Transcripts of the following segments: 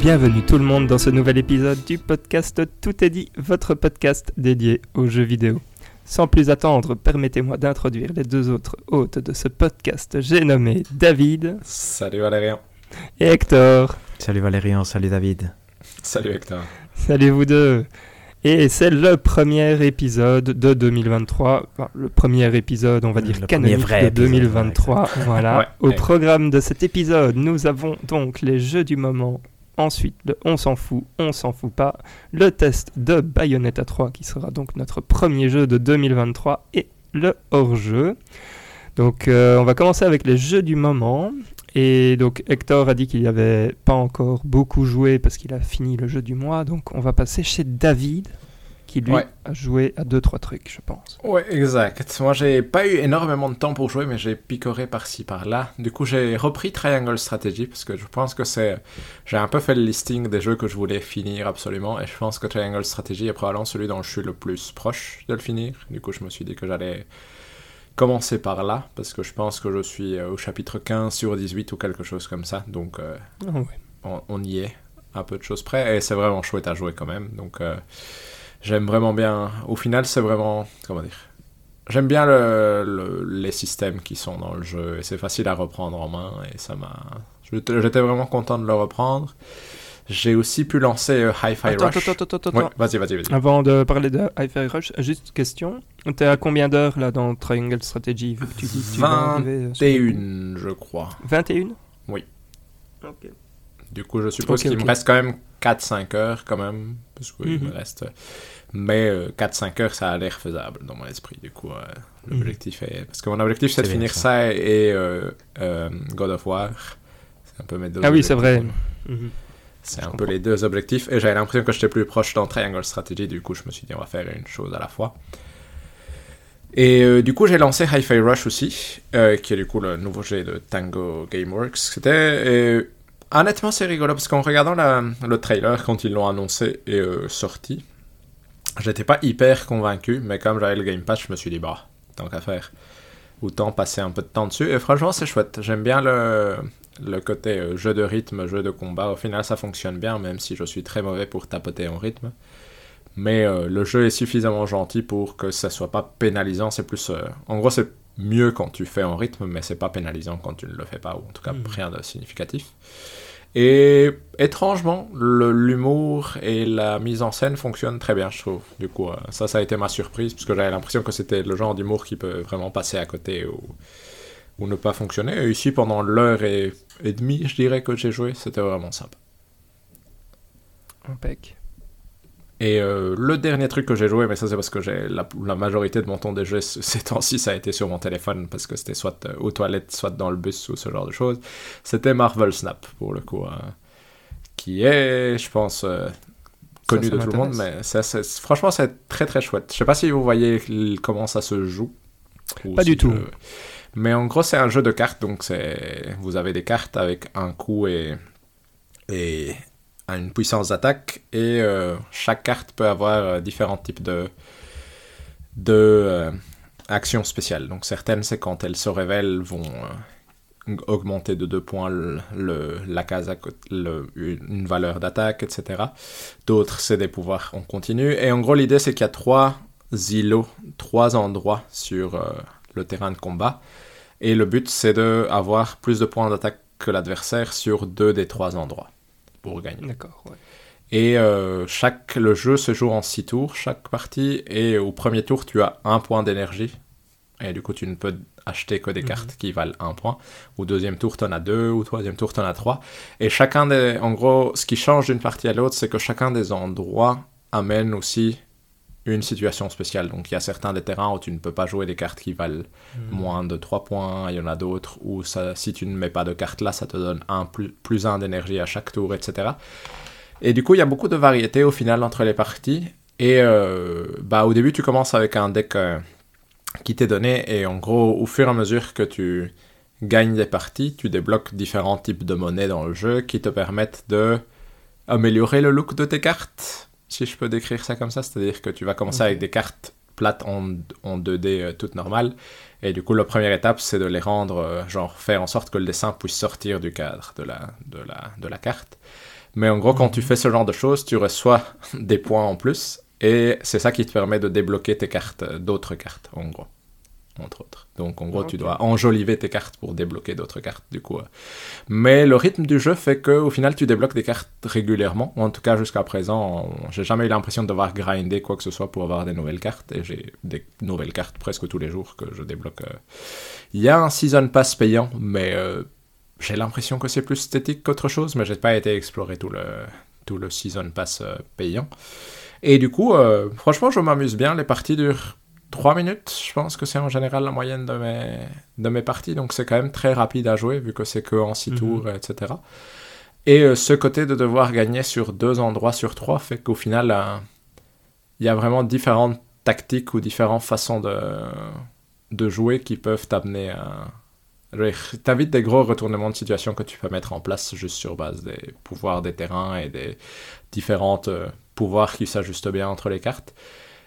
Bienvenue tout le monde dans ce nouvel épisode du podcast Tout est dit, votre podcast dédié aux jeux vidéo. Sans plus attendre, permettez-moi d'introduire les deux autres hôtes de ce podcast. J'ai nommé David. Salut Valérian. Et Hector. Salut Valérian, salut David. Salut Hector. Salut vous deux. Et c'est le premier épisode de 2023, enfin, le premier épisode, on va dire Le canonique vrai de épisode, 2023. voilà. Ouais, Au ouais. programme de cet épisode, nous avons donc les jeux du moment. Ensuite, le on s'en fout, on s'en fout pas. Le test de Bayonetta 3, qui sera donc notre premier jeu de 2023, et le hors-jeu. Donc, euh, on va commencer avec les jeux du moment. Et donc, Hector a dit qu'il n'y avait pas encore beaucoup joué parce qu'il a fini le jeu du mois. Donc, on va passer chez David, qui lui Ouais. a joué à 2-3 trucs, je pense. Ouais, exact. Moi, j'ai pas eu énormément de temps pour jouer, mais j'ai picoré par-ci par-là. Du coup, j'ai repris Triangle Strategy parce que je pense que c'est. J'ai un peu fait le listing des jeux que je voulais finir absolument, et je pense que Triangle Strategy est probablement celui dont je suis le plus proche de le finir. Du coup, je me suis dit que j'allais commencer par là parce que je pense que je suis euh, au chapitre 15 sur 18 ou quelque chose comme ça. Donc, euh, Ah ouais. on, on y est à peu de choses près et c'est vraiment chouette à jouer quand même donc euh, j'aime vraiment bien au final c'est vraiment comment dire j'aime bien le, le- les systèmes qui sont dans le jeu et c'est facile à reprendre en main et ça m'a j'étais vraiment content de le reprendre j'ai aussi pu lancer euh, Hi-Fi Attends, Rush attends, attends, attends, vas-y vas-y vas-y Avant de parler de Hi-Fi Rush, juste question. T'es à combien d'heures là dans Triangle Strategy vu que tu dis que tu vas arriver, euh, sur- et une je crois 21 Oui. Ok. Du coup, je suppose qu'il me reste quand même 4-5 heures quand même. Parce qu'il Mhm. me reste. Mais euh, 4-5 heures, ça a l'air faisable dans mon esprit. Du coup, euh, l'objectif est. Parce que mon objectif, c'est de finir ça. ça, et euh, euh, God of War. C'est un peu mes deux Ah oui, c'est vrai. Mhm. C'est un peu les deux objectifs. Et j'avais l'impression que j'étais plus proche dans Triangle Strategy. Du coup, je me suis dit, on va faire une chose à la fois. Et euh, du coup, j'ai lancé Hi-Fi Rush aussi, euh, qui est du coup le nouveau jeu de Tango Gameworks. C'était. euh, honnêtement, c'est rigolo parce qu'en regardant la- le trailer quand ils l'ont annoncé et euh, sorti, j'étais pas hyper convaincu, mais comme j'avais le Game Pass, je me suis dit, bah, tant qu'à faire, autant passer un peu de temps dessus. Et franchement, c'est chouette. J'aime bien le, le côté euh, jeu de rythme, jeu de combat. Au final, ça fonctionne bien, même si je suis très mauvais pour tapoter en rythme. Mais euh, le jeu est suffisamment gentil pour que ça soit pas pénalisant. C'est plus. euh, en gros, c'est mieux quand tu fais en rythme, mais c'est pas pénalisant quand tu ne le fais pas, ou en tout cas Mhm. rien de significatif. Et étrangement, l'humour et la mise en scène fonctionnent très bien, je trouve. Du coup, euh, ça, ça a été ma surprise, parce que j'avais l'impression que c'était le genre d'humour qui peut vraiment passer à côté ou, ne pas fonctionner. Et ici, pendant l'heure et, et demie, je dirais que j'ai joué, c'était vraiment sympa. Impec. Et euh, le dernier truc que j'ai joué, mais ça c'est parce que j'ai la, la majorité de mon temps de jeu ces temps-ci, ça a été sur mon téléphone, parce que c'était soit euh, aux toilettes, soit dans le bus ou ce genre de choses. C'était Marvel Snap, pour le coup, hein, qui est, je pense, euh, connu ça de tout le monde, mais ça, franchement c'est très très chouette. Je sais pas si vous voyez comment ça se joue. ou Pas si du tout. je- Mais en gros c'est un jeu de cartes, donc c'est vous avez des cartes avec un coup et... et une puissance d'attaque et euh, chaque carte peut avoir euh, différents types de, euh, actions spéciales. Donc certaines, c'est quand elles se révèlent, vont augmenter de deux points le, la case une valeur d'attaque, etc. D'autres, c'est des pouvoirs en continu. Et en gros, l'idée, c'est qu'il y a trois îlots, trois endroits sur le terrain de combat. Et le but, c'est d'avoir plus de points d'attaque que l'adversaire sur deux des trois endroits pour gagner. D'accord, ouais. Et euh, chaque, le jeu se joue en 6 tours, chaque partie. Et au premier tour, tu as un point d'énergie. Et du coup, tu ne peux acheter que des Mhm. cartes qui valent un point. Au deuxième tour, tu en as deux. Au troisième tour, tu en as trois. Et chacun des. En gros, ce qui change d'une partie à l'autre, c'est que chacun des endroits amène aussi une situation spéciale. Donc, il y a certains des terrains où tu ne peux pas jouer des cartes qui valent Mhm. moins de 3 points. Il y en a d'autres où ça, si tu ne mets pas de carte là, ça te donne un plus, plus 1 d'énergie à chaque tour, etc. Et du coup, il y a beaucoup de variété au final entre les parties. Et euh, bah, au début, tu commences avec un deck euh, qui t'est donné. Et en gros, au fur et à mesure que tu gagnes des parties, tu débloques différents types de monnaies dans le jeu qui te permettent de améliorer le look de tes cartes, si je peux décrire ça comme ça. C'est-à-dire que tu vas commencer avec des cartes plates en, en 2D euh, toutes normales. Et du coup, la première étape, c'est de les rendre, euh, genre, faire en sorte que le dessin puisse sortir du cadre de la, de la, de la carte. Mais en gros, quand tu Mhm. fais ce genre de choses, tu reçois des points en plus. Et c'est ça qui te permet de débloquer tes cartes, euh, d'autres cartes, en gros. Entre autres. Donc, en gros, tu dois enjoliver tes cartes pour débloquer d'autres cartes, du coup. Mais le rythme du jeu fait que, au final, tu débloques des cartes régulièrement. En tout cas, jusqu'à présent, j'ai jamais eu l'impression de devoir grinder quoi que ce soit pour avoir des nouvelles cartes. Et j'ai des nouvelles cartes presque tous les jours que je débloque. euh. Il y a un Season Pass payant, mais euh, j'ai l'impression que c'est plus esthétique qu'autre chose. Mais j'ai pas été explorer tout le, tout le Season Pass euh, payant. Et du coup, euh, franchement, je m'amuse bien. Les parties durent 3 minutes. Je pense que c'est en général la moyenne de mes, de mes parties. Donc c'est quand même très rapide à jouer vu que c'est que en 6 Mhm. tours, etc. Et euh, ce côté de devoir gagner sur deux endroits sur trois fait qu'au final, euh, il y a vraiment différentes tactiques ou différentes façons de, de jouer qui peuvent t'amener à. T'as vite des gros retournements de situation que tu peux mettre en place juste sur base des pouvoirs des terrains et des différents euh, pouvoirs qui s'ajustent bien entre les cartes.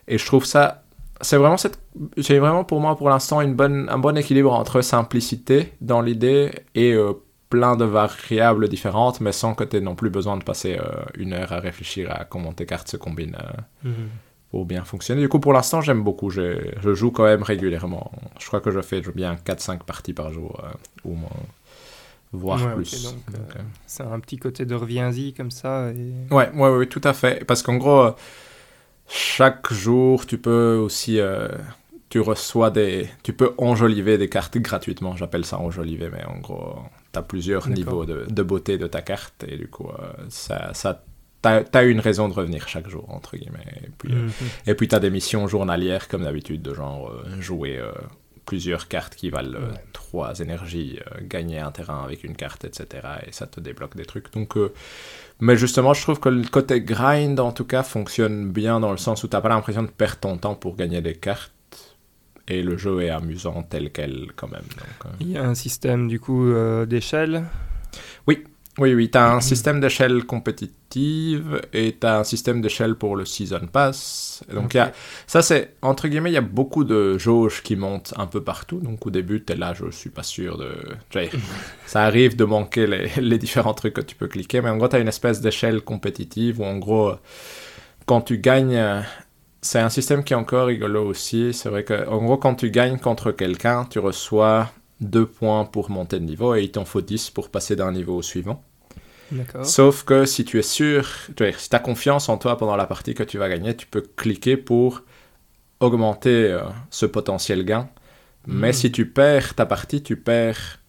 Et je trouve ça, c'est vraiment cette, c'est vraiment pour moi pour l'instant une bonne, un bon équilibre entre simplicité dans l'idée et euh, plein de variables différentes, mais sans que tu aies non plus besoin de passer euh, une heure à réfléchir à comment tes cartes se combinent euh, Mhm. pour bien fonctionner. Du coup, pour l'instant, j'aime beaucoup. J'ai- Je joue quand même régulièrement. Je crois que je fais bien 4-5 parties par jour, ou moins, voire Ouais, plus. donc, euh, Donc, C'est un petit côté de reviens-y comme ça. Et... Ouais, ouais, ouais, tout à fait. Parce qu'en gros, chaque jour, tu peux aussi, euh, tu reçois des, tu peux enjoliver des cartes gratuitement. J'appelle ça enjoliver, mais en gros, tu as plusieurs niveaux de, de beauté de ta carte et du coup, euh, ça, ça, t'as, t'as une raison de revenir chaque jour entre guillemets. Et puis, euh, Mhm. et puis tu as des missions journalières comme d'habitude de genre euh, jouer euh, plusieurs cartes qui valent euh, Ouais. trois énergies, gagner un terrain avec une carte, etc. Et ça te débloque des trucs. Donc, mais justement, je trouve que le côté grind en tout cas fonctionne bien dans le sens où t'as pas l'impression de perdre ton temps pour gagner des cartes. Et le jeu est amusant tel quel quand même. Donc, euh, Il y a un système du coup euh, d'échelle? Oui, oui, tu as un système d'échelle compétitive et tu as un système d'échelle pour le Season Pass. Donc, il y a, ça, c'est, entre guillemets, il y a beaucoup de jauges qui montent un peu partout. Donc, au début, tu es là, je suis pas sûr de. ça arrive de manquer les, les différents trucs que tu peux cliquer, mais en gros, tu as une espèce d'échelle compétitive où, en gros, quand tu gagnes. C'est un système qui est encore rigolo aussi. C'est vrai que, en gros, quand tu gagnes contre quelqu'un, tu reçois deux points pour monter de niveau et il t'en faut 10 pour passer d'un niveau au suivant. Sauf que si tu es sûr, si tu as confiance en toi pendant la partie que tu vas gagner, tu peux cliquer pour augmenter euh, ce potentiel gain. Mais Mhm. si tu perds ta partie, tu perds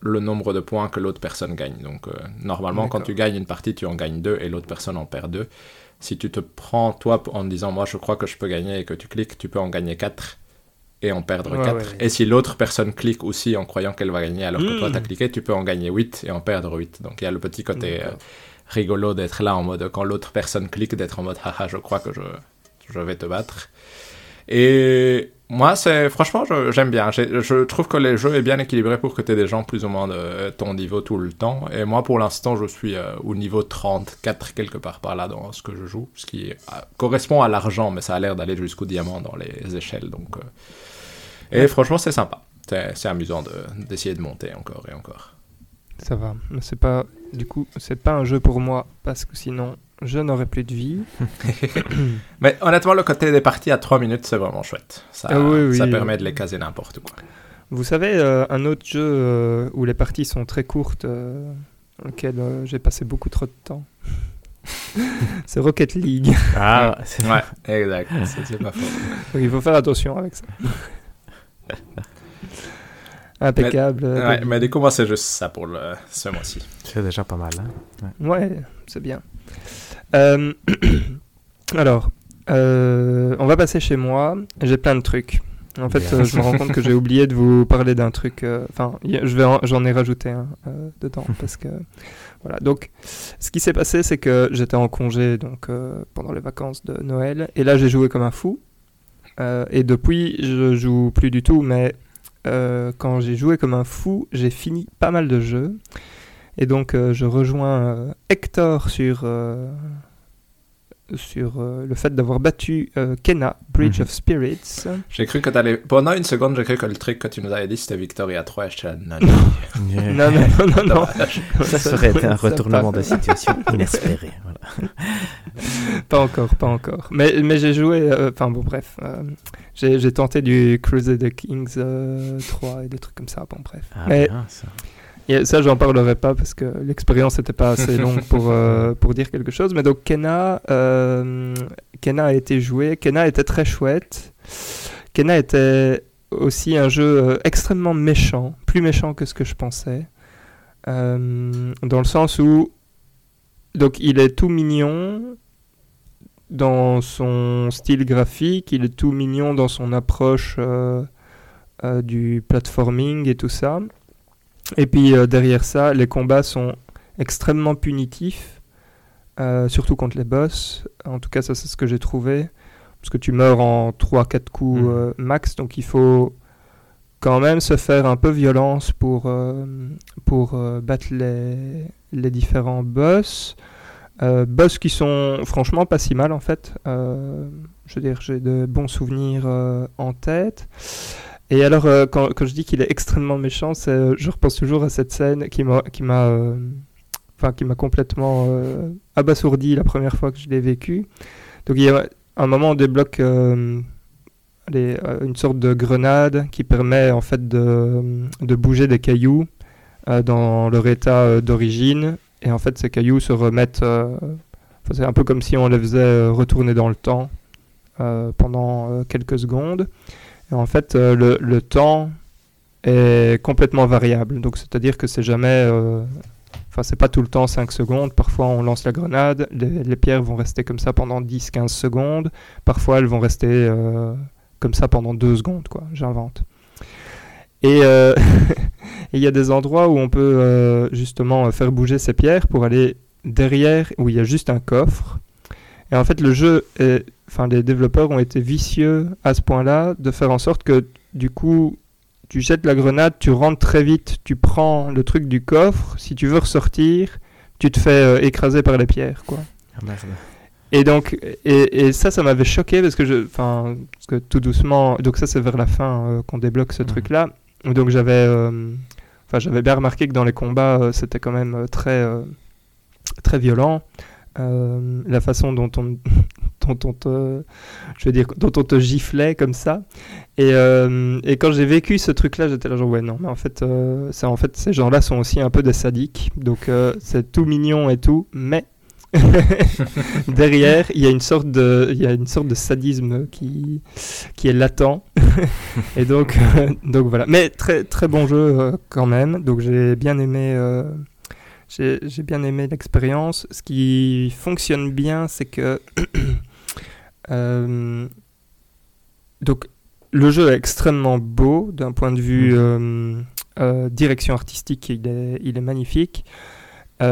le nombre de points que l'autre personne gagne. Donc, euh, normalement, quand tu gagnes une partie, tu en gagnes deux et l'autre personne en perd deux. Si tu te prends, toi, en disant, moi, je crois que je peux gagner et que tu cliques, tu peux en gagner quatre et en perdre Ouais, 4. ouais, ouais. Et si l'autre personne clique aussi en croyant qu'elle va gagner alors que toi, Mm. tu as cliqué, tu peux en gagner 8 et en perdre 8. Donc, il y a le petit côté euh, rigolo d'être là en mode, quand l'autre personne clique, d'être en mode, haha, je crois que je, je vais te battre. Et moi, c'est franchement, j'aime bien. Je trouve que le jeu est bien équilibré pour que tu aies des gens plus ou moins de ton niveau tout le temps. Et moi, pour l'instant, je suis euh, au niveau 34, quelque part par là, dans ce que je joue. Ce qui euh, correspond à l'argent, mais ça a l'air d'aller jusqu'au diamant dans les échelles. Donc, euh. Et Ouais. franchement, c'est sympa. C'est amusant de- d'essayer de, monter encore et encore. Ça va. Mais c'est pas. Du coup, c'est pas un jeu pour moi parce que sinon, je n'aurais plus de vie. Mais honnêtement, le côté des parties à 3 minutes, c'est vraiment chouette. Ça, Ah oui, oui. ça permet de les caser n'importe où. quoi. Vous savez, euh, un autre jeu euh, où les parties sont très courtes, euh, dans lequel euh, j'ai passé beaucoup trop de temps. c'est Rocket League. Ah, c'est Ouais, exact. C'est c'est pas faux. Donc il faut faire attention avec ça. Impeccable. euh, Ouais, mais du coup, moi, c'est juste ça pour le, ce mois-ci. c'est déjà pas mal. Hein? Ouais, c'est bien. Euh, Alors, euh, on va passer chez moi. J'ai plein de trucs. En fait, euh, je me rends compte que j'ai oublié de vous parler d'un truc. euh, Enfin, en- j'en ai rajouté un euh, dedans parce que voilà. Donc, ce qui s'est passé, c'est que j'étais en congé donc euh, pendant les vacances de Noël et là j'ai joué comme un fou. Euh, et depuis, je joue plus du tout. Mais euh, quand j'ai joué comme un fou, j'ai fini pas mal de jeux. Et donc, euh, je rejoins Hector sur, sur euh, le fait d'avoir battu euh, Kena, Bridge Mhm. of Spirits. J'ai cru que t'allais. Pendant une seconde, j'ai cru que le truc que tu nous avais dit c'était Victoria 3. J'étais là, non, non. Yeah. Non, non, non, non, non. Dommage. Ça serait été un retournement de situation inespéré. Voilà. Pas encore, pas encore. Mais, mais j'ai joué, euh, enfin bon, bref. euh, j'ai j'ai tenté du Crusader Kings euh, 3 et des trucs comme ça, bon, bref. Ah, Mais bien, ça. Et ça, j'en parlerai pas parce que l'expérience n'était pas assez longue pour, euh, pour dire quelque chose. Mais donc, Kena, euh, Kena a été joué. Kena était très chouette. Kena était aussi un jeu euh, extrêmement méchant, plus méchant que ce que je pensais. Euh, dans le sens où donc il est tout mignon dans son style graphique, il est tout mignon dans son approche du platforming et tout ça. Et puis euh, derrière ça, les combats sont extrêmement punitifs, euh, surtout contre les boss. En tout cas, ça c'est ce que j'ai trouvé. Parce que tu meurs en 3-4 coups Mhm. euh, max, donc il faut quand même se faire un peu violence pour, pour battre les, les différents boss. Boss qui sont franchement pas si mal en fait. Je veux dire, j'ai de bons souvenirs en tête. Et alors, euh, quand, je dis qu'il est extrêmement méchant, euh, je repense toujours à cette scène qui m'a, euh, complètement abasourdi la première fois que je l'ai vécu. Donc, il y a un moment, on débloque une sorte de grenade qui permet en fait de, bouger des cailloux dans leur état d'origine. Et en fait, ces cailloux se remettent. c'est un peu comme si on les faisait retourner dans le temps pendant quelques secondes. En fait, euh, le, temps est complètement variable. Donc, c'est-à-dire que c'est jamais. euh, Enfin, c'est pas tout le temps 5 secondes. Parfois, on lance la grenade. Les, pierres vont rester comme ça pendant 10-15 secondes. Parfois, elles vont rester euh, comme ça pendant 2 secondes, quoi. J'invente. Et il y a des endroits où on peut justement faire bouger ces pierres pour aller derrière où il y a juste un coffre. Et en fait, le jeu, est, enfin, les développeurs ont été vicieux à ce point-là de faire en sorte que du coup, tu jettes la grenade, tu rentres très vite, tu prends le truc du coffre. Si tu veux ressortir, tu te fais euh, écraser par les pierres, quoi. Ah, merde. Et donc, et, et ça, ça m'avait choqué parce que je, enfin, que tout doucement, donc ça c'est vers la fin euh, qu'on débloque ce Mhm. truc-là. Donc j'avais, euh, enfin, j'avais bien remarqué que dans les combats, c'était quand même très, très violent. Euh, la façon dont on, dont on te, je veux dire, dont on te giflait comme ça. Et, euh, et quand j'ai vécu ce truc-là, j'étais là genre ouais non, mais en fait, euh, en fait ces gens-là sont aussi un peu des sadiques. Donc euh, c'est tout mignon et tout, mais derrière, il y a une sorte de, il y a une sorte de sadisme qui, qui est latent. et donc, donc voilà. Mais très, très bon jeu quand même. Donc j'ai bien aimé, j'ai bien aimé l'expérience. Ce qui fonctionne bien, c'est que euh, donc le jeu est extrêmement beau d'un point de vue Mhm. euh, euh, direction artistique. Il est, il est magnifique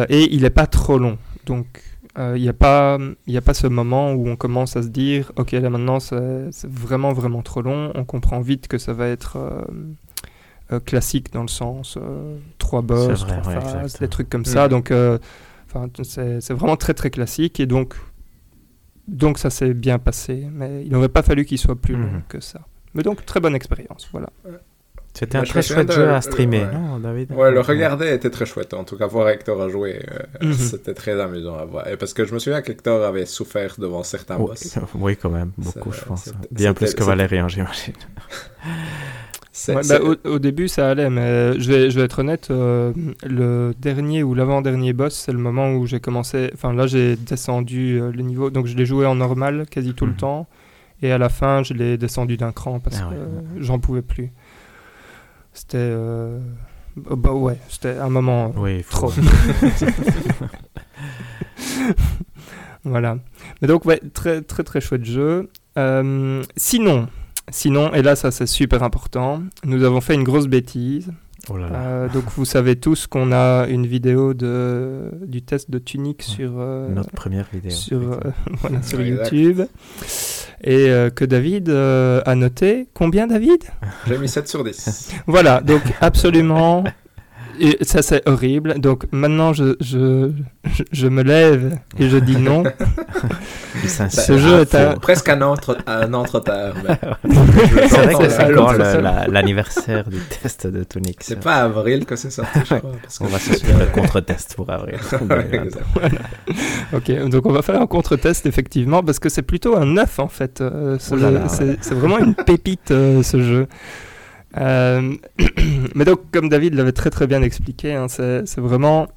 et il n'est pas trop long. Donc euh, il n'y a, pas- y a pas ce moment où on commence à se dire, ok, là maintenant c'est c'est vraiment, vraiment trop long. On comprend vite que ça va être euh, euh, classique dans le sens euh, trois boss, C'est vrai, trois ouais, phases, exact. des trucs comme ça. Mhm. Donc euh, enfin, c'est c'est vraiment très, très classique. Et donc, donc ça s'est bien passé. Mais il n'aurait pas fallu qu'il soit plus long Mhm. que ça. Mais donc, très bonne expérience. Voilà. C'était un très chouette de- jeu à euh, streamer, ouais. non, David? Ouais, le regarder était très chouette. En tout cas, voir Hector euh, Mhm. c'était très amusant à voir. Et parce que je me souviens qu'Hector avait souffert devant certains boss. oui, quand même, beaucoup, Ça- je pense. Bien plus que Valérian, j'imagine. Ouais, bah, au, au début, ça allait, mais je vais, je vais être honnête, euh, le dernier ou l'avant-dernier boss, c'est le moment où j'ai commencé. Enfin, là, j'ai descendu euh, le niveau. Donc, je l'ai joué en normal quasi tout le Mhm. temps. Et à la fin, je l'ai descendu d'un cran parce Ah que ouais. j'en pouvais plus. C'était. euh, bah ouais, c'était un moment. euh, Oui, faut... Trop. voilà. Mais donc, ouais, très, très, très chouette jeu. Sinon, sinon, et là, ça, c'est super important, nous avons fait une grosse bêtise. Oh là là. Euh, donc, vous savez tous qu'on a une vidéo de, du test de Tunic sur, euh, Notre première vidéo. sur, euh, voilà, sur. YouTube. Et euh, que David euh, a noté. Combien, David? J'ai mis 7 sur 10. Voilà, donc absolument et ça c'est horrible. Donc maintenant je, je, je, je me lève et je dis non. Ce jeu est un- Faut Presque un entre, un entre-terre. mais- C'est vrai que c'est la- l'anniversaire du test de Tunic. C'est pas avril que c'est sorti, je crois. parce que- On va se suivre le contre-test pour avril. Ouais. Ok, donc on va faire un contre-test effectivement parce que c'est plutôt un 9 en fait. euh, ce Oh ouais. c'est vraiment une pépite euh, ce jeu. Euh, mais donc comme David l'avait très très bien expliqué, hein, c'est vraiment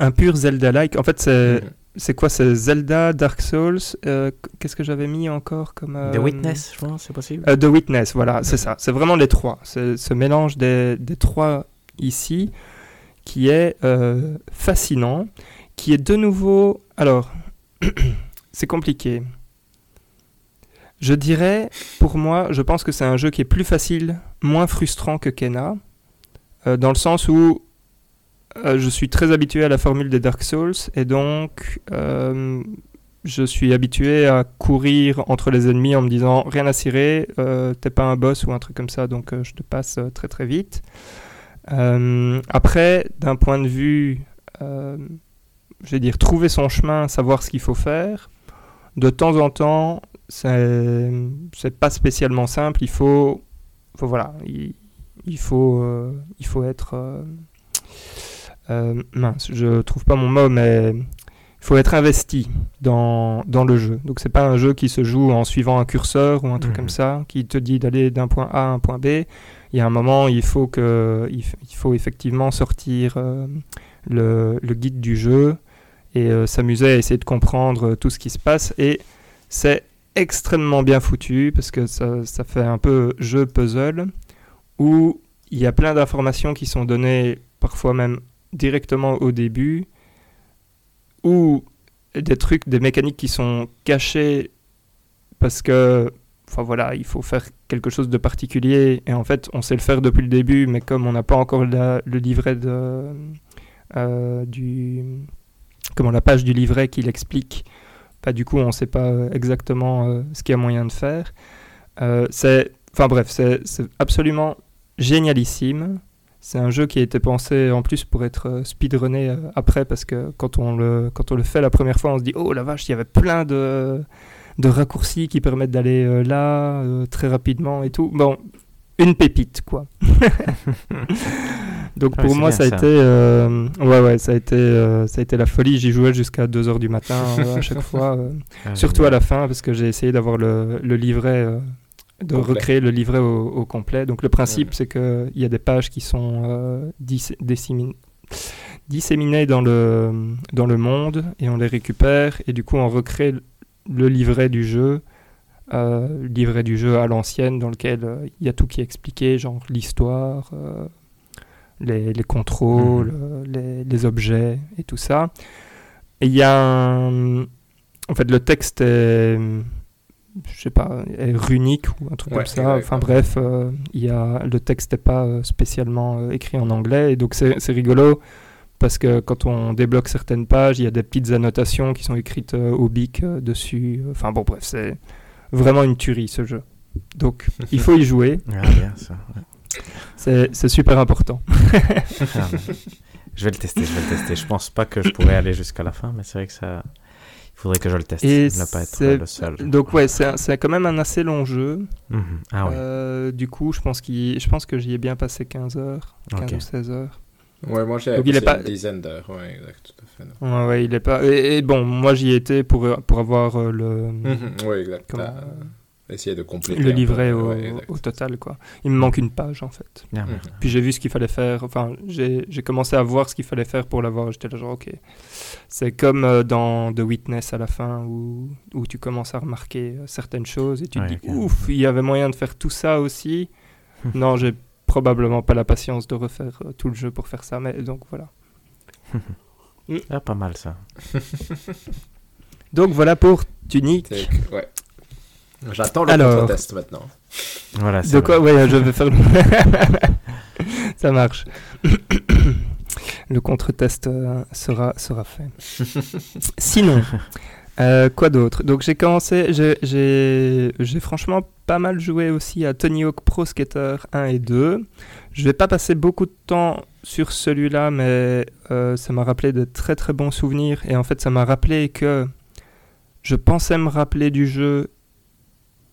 un pur Zelda-like. En fait c'est c'est quoi C'est Zelda, Dark Souls. euh, Qu'est-ce que j'avais mis encore comme The euh, Witness, je pense, c'est possible. euh, The Witness, voilà, c'est ça. C'est vraiment les trois. C'est ce mélange des, des trois ici qui est fascinant, qui est de nouveau. Alors, c'est compliqué. Je dirais, pour moi, je pense que c'est un jeu qui est plus facile, moins frustrant que Kena, euh, dans le sens où euh, je suis très habitué à la formule des Dark Souls et donc euh, je suis habitué à courir entre les ennemis en me disant rien à cirer, t'es pas un boss ou un truc comme ça, donc je te passe très très vite. Après, d'un point de vue, je vais dire, trouver son chemin, savoir ce qu'il faut faire, de temps en temps, c'est pas spécialement simple. Il faut, faut voilà, il, il faut, euh, il faut être euh, euh, mince. Je trouve pas mon mot, mais il faut être investi dans, dans le jeu. Donc c'est pas un jeu qui se joue en suivant un curseur ou un truc Mhm. comme ça, qui te dit d'aller d'un point A à un point B. Il y a un moment, il faut que, il, faut effectivement sortir euh, le, le guide du jeu et s'amuser à essayer de comprendre tout ce qui se passe. Et c'est extrêmement bien foutu parce que ça, fait un peu jeu puzzle où il y a plein d'informations qui sont données parfois même directement au début ou des trucs, des mécaniques qui sont cachées parce que enfin voilà, il faut faire quelque chose de particulier et en fait on sait le faire depuis le début mais comme on n'a pas encore la- le livret euh, du comment la page du livret qui l'explique du coup on ne sait pas euh, exactement euh, ce qu'il y a moyen de faire. Euh, c'est enfin bref c'est absolument génialissime. C'est un jeu qui a été pensé en plus pour être speedrunné après parce que quand on, le, fait la première fois on se dit oh la vache il y avait plein de, de raccourcis qui permettent d'aller là très rapidement et tout. Bon une pépite quoi donc Ouais, pour moi ça a ça. été euh, ouais ouais ça a été euh, ça a été la folie j'y jouais jusqu'à 2h du matin euh, à chaque fois euh, Ah, Surtout à la fin, parce que j'ai essayé d'avoir le, le livret, euh, de Complet. recréer le livret au, au complet. Donc le principe, c'est qu'il y a des pages qui sont euh, dis- dissémin- disséminées dans le, dans le monde et on les récupère et du coup on recrée le- le livret du jeu. Euh, livret du jeu à l'ancienne dans lequel euh, il y a tout qui est expliqué, genre l'histoire, euh, les, les contrôles, euh, les, les objets et tout ça. Et il y a un, en fait, le texte est, je sais pas, est runique ou un truc Ouais, comme ça. Enfin bref, euh, il y a, le texte n'est pas euh, spécialement euh, écrit en anglais. Et donc c'est rigolo parce que quand on débloque certaines pages, il y a des petites annotations qui sont écrites euh, au bic euh, dessus. Enfin bon, bref, c'est vraiment une tuerie ce jeu. Donc il faut y jouer, Ah, bien ça. ouais. c'est super important. Ah. Je vais le tester, je vais le tester. Je pense pas que je pourrais aller jusqu'à la fin, mais c'est vrai que ça. Il faudrait que je le teste. Et ne pas être le seul. Donc ouais, c'est quand même un assez long jeu. Mhm. Ah ouais. Euh, du coup, je pense, qu'il- je pense que j'y ai bien passé 15 heures, 15 Ok. ou 16 heures. Ouais, moi j'ai Donc, il est pas- dizaine d'heures, ouais, exact, tout à fait. Ouais, ouais, il est pas. Et, et bon, moi j'y étais pour, pour avoir euh, le, Mhm, ouais, exact. comment- T'as essayé de compléter. le livret au, ouais, au total, quoi. Il me manque une page en fait. Mhm. bien. Puis j'ai vu ce qu'il fallait faire. Enfin, j'ai j'ai commencé à voir ce qu'il fallait faire pour l'avoir. J'étais là, genre, ok. C'est comme euh, dans The Witness à la fin où, où tu commences à remarquer euh, certaines choses et tu Ouais, te dis, ouf, il y avait moyen de faire tout ça aussi. non, j'ai probablement pas la patience de refaire euh, tout le jeu pour faire ça, mais donc voilà. Ah, pas mal ça. Donc voilà pour Tunic. Ouais. J'attends le Alors. contre-test maintenant. Voilà, De quoi vrai. Ouais, je vais faire le... Ça marche. le contre-test euh, sera, sera fait. Sinon, Euh, quoi d'autre? Donc j'ai commencé, j'ai- franchement pas mal joué aussi à Tony Hawk Pro Skater 1 et 2. Je vais pas passer beaucoup de temps sur celui-là, mais euh, ça m'a rappelé de très très bons souvenirs. Et en fait, ça m'a rappelé que je pensais me rappeler du jeu.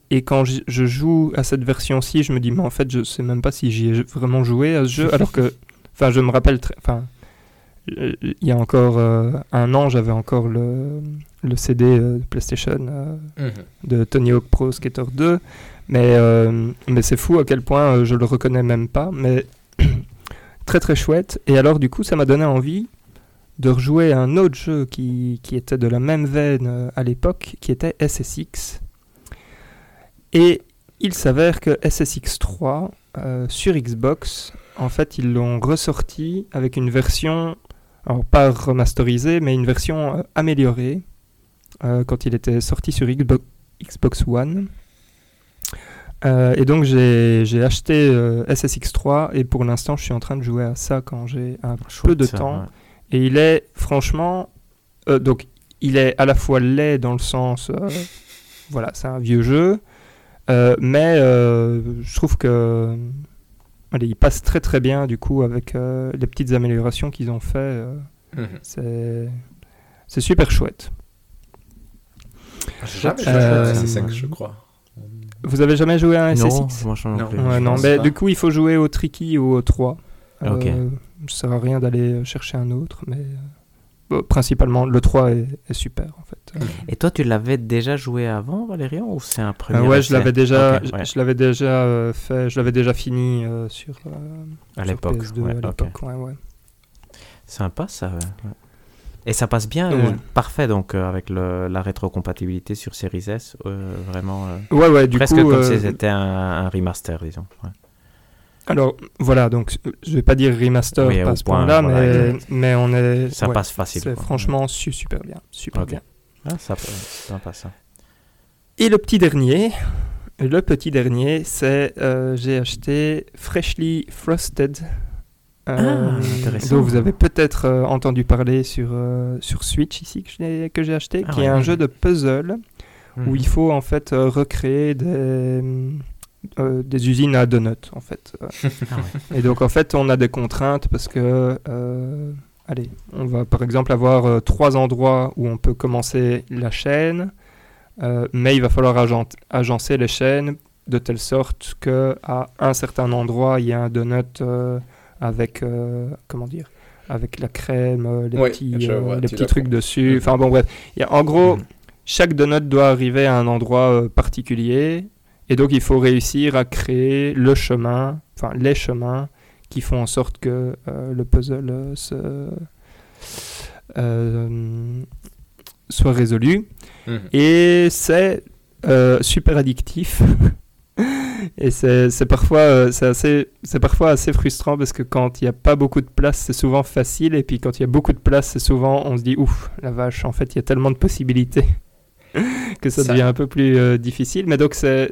Et quand je joue à cette version-ci, je me dis, mais en fait, je sais même pas si j'y ai vraiment joué à ce jeu. alors que, enfin, je me rappelle très. Enfin, il y a encore euh, un an, j'avais encore le, le CD euh, PlayStation euh, Mhm. de Tony Hawk Pro Skater 2. Mais, euh, mais c'est fou à quel point euh, je le reconnais même pas. Mais très très chouette. Et alors, du coup, ça m'a donné envie de rejouer un autre jeu qui, qui était de la même veine euh, à l'époque, qui était SSX. Et il s'avère que SSX 3 euh, sur Xbox, en fait, ils l'ont ressorti avec une version, alors pas remasterisée, mais une version euh, améliorée euh, quand il était sorti sur Xbox, One. Euh, et donc j'ai j'ai acheté euh, SSX 3 et pour l'instant je suis en train de jouer à ça quand j'ai un peu Chouette, de ça, temps. ouais. Et il est franchement. euh, donc, il est à la fois laid dans le sens. voilà, c'est un vieux jeu. mais je trouve que. Allez, il passe très très bien du coup avec euh, les petites améliorations qu'ils ont fait. euh, Mhm. c'est. Super chouette. J'ai jamais joué Euh, à SSX, je crois. Vous avez jamais joué à un Non, SSX non Non. plus. Ouais, je non, mais pas. du coup, il faut jouer au Tricky ou au 3. Ok. Euh, ça sert à rien d'aller chercher un autre, mais euh, principalement, le 3 est, est super en fait. Euh, Et toi, tu l'avais déjà joué avant, Valérian, ou c'est un premier Euh, ouais, je l'avais déjà, je- ouais. je l'avais déjà euh, fait, je l'avais déjà fini euh, sur, euh, à l'époque. PS2 ouais, à ok. l'époque, ouais, ouais. Sympa ça. Et ça passe bien, Ouais. euh, parfait donc euh, avec le, la rétrocompatibilité sur Series S, euh, vraiment euh, Ouais, ouais, du presque coup. comme euh, si c'était un, un remaster, disons. ouais. Alors voilà, donc euh, je vais pas dire remaster Oui, à ce point, point-là, voilà, mais, mais on est. Ça ouais, passe facile. C'est quoi. franchement su- super bien, super bien. Ah, ça, sympa ça. Et le petit dernier, le petit dernier, c'est euh, j'ai acheté Freshly Frosted. euh, Ah, dont vous avez peut-être euh, entendu parler sur, euh, sur Switch ici que j'ai acheté, Ah qui ouais. est un jeu de puzzle où Mhm. il faut en fait recréer des, euh, des usines à donuts en fait. Euh, Ah ouais. Et donc en fait on a des contraintes parce que euh, allez, on va par exemple avoir euh, trois endroits où on peut commencer la chaîne, mais il va falloir agencer les chaînes de telle sorte que à un certain endroit il y a un donut avec comment dire avec la crème, les Oui, petits, vois, les petits trucs dessus. Mhm. Enfin bon bref, il y a, en gros Mhm. chaque donut doit arriver à un endroit particulier et donc il faut réussir à créer le chemin, enfin les chemins qui font en sorte que euh, le puzzle euh, se, euh, soit résolu. Mhm. Et c'est euh, super addictif. Et c'est parfois, euh, assez, parfois assez frustrant parce que quand il n'y a pas beaucoup de place, c'est souvent facile. Et puis quand il y a beaucoup de place, c'est souvent, on se dit, ouf, la vache, en fait, il y a tellement de possibilités que ça, Ça- devient un peu plus euh, difficile. Mais donc c'est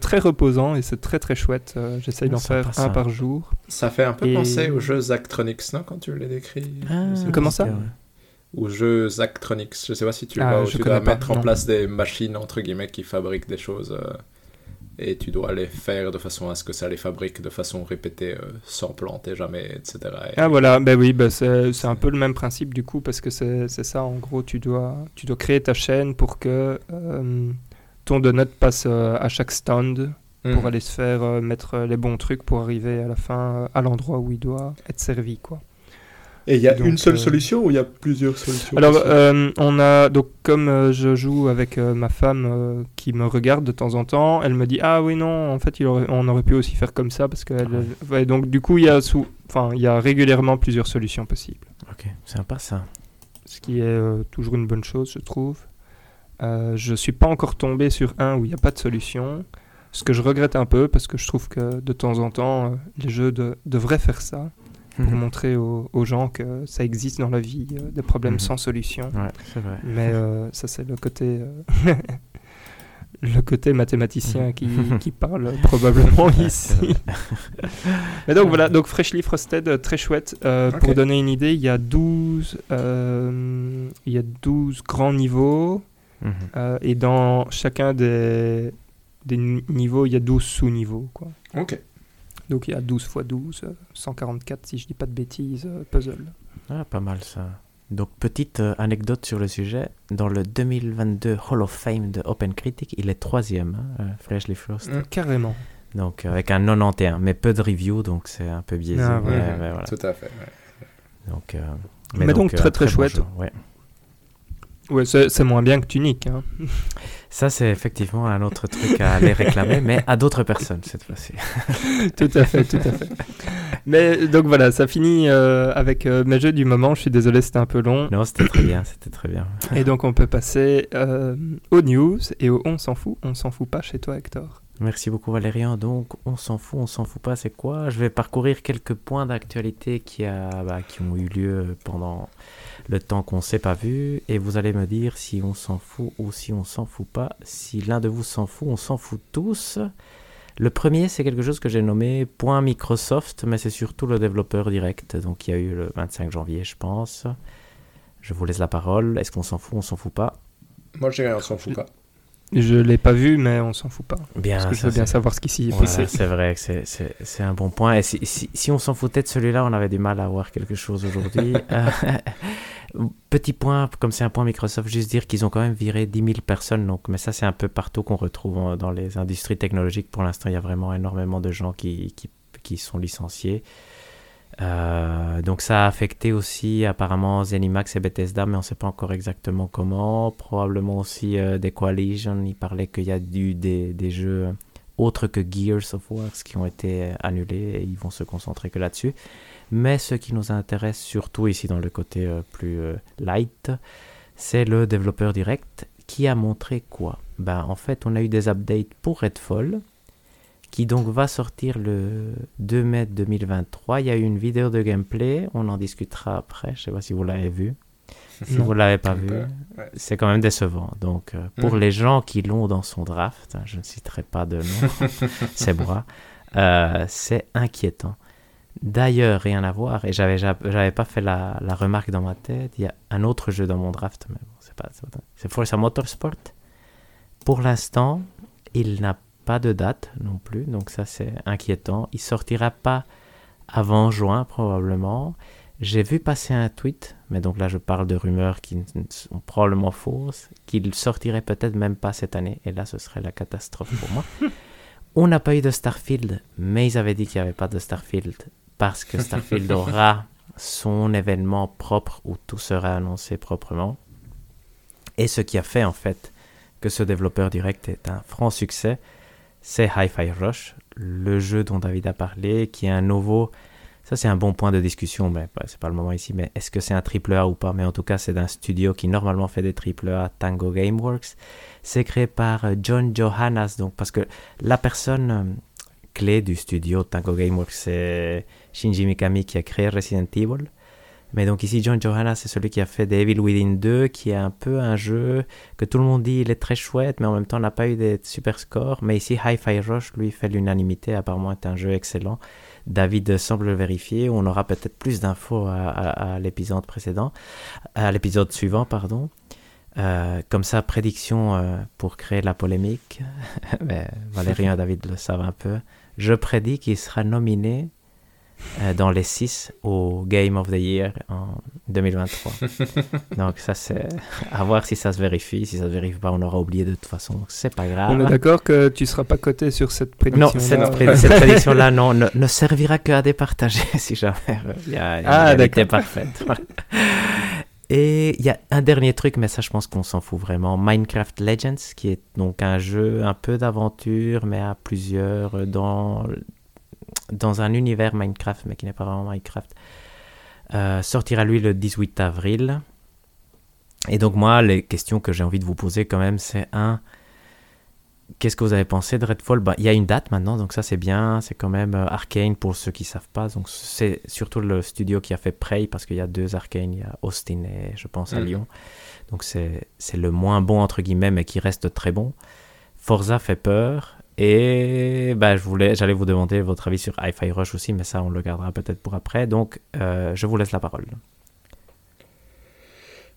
très reposant et c'est très très chouette. Euh, J'essaye d'en faire ça. un par jour. Ça fait un peu Et- penser aux jeux Zactronics, non, quand tu les décris Ah, Comment ça. Aux jeux Zactronics, je sais pas si tu Ah, vois, où je tu connais dois pas, mettre en place des machines, entre guillemets, qui fabriquent des choses, euh, et tu dois les faire de façon à ce que ça les fabrique de façon répétée, euh, sans planter jamais, etc. Et- Ah voilà, ben oui, ben c'est c'est un peu le même principe du coup parce que c'est c'est ça en gros, tu dois, tu dois créer ta chaîne pour que euh, ton donut passe euh, à chaque stand pour Mhm. aller se faire euh, mettre les bons trucs pour arriver à la fin à l'endroit où il doit être servi quoi. Et il y a Donc, une seule euh, solution ou il y a plusieurs solutions Alors euh, on a donc comme euh, je joue avec euh, ma femme euh, qui me regarde de temps en temps, elle me dit ah oui non en fait il aurait- on aurait pu aussi faire comme ça parce que elle- ouais, donc du coup il y a sous, enfin il y a régulièrement plusieurs solutions possibles. Ok, sympa ça. ce qui est euh, toujours une bonne chose, je trouve. Euh, je suis pas encore tombé sur un où il n'y a pas de solution, ce que je regrette un peu parce que je trouve que de temps en temps, euh, les jeux de- devraient faire ça pour Mhm. montrer aux, aux gens que ça existe dans la vie, euh, des problèmes Mhm. sans solution. Ouais, c'est vrai. Mais euh, ça, c'est le côté. euh, Le côté mathématicien qui, qui parle probablement ici. Mais donc voilà, donc Freshly Frosted, très chouette. Euh. Pour donner une idée, il y a 12, euh, il y a 12 grands niveaux Mhm. Euh, et dans chacun des, des ni- niveaux, il y a 12 sous-niveaux. quoi. Ok. Donc il y a 12 x 12, euh, 144 si je dis pas de bêtises, euh, puzzle. Ah, pas mal ça. Donc, petite euh, anecdote sur le sujet. Dans le 2022 Hall of Fame de OpenCritic, il est troisième, hein, Freshly Frost. Mm. Carrément. Donc, euh, avec un 91, mais peu de reviews, donc c'est un peu biaisé. Ah, ouais. voilà. Tout à fait. ouais. Donc, euh, Mais donc, très, très bon chouette. jeu, ouais. Ouais, c'est c'est moins bien que Tunic. Hein. Ça, c'est effectivement un autre truc à aller réclamer, mais à d'autres personnes cette fois-ci. tout à fait, tout à fait. Mais donc voilà, ça finit euh, avec euh, mes jeux du moment. Je suis désolé, c'était un peu long. Non, c'était très bien, c'était très bien. Et donc on peut passer euh, aux news et au on s'en fout. On s'en fout pas chez toi, Hector. Merci beaucoup Valérian. Donc, on s'en fout, on s'en fout pas, c'est quoi? Je vais parcourir quelques points d'actualité qui, a, bah, qui ont eu lieu pendant le temps qu'on s'est pas vu, et vous allez me dire si on s'en fout ou si on s'en fout pas. Si l'un de vous s'en fout, on s'en fout tous. Le premier, c'est quelque chose que j'ai nommé point Microsoft, mais c'est surtout le développeur direct. Donc, il y a eu le 25 janvier, je pense. Je vous laisse la parole. Est-ce qu'on s'en fout, on s'en fout pas? Moi, je dirais, on s'en fout pas. Je l'ai pas vu, mais on s'en fout pas. Bien, Parce que je ça, veux bien savoir ce qui s'y est Voilà, passé. c'est vrai que c'est- un bon point. Et si, si, si on s'en foutait de celui-là, on avait du mal à avoir quelque chose aujourd'hui. Euh, Petit point, comme c'est un point Microsoft, juste dire qu'ils ont quand même viré 10 000 personnes. Donc, mais ça, c'est un peu partout qu'on retrouve dans les industries technologiques. Pour l'instant, il y a vraiment énormément de gens qui, qui, qui sont licenciés. Euh, donc ça a affecté aussi apparemment Zenimax et Bethesda, mais on ne sait pas encore exactement comment. Probablement aussi euh, des Coalition. Il parlait qu'il y a eu des, des jeux autres que Gears of War qui ont été annulés et ils vont se concentrer que là-dessus. Mais ce qui nous intéresse surtout ici dans le côté euh, plus euh, light, c'est le développeur direct qui a montré quoi? Ben, En fait, on a eu des updates pour Redfall qui donc va sortir le 2 mai 2023. Il y a eu une vidéo de gameplay, on en discutera après. Je sais pas si vous l'avez vu. Si Non. vous l'avez pas vu, ouais. c'est quand même décevant. Donc, euh, pour Mhm. les gens qui l'ont dans son draft, hein, je ne citerai pas de nom, c'est moi, euh, c'est inquiétant. D'ailleurs, rien à voir, et j'avais ja- j'avais pas fait la, la remarque dans ma tête, il y a un autre jeu dans mon draft, mais bon, c'est pas, c'est pas- c'est Forza Motorsport. Pour l'instant, il n'a pas de date non plus, donc ça c'est inquiétant. Il sortira pas avant juin probablement. J'ai vu passer un tweet, mais donc là je parle de rumeurs qui sont probablement fausses, qu'il sortirait peut-être même pas cette année, et là ce serait la catastrophe pour moi. On n'a pas eu de Starfield, mais ils avaient dit qu'il n'y avait pas de Starfield parce que Starfield aura son événement propre où tout sera annoncé proprement. Et ce qui a fait en fait que ce développeur direct est un franc succès, c'est Hi-Fi Rush, le jeu dont David a parlé, qui est un nouveau. Ça, c'est un bon point de discussion, mais bah, c'est pas le moment ici. Mais est-ce que c'est un triple A ou pas? Mais en tout cas, c'est d'un studio qui normalement fait des triple A, Tango Gameworks. C'est créé par euh, John Johannes, donc parce que la personne euh, clé du studio Tango Gameworks, c'est Shinji Mikami qui a créé Resident Evil. Mais donc ici, John Johanna, c'est celui qui a fait Devil Within 2, qui est un peu un jeu que tout le monde dit il est très chouette, mais en même temps n'a pas eu des super scores. Mais ici, Hi-Fi Rush, lui, fait l'unanimité, apparemment est un jeu excellent. David semble le vérifier, on aura peut-être plus d'infos à, l'épisode précédent, à l'épisode suivant, pardon. Euh, comme ça, prédiction euh, pour créer la polémique. Mais Valérien et David le savent un peu. Je prédis qu'il sera nominé dans les 6 au Game of the Year en 2023. Donc ça c'est à voir si ça se vérifie. Si ça se vérifie pas, on aura oublié de toute façon. C'est pas grave. On est d'accord que tu seras pas coté sur cette prédiction. Non, cette, pré- cette prédiction-là non, ne, ne servira qu'à départager si jamais euh, il y a une Ah, d'accord. parfaite. Et il y a un dernier truc, mais ça je pense qu'on s'en fout vraiment. Minecraft Legends, qui est donc un jeu un peu d'aventure, mais à plusieurs euh, dans, dans un univers Minecraft, mais qui n'est pas vraiment Minecraft, euh, sortira lui le 18 avril. Et donc moi, les questions que j'ai envie de vous poser quand même, c'est un, Qu'est-ce que vous avez pensé de Redfall? Bah, Il y a une date maintenant, donc ça c'est bien. C'est quand même euh, Arkane pour ceux qui ne savent pas. Donc c'est surtout le studio qui a fait Prey parce qu'il y a deux Arkane. Il y a Austin et je pense à Mhm. Lyon. Donc c'est c'est le moins bon entre guillemets, mais qui reste très bon. Forza fait peur. Et bah, je voulais, j'allais vous demander votre avis sur Hi-Fi Rush aussi, mais ça on le gardera peut-être pour après. Donc euh, je vous laisse la parole.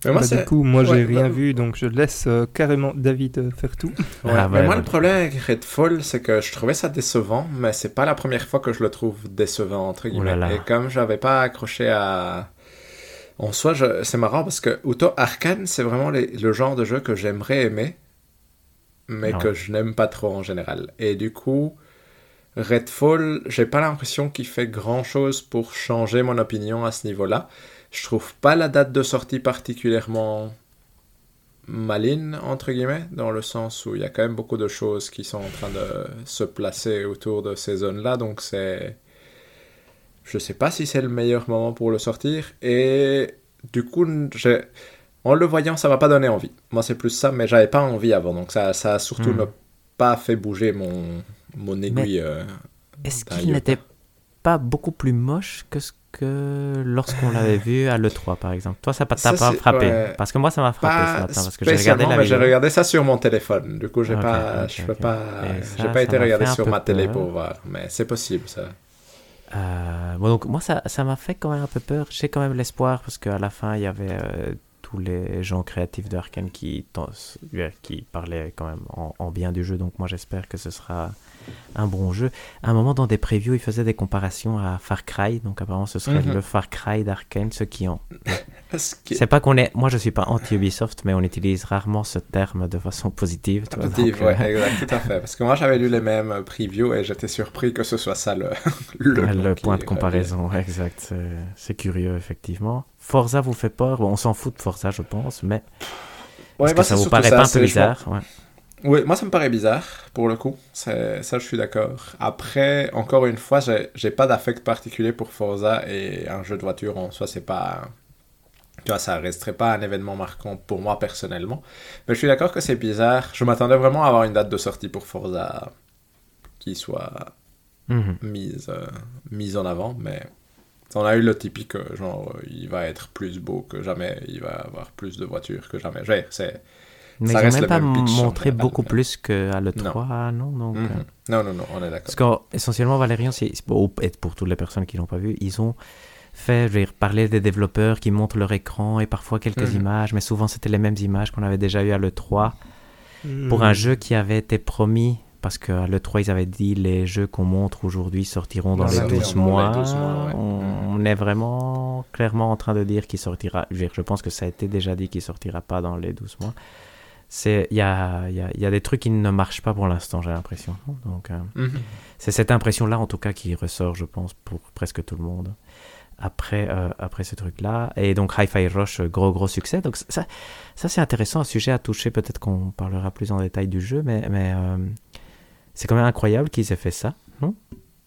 Mais moi, Bah, du coup, moi, j'ai ouais, rien bah- vu, donc je laisse euh, carrément David euh, faire tout. Ouais, Ah, mais moi, le problème avec Redfall, c'est que je trouvais ça décevant, mais c'est pas la première fois que je le trouve décevant, entre Oh guillemets. là là. Et comme j'avais pas accroché à. En soi, je- c'est marrant parce que autant Arkane, c'est vraiment les- le genre de jeu que j'aimerais aimer, mais Ah que je n'aime pas trop en général. Et du coup, Redfall, j'ai pas l'impression qu'il fait grand chose pour changer mon opinion à ce niveau-là. Je trouve pas la date de sortie particulièrement maligne, entre guillemets, dans le sens où il y a quand même beaucoup de choses qui sont en train de se placer autour de ces zones-là, donc c'est... Je sais pas si c'est le meilleur moment pour le sortir, et du coup, j'ai... en le voyant, ça m'a pas donné envie. Moi, c'est plus ça, mais j'avais pas envie avant, donc ça, ça a surtout Hmm. pas fait bouger mon, mon aiguille. euh, Est-ce qu'il n'était pas beaucoup plus moche que ce que lorsqu'on l'avait vu à l'E3 par exemple? Toi, ça t'a pas frappé? ouais. Parce que moi, ça m'a frappé ce matin parce que j'ai regardé spécialement, la mais j'ai regardé ça sur mon téléphone. Du coup, j'ai pas, je peux ok. pas, ça, pas été regarder un sur ma télé peur. pour voir, mais c'est possible ça. Euh, bon, donc moi, ça ça m'a fait quand même un peu peur. J'ai quand même l'espoir parce qu'à la fin, il y avait euh, tous les gens créatifs de Arkane qui, parlaient quand même en bien du jeu. Donc moi, j'espère que ce sera un bon jeu. À un moment, dans des previews, ils faisaient des comparations à Far Cry. Donc apparemment, ce serait Mhm. le Far Cry d'Arkane, ceux qui que- C'est pas qu'on est. Moi, je suis pas anti-Ubisoft, mais on utilise rarement ce terme de façon positive. Positif, donc, euh, ouais, exact, tout à fait. Parce que moi, j'avais lu les mêmes euh, previews et j'étais surpris que ce soit ça le, le, ouais, nom le qui point de revient. comparaison, exact. c'est- curieux, effectivement. Forza vous fait peur? Bon, on s'en fout de Forza, je pense, mais Ouais, que ça vous paraît ça, pas un peu bizarre? Ouais. Oui, moi ça me paraît bizarre pour le coup. Ça, je suis d'accord. Après, encore une fois, j'ai pas d'affect particulier pour Forza et un jeu de voiture en soi, c'est pas. Tu vois, ça resterait pas un événement marquant pour moi personnellement. Mais je suis d'accord que c'est bizarre. Je m'attendais vraiment à avoir une date de sortie pour Forza qui soit Mhm. mise, euh, mise en avant, mais on a eu le typique genre il va être plus beau que jamais, il va avoir plus de voitures que jamais. C'est Mais Ça ils reste ont le même pas même montré beaucoup plus qu'à l'E3, non, donc, Mhm. euh, non non non, on est d'accord. Parce qu'essentiellement, Valérian, et pour toutes les personnes qui l'ont pas vu, ils ont fait, je veux dire, parler des développeurs qui montrent leur écran et parfois quelques Mhm. images, mais souvent c'était les mêmes images qu'on avait déjà eu à l'E3 pour Hmm. un jeu qui avait été promis. Parce qu'à l'E3, ils avaient dit les jeux qu'on montre aujourd'hui sortiront dans les l'année, 12 dans les mois. 12 mois, ouais. on, Mhm. on est vraiment clairement en train de dire qu'il sortira. Je, veux dire, je pense que ça a été déjà dit qu'il sortira pas dans les 12 mois. C'est- Il y a, il y, a, il y a des trucs qui ne marchent pas pour l'instant, j'ai l'impression. Donc, euh, Mhm. c'est cette impression-là, en tout cas, qui ressort, je pense, pour presque tout le monde. Après, euh, après ce truc-là. Et donc, Hi-Fi Rush, euh, gros, gros succès. Donc, ça, ça c'est intéressant, un sujet à toucher. Peut-être qu'on parlera plus en détail du jeu, mais, mais euh, c'est quand même incroyable qu'ils aient fait ça, non?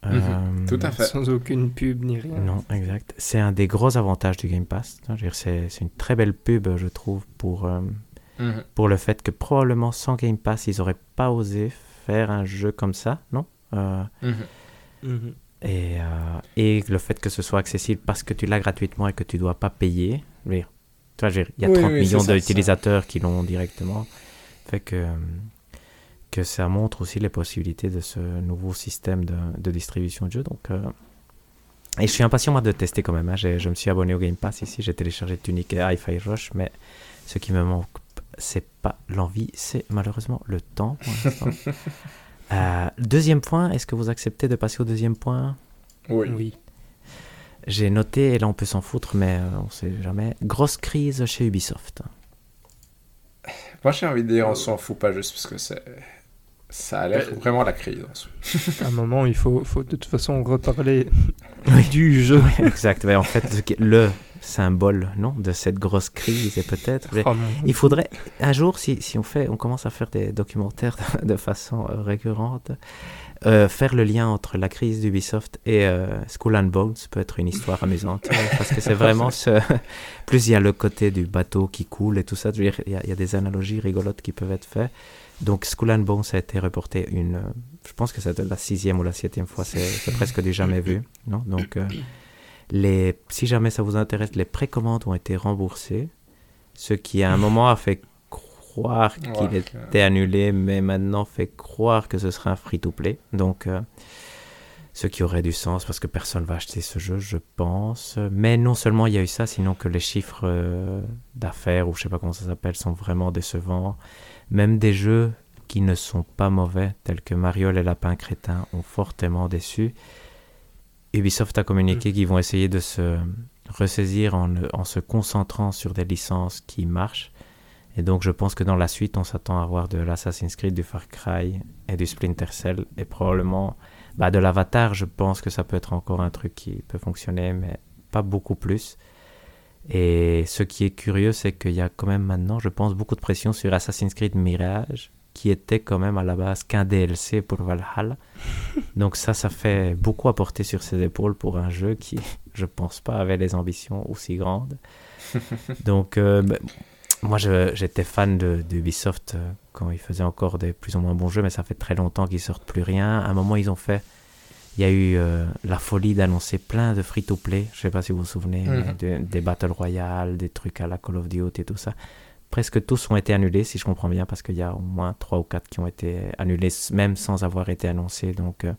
Mhm, tout à fait. Sans aucune pub ni rien. Non, exact. C'est un des gros avantages du Game Pass. C'est une très belle pub, je trouve, pour, Mhm. pour le fait que probablement sans Game Pass, ils n'auraient pas osé faire un jeu comme ça, non? Euh, Mhm. Mhm. Et, euh, et le fait que ce soit accessible parce que tu l'as gratuitement et que tu dois pas payer. il y a Oui, 30 oui, millions d'utilisateurs qui l'ont directement. Fait que, que ça montre aussi les possibilités de ce nouveau système de, de distribution de jeux. Donc, euh, et je suis impatient moi de tester quand même. hein. J'ai- Je me suis abonné au Game Pass ici, j'ai téléchargé Tunic et Hi-Fi Rush, mais ce qui me manque, c'est pas l'envie, c'est malheureusement le temps. pour l'instant. Euh, deuxième point, est-ce que vous acceptez de passer au deuxième point? Oui. Oui. j'ai noté, et là on peut s'en foutre, mais euh, on sait jamais. Grosse crise chez Ubisoft. Moi, j'ai envie de dire, on s'en fout pas juste parce que c'est. Ça a l'air Euh, vraiment la crise. À un moment, il faut, faut de toute façon reparler Oui. du jeu. exact. Mais en fait, le symbole non, de cette grosse crise, et peut-être. Oh Il faudrait un jour, si, si on fait, on commence à faire des documentaires de, façon euh, récurrente, euh, faire le lien entre la crise d'Ubisoft et euh, Skull and Bones peut être une histoire amusante parce que c'est vraiment ce. Plus il y a le côté du bateau qui coule et tout ça. Il y, y a des analogies rigolotes qui peuvent être faites. Donc Skull and Bones a été reporté une. Je pense que c'était la sixième ou la septième fois. C'est c'est presque du jamais vu, non? Donc euh, les, si jamais ça vous intéresse, les précommandes ont été remboursées, ce qui à un moment a fait croire qu'il Ouais, était annulé, mais maintenant fait croire que ce sera un free-to-play. Donc, euh, ce qui aurait du sens parce que personne va acheter ce jeu, je pense. Mais non seulement il y a eu ça, sinon que les chiffres euh, d'affaires ou je sais pas comment ça s'appelle sont vraiment décevants. Même des jeux qui ne sont pas mauvais, tels que Mario les lapins crétins, ont fortement déçu. Ubisoft a communiqué Mm. qu'ils vont essayer de se ressaisir en, en se concentrant sur des licences qui marchent. Et donc je pense que dans la suite, on s'attend à voir de l'Assassin's Creed, du Far Cry et du Splinter Cell. Et probablement bah, de l'Avatar, je pense que ça peut être encore un truc qui peut fonctionner, mais pas beaucoup plus. Et ce qui est curieux, c'est qu'il y a quand même maintenant, je pense, beaucoup de pression sur Assassin's Creed Mirage, qui était quand même à la base qu'un DLC pour Valhalla. Donc ça, ça fait beaucoup à porter sur ses épaules pour un jeu qui, je pense pas, avait les ambitions aussi grandes. Donc, euh, bah, moi, j'étais fan de d'Ubisoft euh, quand ils faisaient encore des plus ou moins bons jeux, mais ça fait très longtemps qu'ils sortent plus rien. À un moment, ils ont fait... Il y a eu euh, la folie d'annoncer plein de free-to-play. Je sais pas si vous vous souvenez, Mhm. de- des Battle Royale, des trucs à la Call of Duty et tout ça. Presque tous ont été annulés, si je comprends bien, parce qu'il y a au moins 3 ou 4 qui ont été annulés, même sans avoir été annoncés. Donc, euh,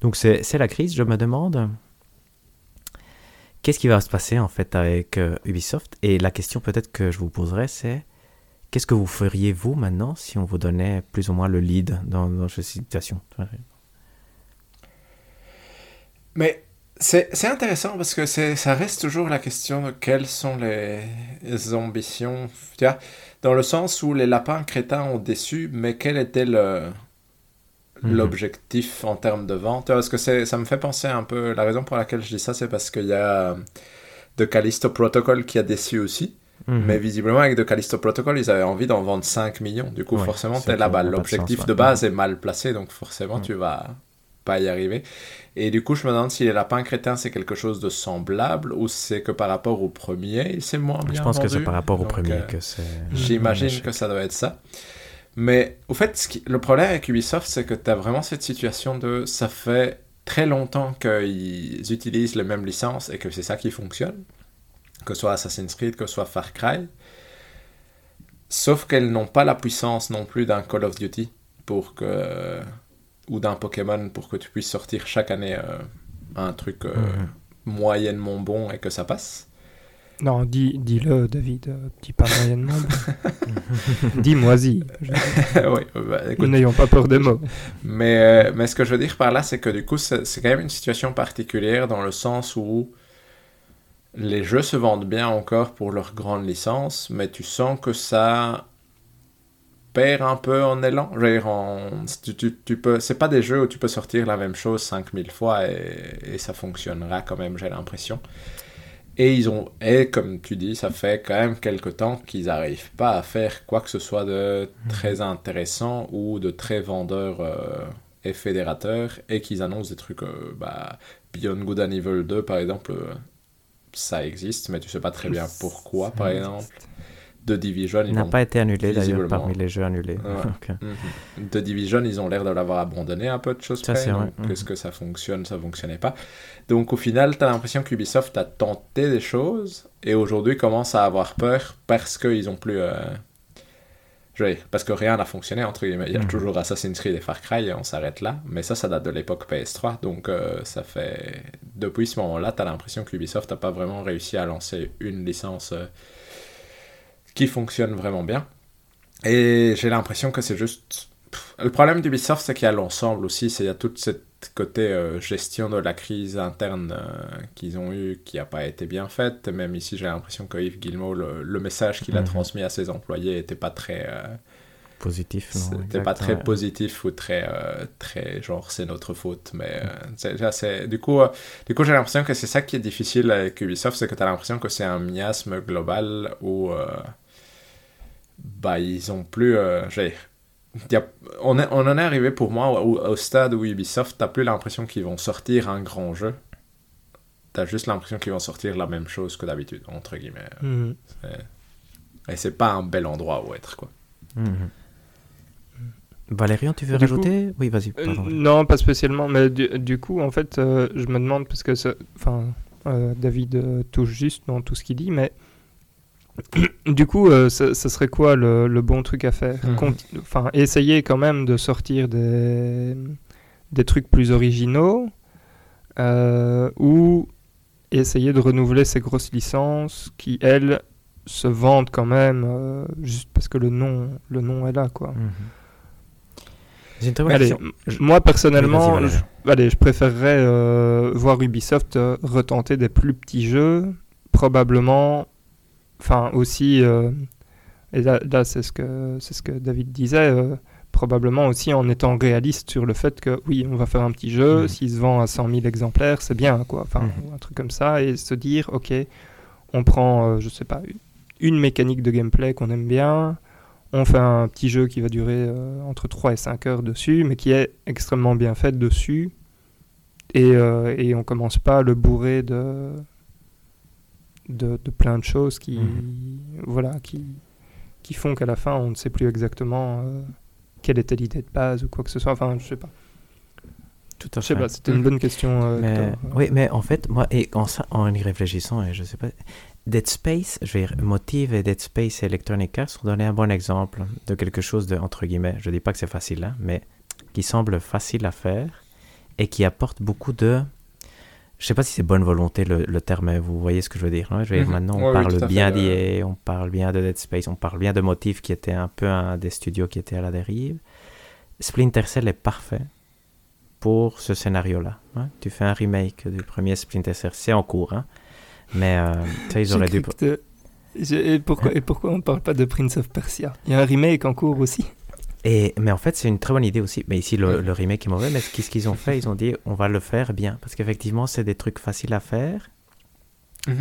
donc c'est c'est la crise, je me demande. Qu'est-ce qui va se passer en fait avec euh, Ubisoft? Et la question peut-être que je vous poserai, c'est qu'est-ce que vous feriez vous maintenant si on vous donnait plus ou moins le lead dans, dans cette situation? Mais c'est intéressant parce que ça reste toujours la question de quelles sont les, les ambitions. Tu vois, dans le sens où les lapins crétins ont déçu, mais quel était Mhm. l'objectif en termes de vente? Parce que ça me fait penser un peu. La raison pour laquelle je dis ça, c'est parce qu'il y a euh, The Callisto Protocol qui a déçu aussi. Mhm. Mais visiblement, avec The Callisto Protocol, ils avaient envie d'en vendre 5 millions. Du coup, Ouais, forcément, t'es là-bas. de L'objectif sens, de ouais. base est mal placé, donc forcément, tu vas pas y arriver. Et du coup, je me demande si les lapins crétins, c'est quelque chose de semblable ou c'est que par rapport au premier, c'est moins bien Je pense que c'est par rapport au Donc, premier euh, que c'est. J'imagine que ça doit être ça. Mais au fait, ce qui- le problème avec Ubisoft, c'est que tu as vraiment cette situation de ça fait très longtemps qu'ils utilisent les mêmes licences et que c'est ça qui fonctionne, que ce soit Assassin's Creed, que ce soit Far Cry. Sauf qu'elles n'ont pas la puissance non plus d'un Call of Duty pour que ou d'un Pokémon pour que tu puisses sortir chaque année euh, un truc euh, Mhm. moyennement bon et que ça passe. Non, dis- dis-le, David. euh, Dis pas moyennement. bon. Dis-moi-y. Oui, bah, écoute, N'ayons pas peur des mots. Mais, euh, mais ce que je veux dire par là, c'est que du coup, c'est c'est quand même une situation particulière dans le sens où les jeux se vendent bien encore pour leur grande licence, mais tu sens que ça un peu en élan. En- tu, tu, tu peux, c'est pas des jeux où tu peux sortir la même chose 5000 fois et, et ça fonctionnera quand même, j'ai l'impression. Et ils ont, et comme tu dis, ça fait quand même quelque temps qu'ils n'arrivent pas à faire quoi que ce soit de très intéressant ou de très vendeur euh, et fédérateur et qu'ils annoncent des trucs, euh, bah, Beyond Good and Evil 2 par exemple, euh, ça existe, mais tu sais pas très bien pourquoi par exemple. The Division, Il n'a pas été annulé d'ailleurs parmi les jeux annulés. Ouais. Mhm. The Division, ils ont l'air de l'avoir abandonné un peu de choses près. donc, Mhm. Est-ce que ça fonctionne, ça fonctionnait pas? Donc au final, tu as l'impression qu'Ubisoft a tenté des choses et aujourd'hui commence à avoir peur parce qu'ils ont plus. euh, dire, parce que rien n'a fonctionné, entre guillemets. Il y a Mhm. toujours Assassin's Creed et Far Cry et on s'arrête là. Mais ça, ça date de l'époque PS3. Donc euh, ça fait. Depuis ce moment-là, tu as l'impression qu'Ubisoft n'a pas vraiment réussi à lancer une licence euh, qui fonctionne vraiment bien. Et j'ai l'impression que c'est juste. Le problème d'Ubisoft, c'est qu'il y a l'ensemble aussi. C'est il y a tout ce côté euh, gestion de la crise interne euh, qu'ils ont eu qui n'a pas été bien faite. Même ici, j'ai l'impression que Yves Guillemot, le, le message qu'il a Mhm. transmis à ses employés n'était pas très. euh, positif, c'était pas très ouais. positif ou très euh, très genre c'est notre faute mais c'est du coup du coup j'ai l'impression que c'est ça qui est difficile avec Ubisoft c'est que tu as l'impression que c'est un miasme global où bah ils ont plus euh, a- on, est- on en est arrivé pour moi au, au stade où Ubisoft t'as plus l'impression qu'ils vont sortir un grand jeu t'as juste l'impression qu'ils vont sortir la même chose que d'habitude entre guillemets Mhm. et c'est pas un bel endroit où être quoi Mhm. Valérian, tu veux Du rajouter? Oui, vas-y. Euh, pardon. non, pas spécialement, mais du, du coup, en fait, euh, je me demande, parce que ça- enfin, euh, David euh, touche juste dans tout ce qu'il dit, mais du coup, euh, ça serait quoi le, le bon truc à faire? Mhm. Enfin, essayer quand même de sortir des, des trucs plus originaux, euh, ou essayer de renouveler ces grosses licences qui, elles, se vendent quand même euh, juste parce que le nom, le nom est là, quoi. Mhm. C'est une très bonne Allez. Je- moi personnellement, je, allez, je préférerais euh, voir Ubisoft retenter des plus petits jeux, probablement, enfin aussi, euh, et là, là, c'est ce que c'est ce que David disait, euh, probablement aussi en étant réaliste sur le fait que oui, on va faire un petit jeu, Mhm. s'il se vend à 100 000 exemplaires, c'est bien, quoi, enfin Mhm. un truc comme ça, et se dire ok, on prend, euh, je sais pas, une mécanique de gameplay qu'on aime bien, on fait un petit jeu qui va durer euh, entre 3 et 5 heures dessus, mais qui est extrêmement bien fait dessus. Et, euh, et on commence pas à le bourrer de, de, de plein de choses qui, Mhm. voilà, qui, qui font qu'à la fin, on ne sait plus exactement euh, quelle était l'idée de base ou quoi que ce soit. Enfin, je sais pas. Tout à Je sais pas, c'était une bonne question. euh, Mais, oui, mais en fait, moi, et en, ça- en y réfléchissant, et je sais pas, Dead Space, je vais dire, Motive et Dead Space et Electronic Arts ont donné un bon exemple de quelque chose de, entre guillemets, je dis pas que c'est facile, hein, mais qui semble facile à faire et qui apporte beaucoup de. Je sais pas si c'est bonne volonté le, le terme, mais vous voyez ce que je veux dire. hein. Je veux dire, Mhm. maintenant, on Ouais, parle bien euh. d'IA, on parle bien de Dead Space, on parle bien de Motive qui était un peu un des studios qui était à la dérive. Splinter Cell est parfait pour ce scénario-là. hein. Tu fais un remake du premier Splinter Cell, c'est en cours, hein. mais euh, ça, ils auraient dû. te- Et pourquoi, et pourquoi on ne parle pas de Prince of Persia? Il y a un remake en cours aussi. Et, mais en fait, c'est une très bonne idée aussi. Mais ici, le, Mhm. le remake est mauvais, mais ce qu'ils ont fait, ils ont dit on va le faire bien. Parce qu'effectivement, c'est des trucs faciles à faire,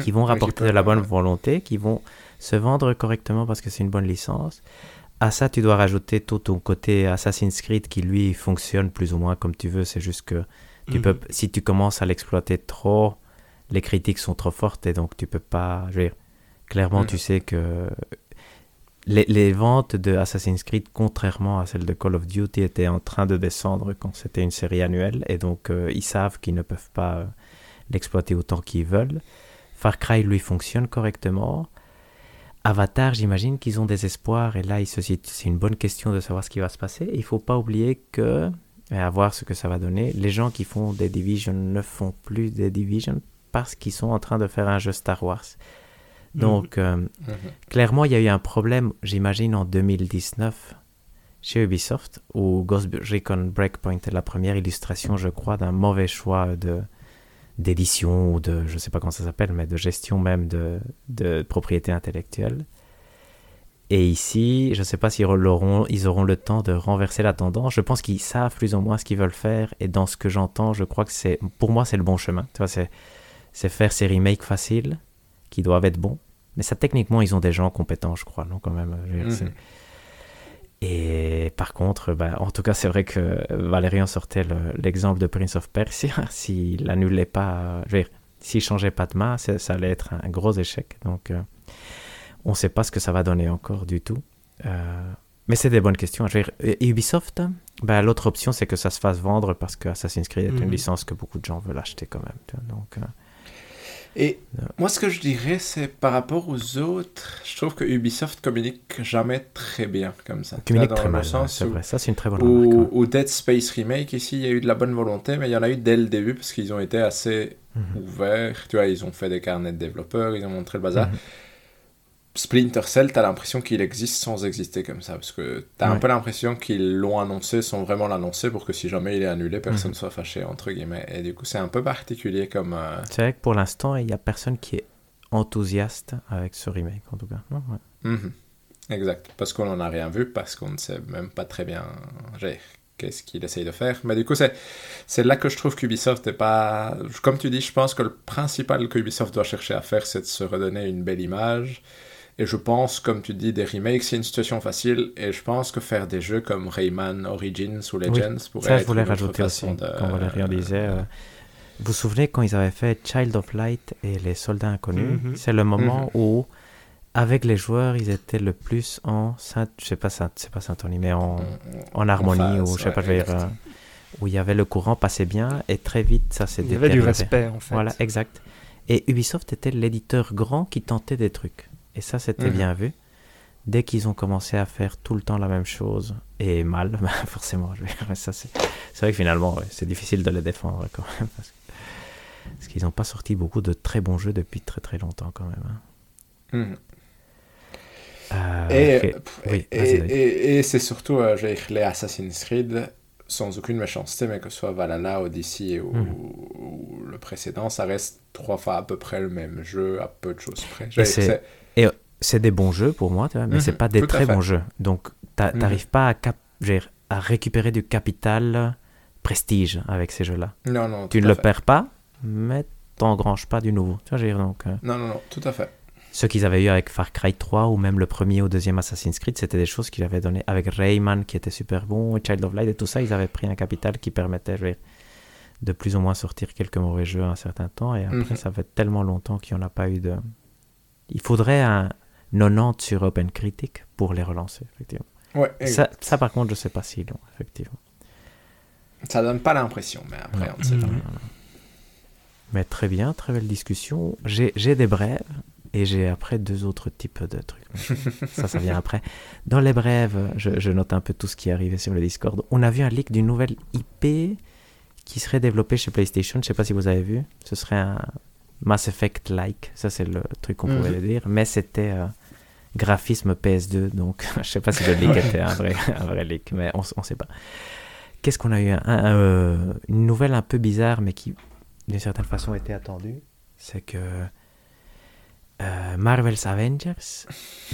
qui vont rapporter de la bonne volonté, qui vont se vendre correctement parce que c'est une bonne licence. À ça, tu dois rajouter tout ton côté Assassin's Creed qui, lui, fonctionne plus ou moins comme tu veux. C'est juste que tu Mhm. peux, si tu commences à l'exploiter trop, les critiques sont trop fortes et donc tu peux pas. Je veux dire, clairement, Mhm. tu sais que les, ventes de Assassin's Creed, contrairement à celles de Call of Duty, étaient en train de descendre quand c'était une série annuelle et donc euh, ils savent qu'ils ne peuvent pas euh, l'exploiter autant qu'ils veulent. Far Cry lui fonctionne correctement. Avatar, j'imagine qu'ils ont des espoirs et là, c'est une bonne question de savoir ce qui va se passer. Il faut pas oublier que, à voir ce que ça va donner, les gens qui font des Division ne font plus des Division parce qu'ils sont en train de faire un jeu Star Wars. Donc, euh, Mhm. clairement, il y a eu un problème, j'imagine, en 2019 chez Ubisoft, où Ghost Recon Breakpoint est la première illustration, je crois, d'un mauvais choix de d'édition ou de, je sais pas comment ça s'appelle, mais de gestion même de, de propriété intellectuelle. Et ici, je ne sais pas s'ils auront, ils auront le temps de renverser la tendance. Je pense qu'ils savent plus ou moins ce qu'ils veulent faire. Et dans ce que j'entends, je crois que c'est, pour moi, c'est le bon chemin. Tu vois, c'est, c'est faire ces remakes faciles, qui doivent être bons. Mais ça, techniquement, ils ont des gens compétents, je crois, non, quand même. dire, Mhm. Et par contre, bah, en tout cas, c'est vrai que Valérian sortait le- l'exemple de Prince of Persia. S'il annulait pas, je veux dire, s'il changeait pas de main, ça, ça allait être un gros échec. Donc, euh, on ne sait pas ce que ça va donner encore du tout. Euh, mais c'est des bonnes questions. Je veux dire, Ubisoft, bah, l'autre option, c'est que ça se fasse vendre parce que Assassin's Creed est Mhm. une licence que beaucoup de gens veulent acheter quand même. Donc, euh, Et moi, ce que je dirais, c'est par rapport aux autres, je trouve que Ubisoft communique jamais très bien comme ça. communique Dans très mal, ouais, c'est où- vrai. Ça, c'est une très bonne remarque. Ou, ouais. ou Dead Space Remake, ici, il y a eu de la bonne volonté, mais il y en a eu dès le début parce qu'ils ont été assez Mhm. ouverts. Tu vois, ils ont fait des carnets de développeurs, ils ont montré le bazar. Mhm. Splinter Cell, t'as l'impression qu'il existe sans exister comme ça, parce que t'as un Ouais. peu l'impression qu'ils l'ont annoncé sans vraiment l'annoncer pour que si jamais il est annulé, personne Mhm. soit fâché, entre guillemets. Et du coup, c'est un peu particulier comme... euh, C'est vrai que pour l'instant, il n'y a personne qui est enthousiaste avec ce remake, en tout cas. Non, ouais. Mhm. Exact, parce qu'on n'en a rien vu, parce qu'on ne sait même pas très bien j'ai- qu'est-ce qu'il essaye de faire. Mais du coup, c'est, c'est là que je trouve qu'Ubisoft n'est pas... Comme tu dis, je pense que le principal que Ubisoft doit chercher à faire, c'est de se redonner une belle image. Et je pense, comme tu dis, des remakes, c'est une situation facile. Et je pense que faire des jeux comme Rayman Origins ou Legends pourrait Ça, je être voulais une autre rajouter aussi, façon de... quand Valérian disait. euh, vous vous souvenez quand ils avaient fait Child of Light et les soldats inconnus? Mhm. C'est le moment où, avec les joueurs, ils étaient le plus en saint, je sais pas saint, c'est pas syntonie, mais en, en harmonie ou je sais ouais, pas, je dire, euh, où il y avait le courant passait bien et très vite ça s'est Il y avait du respect en fait. Voilà, exact. Et Ubisoft était l'éditeur grand qui tentait des trucs. Et ça, c'était Mhm. bien vu. Dès qu'ils ont commencé à faire tout le temps la même chose, et mal, bah, forcément, je veux dire, ça, c'est c'est vrai que finalement, ouais, c'est difficile de les défendre quand même. parce qu'ils n'ont pas sorti beaucoup de très bons jeux depuis très très longtemps quand même. hein. Mhm. Euh, Et, Oui, et, et- et c'est surtout euh, dire, les Assassin's Creed, sans aucune méchanceté, mais que ce soit Valhalla, Odyssey ou, Mhm. ou le précédent, ça reste trois fois à peu près le même jeu, à peu de choses près. Et dire, c'est- des bons jeux pour moi, tu vois, mais Mhm, c'est pas des très bons jeux. Donc, Mhm. t'arrives pas à, cap- récupérer du capital prestige avec ces jeux-là. Non, non, Tu ne le fait. perds pas, mais t'engranges pas du nouveau. Tu vois, je veux dire, donc, euh, Non, non, non, tout à fait. ce qu'ils avaient eu avec Far Cry 3 ou même le premier ou deuxième Assassin's Creed, c'était des choses qu'ils avaient donné avec Rayman qui était super bon, et Child of Light et tout ça, ils avaient pris un capital qui permettait dire, de plus ou moins sortir quelques mauvais jeux à un certain temps, et après, Mhm. ça fait tellement longtemps qu'il n'y en a pas eu de... Il faudrait un 90 sur Open Critic pour les relancer, effectivement. Ouais, Ça, par contre, je sais pas si long, effectivement. Ça donne pas l'impression, mais après, on ne sait pas. Mhm. Mais très bien, très belle discussion. J'ai des brèves et j'ai après deux autres types de trucs. ça, ça vient après. Dans les brèves, je, je note un peu tout ce qui est arrivé sur le Discord. On a vu un leak d'une nouvelle IP qui serait développée chez PlayStation. Je sais pas si vous avez vu. Ce serait un Mass Effect-like. Ça, c'est le truc qu'on Mhm. pouvait dire. Mais c'était euh, graphisme PS2. Donc, je sais pas si le leak était un vrai, un vrai leak, mais on ne sait pas. Qu'est-ce qu'on a eu? Un- un, euh, Une nouvelle un peu bizarre, mais qui, d'une certaine façon, était attendue. C'est que euh, Marvel's Avengers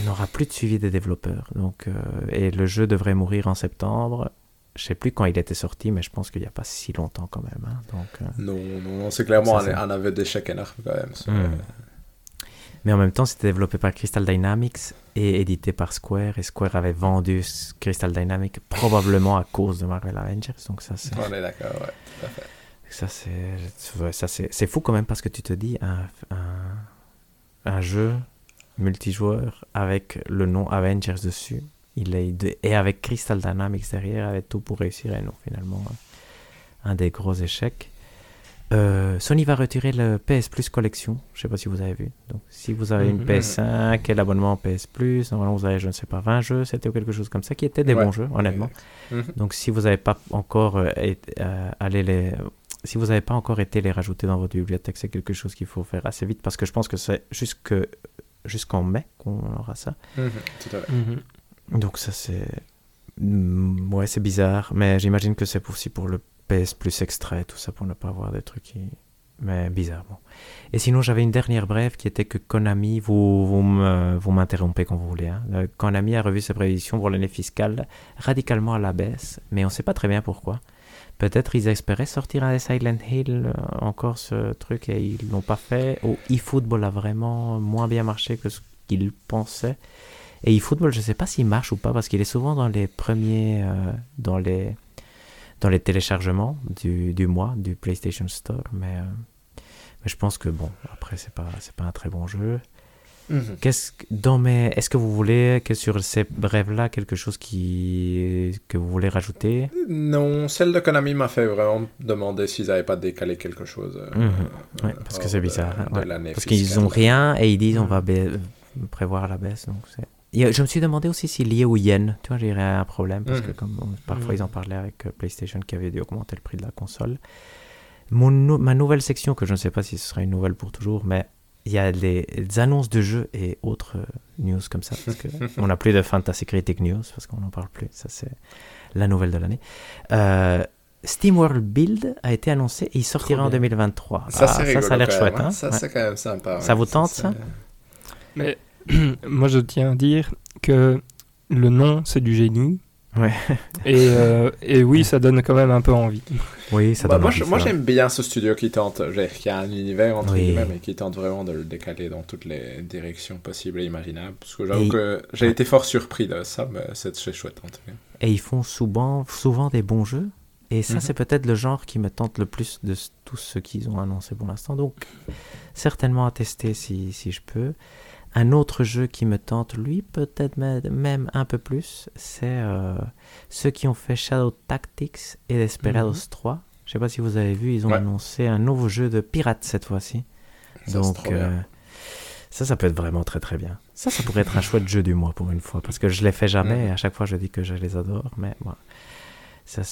n'aura plus de suivi des développeurs. Donc, et le jeu devrait mourir en septembre. Je sais plus quand il était sorti, mais je pense qu'il n'y a pas si longtemps quand même. hein. Donc, euh, Non, non, non, c'est clairement Ça, un, un aveu d'échec énorme quand même. Hmm. Mais en même temps, c'était développé par Crystal Dynamics et édité par Square. Et Square avait vendu Crystal Dynamics probablement à cause de Marvel Avengers. Donc ça, c'est On est d'accord, ouais. tout à fait. ça, c'est ça, c'est c'est fou quand même parce que tu te dis un, un, un jeu multijoueur avec le nom Avengers dessus. Il est et avec Crystal Dynamics derrière, avec tout pour réussir. Et non, finalement, euh, un des gros échecs. Euh, Sony va retirer le PS Plus collection. Je sais pas si vous avez vu. Donc, si vous avez une Mhm. PS5 et l'abonnement PS Plus, normalement vous avez, je ne sais pas, 20 jeux, c'était ou quelque chose comme ça, qui étaient des Ouais. bons jeux, honnêtement. Mhm. Donc, si vous n'avez pas encore euh, été- euh, allé les, si vous n'avez pas encore été les rajouter dans votre bibliothèque, c'est quelque chose qu'il faut faire assez vite parce que je pense que c'est jusque jusqu'en mai qu'on aura ça. Mhm, Tout à fait. Donc ça c'est Mm, ouais c'est bizarre, mais j'imagine que c'est aussi pour le PS Plus extrait tout ça pour ne pas avoir des trucs qui mais bizarrement. Et sinon j'avais une dernière brève qui était que Konami vous vous m'interrompez quand vous voulez. hein. Euh, Konami a revu ses prévisions pour l'année fiscale radicalement à la baisse, mais on ne sait pas très bien pourquoi. Peut-être ils espéraient sortir un Silent Hill, euh, encore ce truc, et ils l'ont pas fait. Ou eFootball a vraiment moins bien marché que ce qu'ils pensaient. Et eFootball, je ne sais pas s'il marche ou pas, parce qu'il est souvent dans les premiers, euh, dans, les, dans les téléchargements du, du mois du PlayStation Store. Mais, euh, mais je pense que, bon, après, c'est pas, c'est pas un très bon jeu. Mhm. Qu'est-ce que, dans mes, est-ce que vous voulez que sur ces brèves-là, quelque chose qui, que vous voulez rajouter? Non, celle de Konami m'a fait vraiment demander s'ils n'avaient pas décalé quelque chose. euh, Ouais, parce que c'est de- bizarre, hein, de ouais. l'année Parce qu'ils fiscale. ont rien et ils disent on Mhm. va prévoir la baisse. Donc c'est- je me suis demandé aussi si lié au yen, tu vois, j'ai un problème parce que Mhm. comme on- parfois Mhm. ils en parlaient avec euh, PlayStation qui avait dû augmenter le prix de la console. Mon ma nouvelle section, que je ne sais pas si ce sera une nouvelle pour toujours, mais il y a les, les annonces de jeux et autres euh, news comme ça. Parce que on n'a plus de Fantasy Critic News parce qu'on n'en parle plus. Ça, c'est la nouvelle de l'année. Euh, Steam World Build a été annoncé et il sortira en bien. 2023. Ça, Ah, rigolo. ça a l'air chouette. hein. hein. Ça, Ouais. c'est quand même sympa. Ça ouais. vous tente, ça c'est- Mais moi, je tiens à dire que le nom, c'est du génie. Ouais. Et, euh, et oui, ça donne quand même un peu envie. Oui, ça Bah, donne moi, envie, moi, j'aime bien ce studio qui tente, qui a un univers entre Oui. guillemets, mais qui tente vraiment de le décaler dans toutes les directions possibles et imaginables. Parce que j'avoue Et- que j'ai été fort surpris de ça, mais c'est chouette en tout cas. Et ils font souvent, souvent des bons jeux. Et ça, Mhm. c'est peut-être le genre qui me tente le plus de tous ceux qu'ils ont annoncé pour l'instant. Donc, certainement à tester si, si je peux. Un autre jeu qui me tente, lui, peut-être mê- même un peu plus, c'est euh, ceux qui ont fait Shadow Tactics et Desperados 3. Je sais pas si vous avez vu, ils ont Ouais. annoncé un nouveau jeu de pirates cette fois-ci. Donc, euh, ça, ça peut être vraiment très très bien. Ça, ça pourrait être un chouette jeu du mois pour une fois, parce que je les fais jamais et à chaque fois je dis que je les adore, mais voilà. Ça.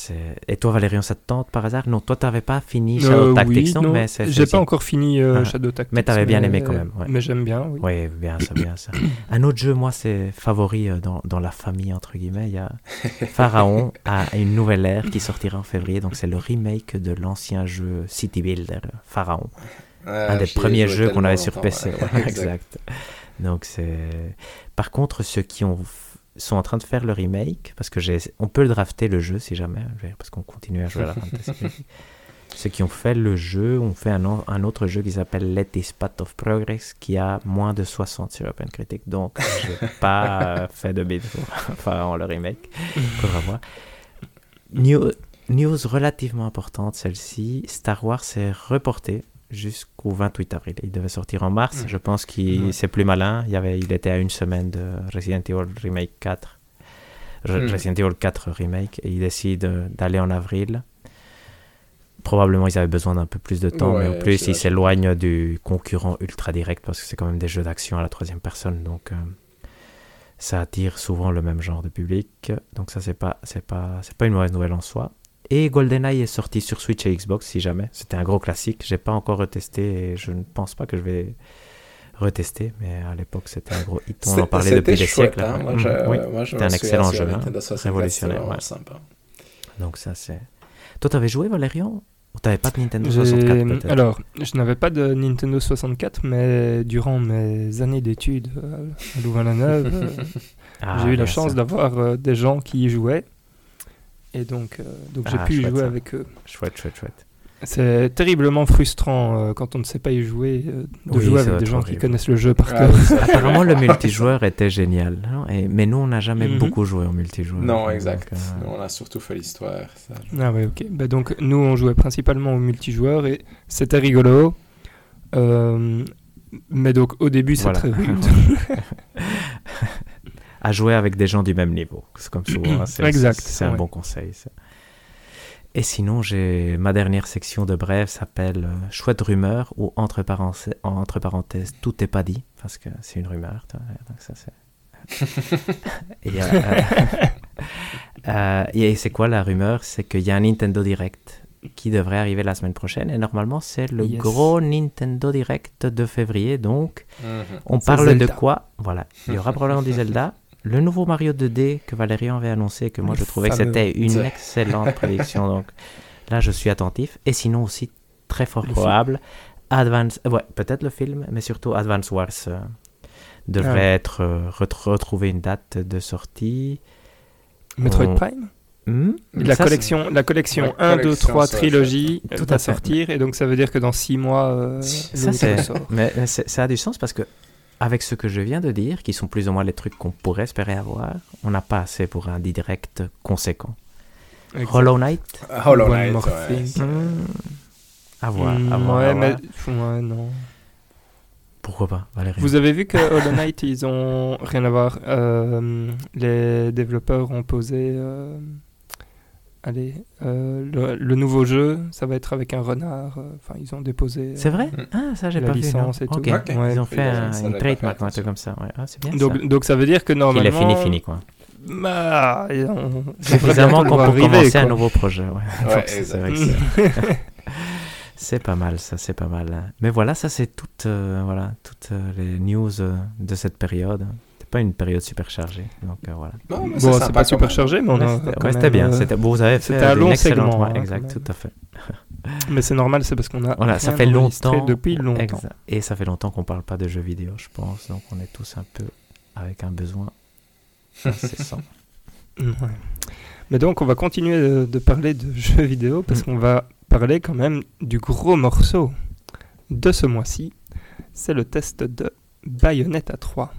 Et toi, Valérian, ça te tente par hasard? Non, toi, t'avais pas fini Euh, Shadow oui, Tactics, non, non, mais c'est... J'ai pas encore fini euh, Ah. Shadow Tactics. Mais t'avais bien aimé quand même, ouais. Mais j'aime bien, oui. Oui, bien ça, bien ça. Un autre jeu, moi, c'est favori euh, dans, dans la famille, entre guillemets. Il y a Pharaon à une nouvelle ère qui sortira en février. Donc, c'est le remake de l'ancien jeu City Builder, Pharaon. un des premiers jeux qu'on avait sur PC. ouais, exact. Donc c'est. Par contre, ceux qui ont sont en train de faire le remake, parce que j'ai, on peut le drafter le jeu si jamais, je parce qu'on continue à jouer à la Fantasy. Ceux qui ont fait le jeu ont fait un, autre jeu qui s'appelle Let This Path of Progress, qui a moins de 60 sur OpenCritic. Donc, j'ai pas euh, fait de bid pour Pharaon le remake. Faudra voir. New- news relativement importante, celle-ci. Star Wars est reporté jusqu'au 28 avril. Il devait sortir en mars. Je pense qu'il Ouais. c'est plus malin. Il, y avait, il était à une semaine de Resident Evil Remake 4. Re- Mm. Resident Evil 4 Remake. Et il décide euh, d'aller en avril. Probablement, ils avaient besoin d'un peu plus de temps, mais en plus, ils s'éloignent du concurrent ultra direct parce que c'est quand même des jeux d'action à la troisième personne. Donc, euh, ça attire souvent le même genre de public. Donc, ça, c'est pas, c'est pas, c'est pas une mauvaise nouvelle en soi. Et GoldenEye est sorti sur Switch et Xbox, si jamais. C'était un gros classique. J'ai pas encore retesté et je ne pense pas que je vais retester. Mais à l'époque, c'était un gros hit. On en parlait depuis des siècles. Hein. Moi, Mhm. je, Oui. moi, je c'était un excellent jeu, hein. Nintendo 64, Révolutionnaire, ouais. sympa. Donc, ça, c'est. Toi, t'avais joué, Valérian? Ou t'avais pas de Nintendo J'ai- 64 peut-être? Alors, je n'avais pas de Nintendo 64, mais durant mes années d'études euh, à Louvain-la-Neuve, Ah, j'ai eu la bien chance d'avoir euh, des gens qui y jouaient. Et donc, euh, donc j'ai Ah, pu y chouette, jouer ça. avec eux. Chouette, chouette, chouette. C'est terriblement frustrant euh, quand on ne sait pas y jouer, euh, de Oui, jouer avec des gens qui connaissent le jeu par Ah cœur. ça- Apparemment, le multijoueur était génial. non? Et, mais nous, on n'a jamais Mhm. beaucoup joué en multijoueur. Non, Donc, exact. euh, Nous, on a surtout fait l'histoire. Ah ouais, ok. Bah donc, nous, on jouait principalement au multijoueur et c'était rigolo. Euh, mais donc, au début, c'est Voilà. très rude. à jouer avec des gens du même niveau. C'est comme souvent. hein, c'est, un bon conseil. ça. Et sinon, j'ai ma dernière section de brève s'appelle euh, Chouette rumeur ou entre parenthèses, entre parenthèses tout n'est pas dit parce que c'est une rumeur. donc ça c'est. et, euh, euh, et c'est quoi la rumeur? C'est qu'il y a un Nintendo Direct qui devrait arriver la semaine prochaine et normalement c'est le Yes. gros Nintendo Direct de février donc Mhm. on parle Zelda. de quoi? Voilà, il y aura probablement du Zelda. Le nouveau Mario 2D que Valérian avait annoncé, que moi Le je trouvais que c'était une excellente prédiction. Donc là, je suis attentif. Et sinon aussi, très fort Le probable, Advance, euh, ouais, peut-être le film, mais surtout Advance Wars euh, devrait Ah ouais. être euh, ret- retrouver une date de sortie. Metroid On- Prime Hmm La Ça, collection, la collection La 1, 2, collection 3 sera trilogie Tout va sortir et donc ça veut dire que dans 6 mois, euh, Ça, sort. Mais ça a du sens parce que, avec ce que je viens de dire, qui sont plus ou moins les trucs qu'on pourrait espérer avoir, on n'a pas assez pour un direct conséquent. Exact. Hollow Knight Hollow One Knight, ouais, Hmm. À voir, Mm, à voir, ouais, à mais ouais, non. Pourquoi pas, Valérie Vous avez vu que Hollow Knight, ils ont rien à voir. euh, les développeurs ont posé. euh, allez, euh, le, le nouveau jeu, ça va être avec un renard. euh, Enfin, ils ont déposé. C'est vrai Mm. Ah, ça, j'ai pas vu. licence non. et tout. Ils ont fait un, une un truc comme ça. Ouais. Ah, c'est bien Donc, ça. donc ça veut dire que normalement. est fini, fini, quoi. Bah, on- Suffisamment qu'on arriver, commencer un nouveau projet. Ouais. Ouais, c'est- c'est vrai que exact. c'est- C'est pas mal, ça, c'est pas mal. Mais voilà, ça, c'est toutes, euh, voilà, toutes euh, les news euh, de cette période. Pas une période super chargée. Donc, euh, voilà. Non, mais Bon, c'est pas super chargé, mais on Ouais, a. c'était ouais, bien. euh, C'était, bon, vous avez fait c'était un long segment, ouais, hein, exact, tout à fait. Mais c'est normal, c'est parce qu'on a. Voilà, ça fait longtemps. Depuis longtemps. Exact. Et ça fait longtemps qu'on parle pas de jeux vidéo, je pense. Donc on est tous un peu avec un besoin incessant. Ouais. Mais donc, on va continuer de, de parler de jeux vidéo parce Mm. qu'on va parler quand même du gros morceau de ce mois-ci. C'est le test de Bayonetta 3.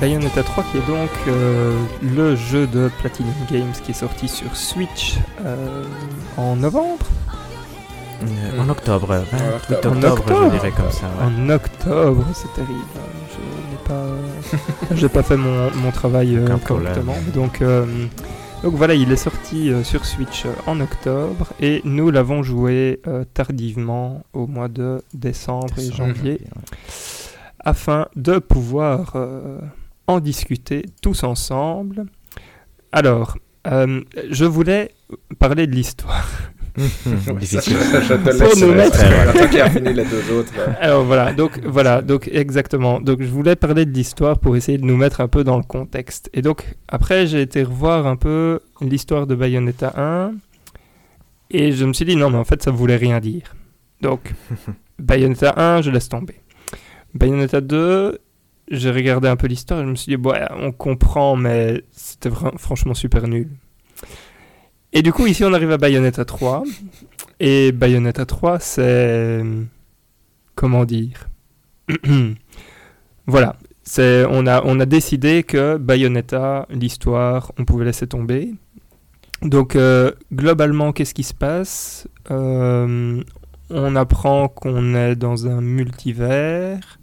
Bayonetta 3 qui est donc euh, le jeu de Platinum Games qui est sorti sur Switch euh, en novembre Euh, En octobre, 28 octobre. octobre, En octobre. je dirais comme ça. ouais. En octobre, c'est terrible. Je n'ai pas j'ai pas fait mon, mon travail euh, correctement. Donc, euh, donc voilà, il est sorti euh, sur Switch euh, en octobre et nous l'avons joué euh, tardivement au mois de décembre et janvier afin de pouvoir euh, en discuter tous ensemble. Alors, euh, je voulais parler de l'histoire. Ça, je, te laisse. nous euh, mettre- les deux autres. Alors voilà, donc voilà, donc exactement. Donc je voulais parler de l'histoire pour essayer de nous mettre un peu dans le contexte. Et donc après j'ai été revoir un peu l'histoire de Bayonetta 1 et je me suis dit non mais en fait ça voulait rien dire. Donc Bayonetta 1, je laisse tomber. Bayonetta 2, j'ai regardé un peu l'histoire et je me suis dit ouais, on comprend mais c'était franchement super nul. Et du coup ici on arrive à Bayonetta 3 et Bayonetta 3 c'est comment dire? Voilà, on a on a décidé que Bayonetta l'histoire on pouvait laisser tomber. Donc euh, globalement qu'est-ce qui se passe? Euh, On apprend qu'on est dans un multivers.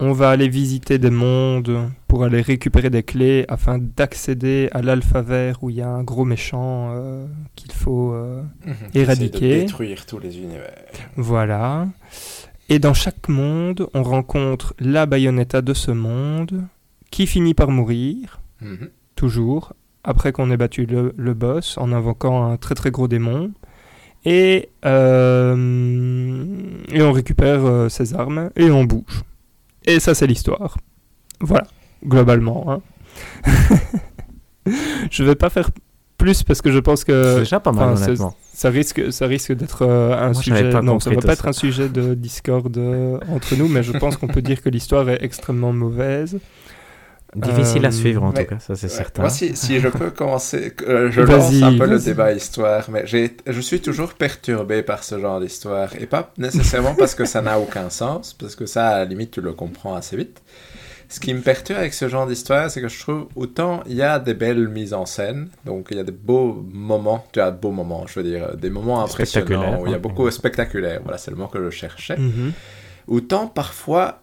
On va aller visiter des mondes pour aller récupérer des clés afin d'accéder à l'alpha vert où il y a un gros méchant euh, qu'il faut euh, Éradiquer. Essayer de détruire tous les univers. voilà. Et dans chaque monde, on rencontre la Bayonetta de ce monde qui finit par mourir, Mhm. toujours, après qu'on ait battu le, le boss en invoquant un très très gros démon. Et, euh, et on récupère ses armes et on bouge. Et ça, c'est l'histoire. Voilà, globalement. hein. je vais pas faire plus parce que je pense C'est que déjà pas mal, c'est- honnêtement. ça risque, ça risque d'être euh, un Moi, sujet. non, ça compris va pas être un sujet de discorde euh, entre nous, mais je pense qu'on peut dire que l'histoire est extrêmement mauvaise. Difficile Euh, à suivre, en mais- tout cas, ça c'est Ouais. certain. Moi, si, si je peux commencer, euh, je lance un peu le débat histoire, mais je suis toujours perturbé par ce genre d'histoire. Et pas nécessairement parce que ça n'a aucun sens, parce que ça, à la limite, tu le comprends assez vite. Ce qui me perturbe avec ce genre d'histoire, c'est que je trouve autant il y a des belles mises en scène, donc il y a des beaux moments, tu as de beaux moments, je veux dire, des moments impressionnants, où il y a beaucoup spectaculaire, voilà, c'est le mot que je cherchais. Mhm. Autant parfois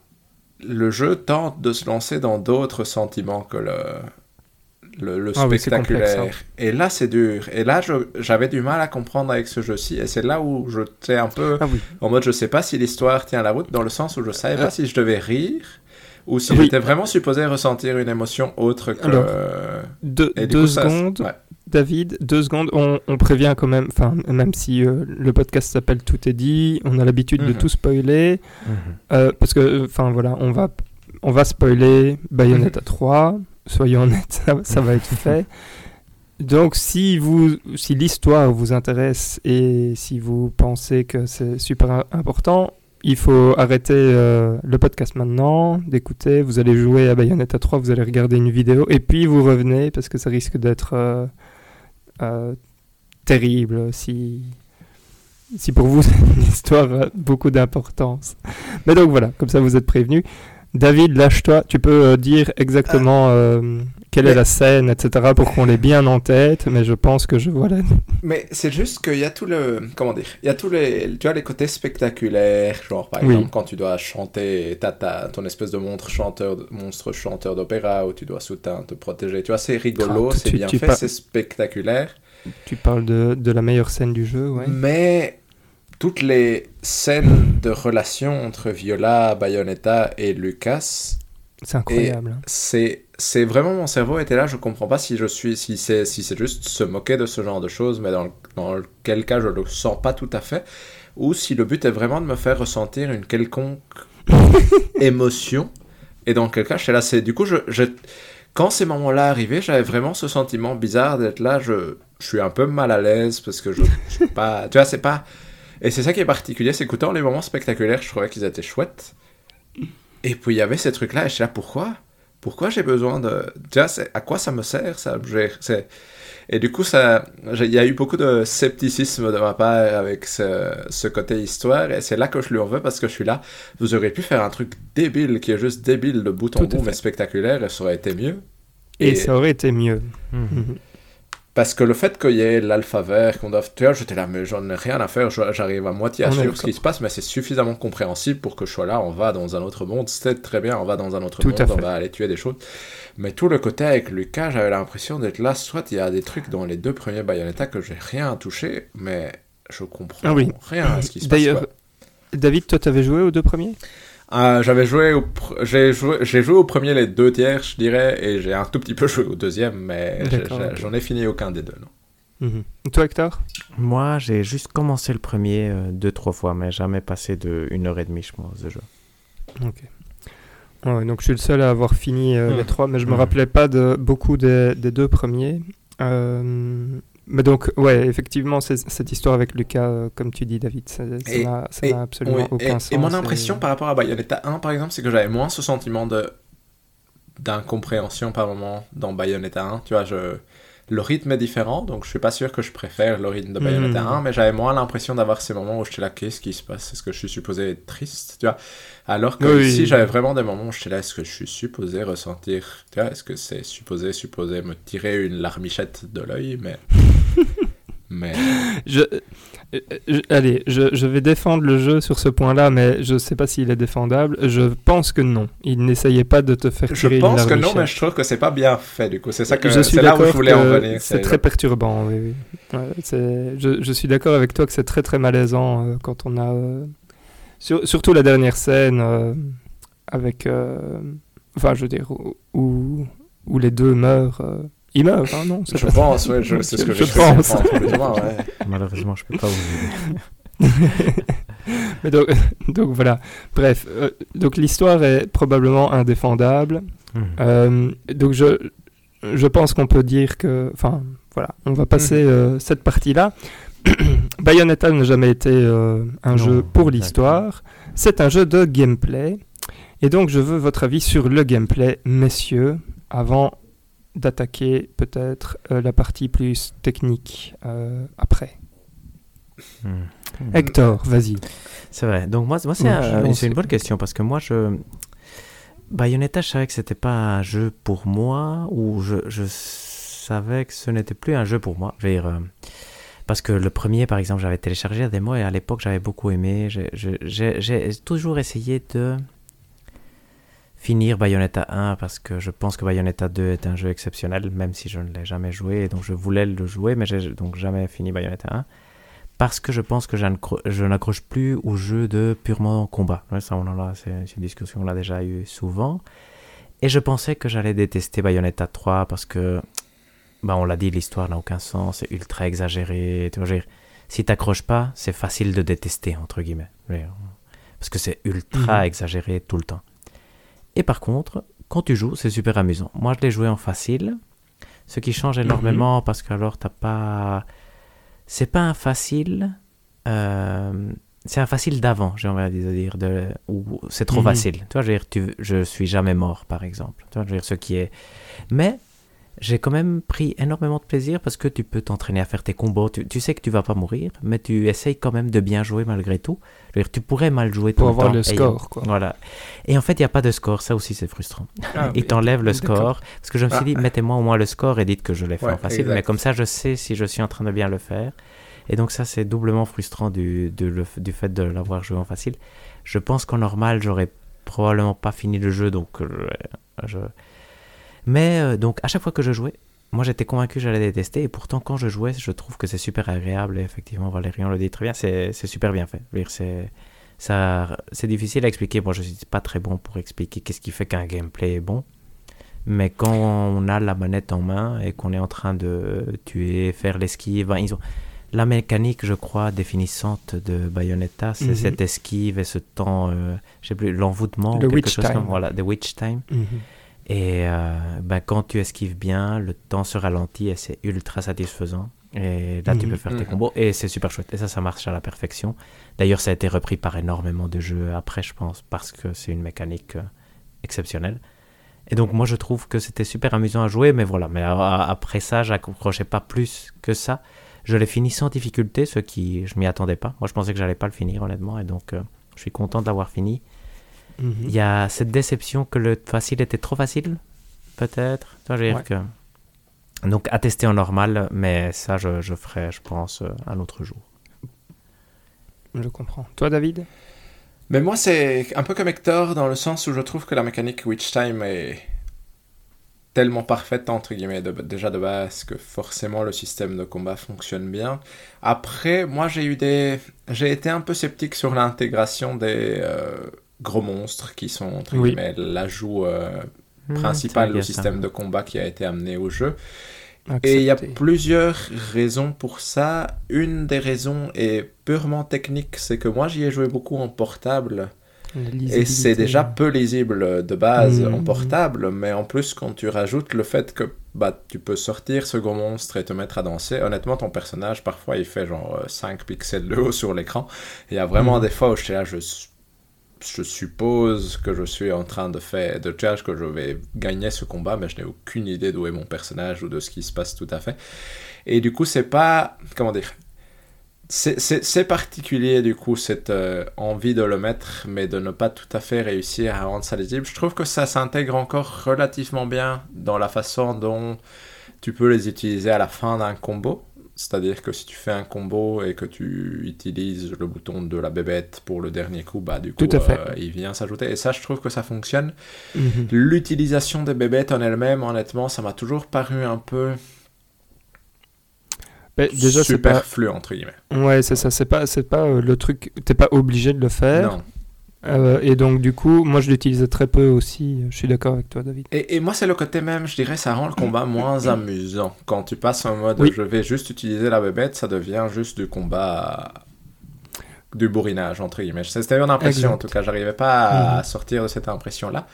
le jeu tente de se lancer dans d'autres sentiments que le, le, le Ah oui, spectaculaire. complexe, Et là, c'est dur. Et là, j'avais du mal à comprendre avec ce jeu-ci. Et c'est là où je j'étais un peu Ah oui. en mode, je sais pas si l'histoire tient la route, dans le sens où je savais Euh. pas si je devais rire ou si Oui. j'étais vraiment supposé ressentir une émotion autre que. Alors, Deux, Et du deux coup, ça- secondes, ouais. David, deux secondes. On, on prévient quand même, enfin, même si euh, le podcast s'appelle Tout est dit, on a l'habitude de Mhm. tout spoiler. Mhm. Euh, parce que, enfin voilà, on va, on va spoiler Bayonetta 3, soyons honnêtes, ça, ça va être fait. Donc si, vous, si l'histoire vous intéresse et si vous pensez que c'est super important, il faut arrêter euh, le podcast maintenant, d'écouter, vous allez jouer à Bayonetta 3, vous allez regarder une vidéo et puis vous revenez parce que ça risque d'être euh, euh, terrible si, si pour vous l'histoire a beaucoup d'importance. Mais donc voilà, comme ça vous êtes prévenus. David, lâche-toi, tu peux dire exactement quelle est la scène, etc. pour qu'on l'ait bien en tête, mais je pense que je vois la... Mais c'est juste qu'il y a tout le. Comment dire Il y a tous les. Tu as les côtés spectaculaires, genre par Oui. exemple quand tu dois chanter, t'as ta- ton espèce de monstre chanteur, monstre chanteur d'opéra où tu dois soutenir, te protéger. Tu vois, c'est rigolo, Ah, c'est bien tu fait, c'est spectaculaire. Tu parles de, de la meilleure scène du jeu, ouais. Mais toutes les scènes de relation entre Viola, Bayonetta et Lucas, C'est incroyable. c'est c'est vraiment mon cerveau était là je comprends pas si je suis si c'est si c'est juste se moquer de ce genre de choses mais dans, dans quel cas je le sens pas tout à fait ou si le but est vraiment de me faire ressentir une quelconque émotion et dans quel cas je suis là c'est du coup je, je quand ces moments-là arrivaient j'avais vraiment ce sentiment bizarre d'être là je, je suis un peu mal à l'aise parce que je, je suis pas tu vois c'est pas et c'est ça qui est particulier c'est qu'autant les moments spectaculaires je trouvais qu'ils étaient chouettes et puis il y avait ces trucs-là, et je suis là, pourquoi? Pourquoi j'ai besoin de... C'est- à quoi ça me sert, ça? Et du coup, ça, j'ai- il y a eu beaucoup de scepticisme de ma part avec ce, ce côté histoire, et c'est là que je lui en veux, parce que je suis là, vous auriez pu faire un truc débile, qui est juste débile de bout en bout, mais spectaculaire, et ça aurait été mieux. Et, et- ça aurait été mieux. Mhm. Parce que le fait qu'il y ait l'alpha vert, qu'on doive. Tu vois, j'étais là, mais j'en ai rien à faire, j'arrive à moitié à suivre ce qui se passe, mais c'est suffisamment compréhensible pour que je sois là, on va dans un autre monde, c'est très bien, on va dans un autre Tout monde, à on va aller tuer des choses. Mais tout le côté avec Lucas, j'avais l'impression d'être là, soit il y a des trucs dans les deux premiers Bayonetta que j'ai rien touché, mais je comprends Ah oui. rien à ce qui se passe. D'ailleurs. David, toi, t'avais joué aux deux premiers? Euh, j'avais joué au pr- j'ai joué j'ai joué au premier les deux tiers je dirais et j'ai un tout petit peu joué au deuxième mais j'en ai fini aucun des deux non Mhm. Toi, Hector? Moi, j'ai juste commencé le premier euh, deux, trois fois, mais jamais passé de une heure et demie, je pense, de jeu. Ok. Ouais, donc je suis le seul à avoir fini euh, les trois, mais je me Mhm. rappelais pas de beaucoup des, des deux premiers. Euh, mais donc, ouais, effectivement, cette histoire avec Lucas, euh, comme tu dis, David, ça n'a absolument Oui, aucun et, sens. et mon impression par rapport à Bayonetta 1 par exemple c'est que j'avais moins ce sentiment de d'incompréhension par moment dans Bayonetta 1 tu vois je le rythme est différent donc je suis pas sûr que je préfère le rythme de Bayonetta Mhm. 1 mais j'avais moins l'impression d'avoir ces moments où j'étais là qu'est-ce qui se passe? Est-ce que je suis supposé être triste? Tu vois? Alors que Oui. ici j'avais vraiment des moments où j'étais là est-ce que je suis supposé ressentir tu vois est-ce que c'est supposé supposé me tirer une larmichette de l'œil? Mais mais Je, je- allez, je, je vais défendre le jeu sur ce point-là, mais je sais pas s'il est défendable. Je pense que non. Il n'essayait pas de te faire je tirer une pense que non mais je trouve que c'est pas bien fait du coup c'est ça que je suis là où je voulais en venir C'est très perturbant, oui. oui. Ouais, c'est- je, je suis d'accord avec toi que c'est très très malaisant euh, quand on a. euh, sur- surtout la dernière scène euh, avec. euh, enfin, je veux dire, où, où, où les deux meurent. Ils meurent, hein, non c'est Je pas- pense, ouais, je- c'est ce que Je j'ai pense. moins, ouais. Malheureusement, je peux pas vous aider. Mais donc, donc voilà. Bref, euh, donc l'histoire est probablement indéfendable. Mhm. Euh, donc je, je pense qu'on peut dire que, enfin voilà, on va passer euh, cette partie-là. Bayonetta n'a jamais été euh, un Non, jeu pour l'histoire. C'est un jeu de gameplay. Et donc je veux votre avis sur le gameplay, messieurs, avant d'attaquer peut-être euh, la partie plus technique euh, après. Mhm. Hector, vas-y. C'est vrai. Donc moi, moi c'est un- une bonne question parce que moi, je... Bayonetta, je savais que c'était pas un jeu pour moi ou je, je savais que ce n'était plus un jeu pour moi. Je veux dire, euh, parce que le premier, par exemple, j'avais téléchargé la démo et à l'époque, j'avais beaucoup aimé. J'ai toujours essayé de finir Bayonetta 1 parce que je pense que Bayonetta 2 est un jeu exceptionnel, même si je ne l'ai jamais joué. Et donc je voulais le jouer, mais j'ai donc jamais fini Bayonetta 1 parce que je pense que je n'accro- je n'accroche plus aux jeux de purement combat. Ouais, ça, on en a, c'est une discussion qu'on a déjà eu souvent. Et je pensais que j'allais détester Bayonetta 3 parce que, bah, on l'a dit, l'histoire n'a aucun sens, c'est ultra exagéré. Tu vois, je veux dire, si t'accroches pas, c'est facile de détester, entre guillemets. Parce que c'est ultra Mhm. exagéré tout le temps. Et par contre, quand tu joues, c'est super amusant. Moi, je l'ai joué en facile, ce qui change énormément parce que alors t'as pas. C'est pas un facile. euh, C'est un facile d'avant, j'ai envie de dire. De... Où c'est trop Mhm. facile. Tu vois, je veux dire, tu... je suis jamais mort, par exemple. Tu vois, je veux dire, ce qui est. Mais j'ai quand même pris énormément de plaisir parce que tu peux t'entraîner à faire tes combos. Tu, tu sais que tu vas pas mourir, mais tu essayes quand même de bien jouer malgré tout. Je veux dire, tu pourrais mal jouer Pour tout avoir le temps. le et- score, quoi. Voilà. Et en fait, il n'y a pas de score. Ça aussi, c'est frustrant. Ah, Il oui. t'enlève le score. Parce que je me suis Ah. dit, mettez-moi au moins le score et dites que je l'ai fait Ouais, en facile. exact. Mais comme ça, je sais si je suis en train de bien le faire. Et donc, ça, c'est doublement frustrant du, le- du fait de l'avoir joué en facile. Je pense qu'en normal, j'aurais probablement pas fini le jeu. Donc, euh, je... Mais euh, donc, à chaque fois que je jouais, moi, j'étais convaincu que j'allais détester. Et pourtant, quand je jouais, je trouve que c'est super agréable. Et effectivement, Valérian le dit très bien. C'est super bien fait. C'est. Difficile à expliquer. Moi, je suis pas très bon pour expliquer qu'est-ce qui fait qu'un gameplay est bon. Mais quand on a la manette en main et qu'on est en train de tuer, faire l'esquive, ben, ils ont la mécanique, je crois, définissante de Bayonetta, c'est Mhm. cette esquive et ce temps, euh, je sais plus, l'envoûtement, Le quelque witch chose time. comme voilà, the witch time. Mhm. Et euh, ben, quand tu esquives bien, le temps se ralentit et c'est ultra satisfaisant. Et là, tu Mhm. peux faire tes Mhm. combos et c'est super chouette. Et ça, ça marche à la perfection. D'ailleurs, ça a été repris par énormément de jeux après, je pense, parce que c'est une mécanique euh, exceptionnelle. Et donc, moi, je trouve que c'était super amusant à jouer, mais voilà. Mais a- après ça, j'accrochais pas plus que ça. Je l'ai fini sans difficulté, ce qui, je m'y attendais pas. Moi, je pensais que j'allais pas le finir, honnêtement. Et donc, euh, je suis content de l'avoir fini. Mhm. Il y a cette déception que le facile était trop facile, peut-être. Tu vois, je veux dire Ouais. que Donc à tester en normal, mais ça je, je ferai, je pense, euh, un autre jour. Je comprends. Toi, David? Mais moi, c'est un peu comme Hector dans le sens où je trouve que la mécanique Witch Time est tellement parfaite, entre guillemets, de- déjà de base, que forcément le système de combat fonctionne bien. Après, moi, j'ai eu des... J'ai été un peu sceptique sur l'intégration des euh, gros monstres qui sont, entre Oui. guillemets, l'ajout euh, Hmm, principal au système ça. de combat qui a été amené au jeu. Et il y a plusieurs raisons pour ça. Une des raisons est purement technique, c'est que moi j'y ai joué beaucoup en portable. Et c'est déjà peu lisible de base Mhm. en portable, mais en plus quand tu rajoutes le fait que bah, tu peux sortir ce gros monstre et te mettre à danser, honnêtement ton personnage parfois il fait genre euh, 5 pixels de haut sur l'écran. Il y a vraiment Mhm. des fois où je suis là, je, je suppose que je suis en train de faire, de chercher que je vais gagner ce combat, mais je n'ai aucune idée d'où est mon personnage ou de ce qui se passe tout à fait. Et du coup c'est pas, comment dire, c'est particulier du coup cette euh, envie de le mettre mais de ne pas tout à fait réussir à rendre ça lisible. Je trouve que ça s'intègre encore relativement bien dans la façon dont tu peux les utiliser à la fin d'un combo. C'est-à-dire que si tu fais un combo et que tu utilises le bouton de la bébête pour le dernier coup, bah du coup Tout à fait. euh, il vient s'ajouter. Et ça je trouve que ça fonctionne. Mhm. L'utilisation des bébêtes en elle-même, honnêtement, ça m'a toujours paru un peu Mais déjà, pas. superflu entre guillemets. Ouais, c'est ça. C'est pas, c'est pas euh, le truc. T'es pas obligé de le faire. Non. Euh, et donc, du coup, moi, je l'utilisais très peu aussi. Je suis d'accord avec toi, David. Et, et moi, c'est le côté même, je dirais, ça rend le combat moins amusant. Quand tu passes en mode Oui. je vais juste utiliser la bébête, ça devient juste du combat. du bourrinage, entre guillemets. C'était une impression, Exact. en tout cas. J'arrivais pas à Mhm. sortir de cette impression-là.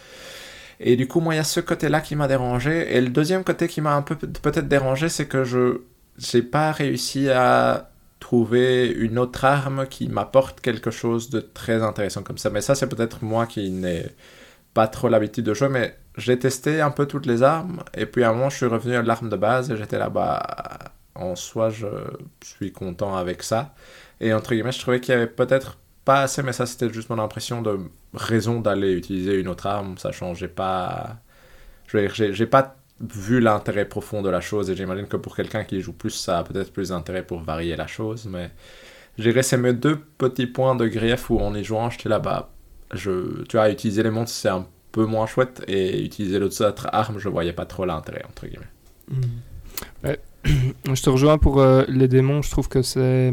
Et du coup, moi, il y a ce côté-là qui m'a dérangé. Et le deuxième côté qui m'a un peu peut-être dérangé, c'est que je j'ai pas réussi à trouver une autre arme qui m'apporte quelque chose de très intéressant comme ça. Mais ça, c'est peut-être moi qui n'ai pas trop l'habitude de jouer, mais j'ai testé un peu toutes les armes, et puis à un moment, je suis revenu à l'arme de base, et j'étais là, bah, en soi, je suis content avec ça. Et entre guillemets, je trouvais qu'il y avait peut-être pas assez, mais ça, c'était juste mon impression de raison d'aller utiliser une autre arme, ça changeait pas... Je veux dire, j'ai pas vu l'intérêt profond de la chose, et j'imagine que pour quelqu'un qui joue plus, ça a peut-être plus d'intérêt pour varier la chose, mais... Je dirais c'est mes deux petits points de grief où en y jouant, j'étais là, bah, je, tu vois, utiliser les monstres, c'est un peu moins chouette, et utiliser l'autre autre arme, je voyais pas trop l'intérêt, entre guillemets. Ouais. je te rejoins pour euh, les démons. Je trouve que c'est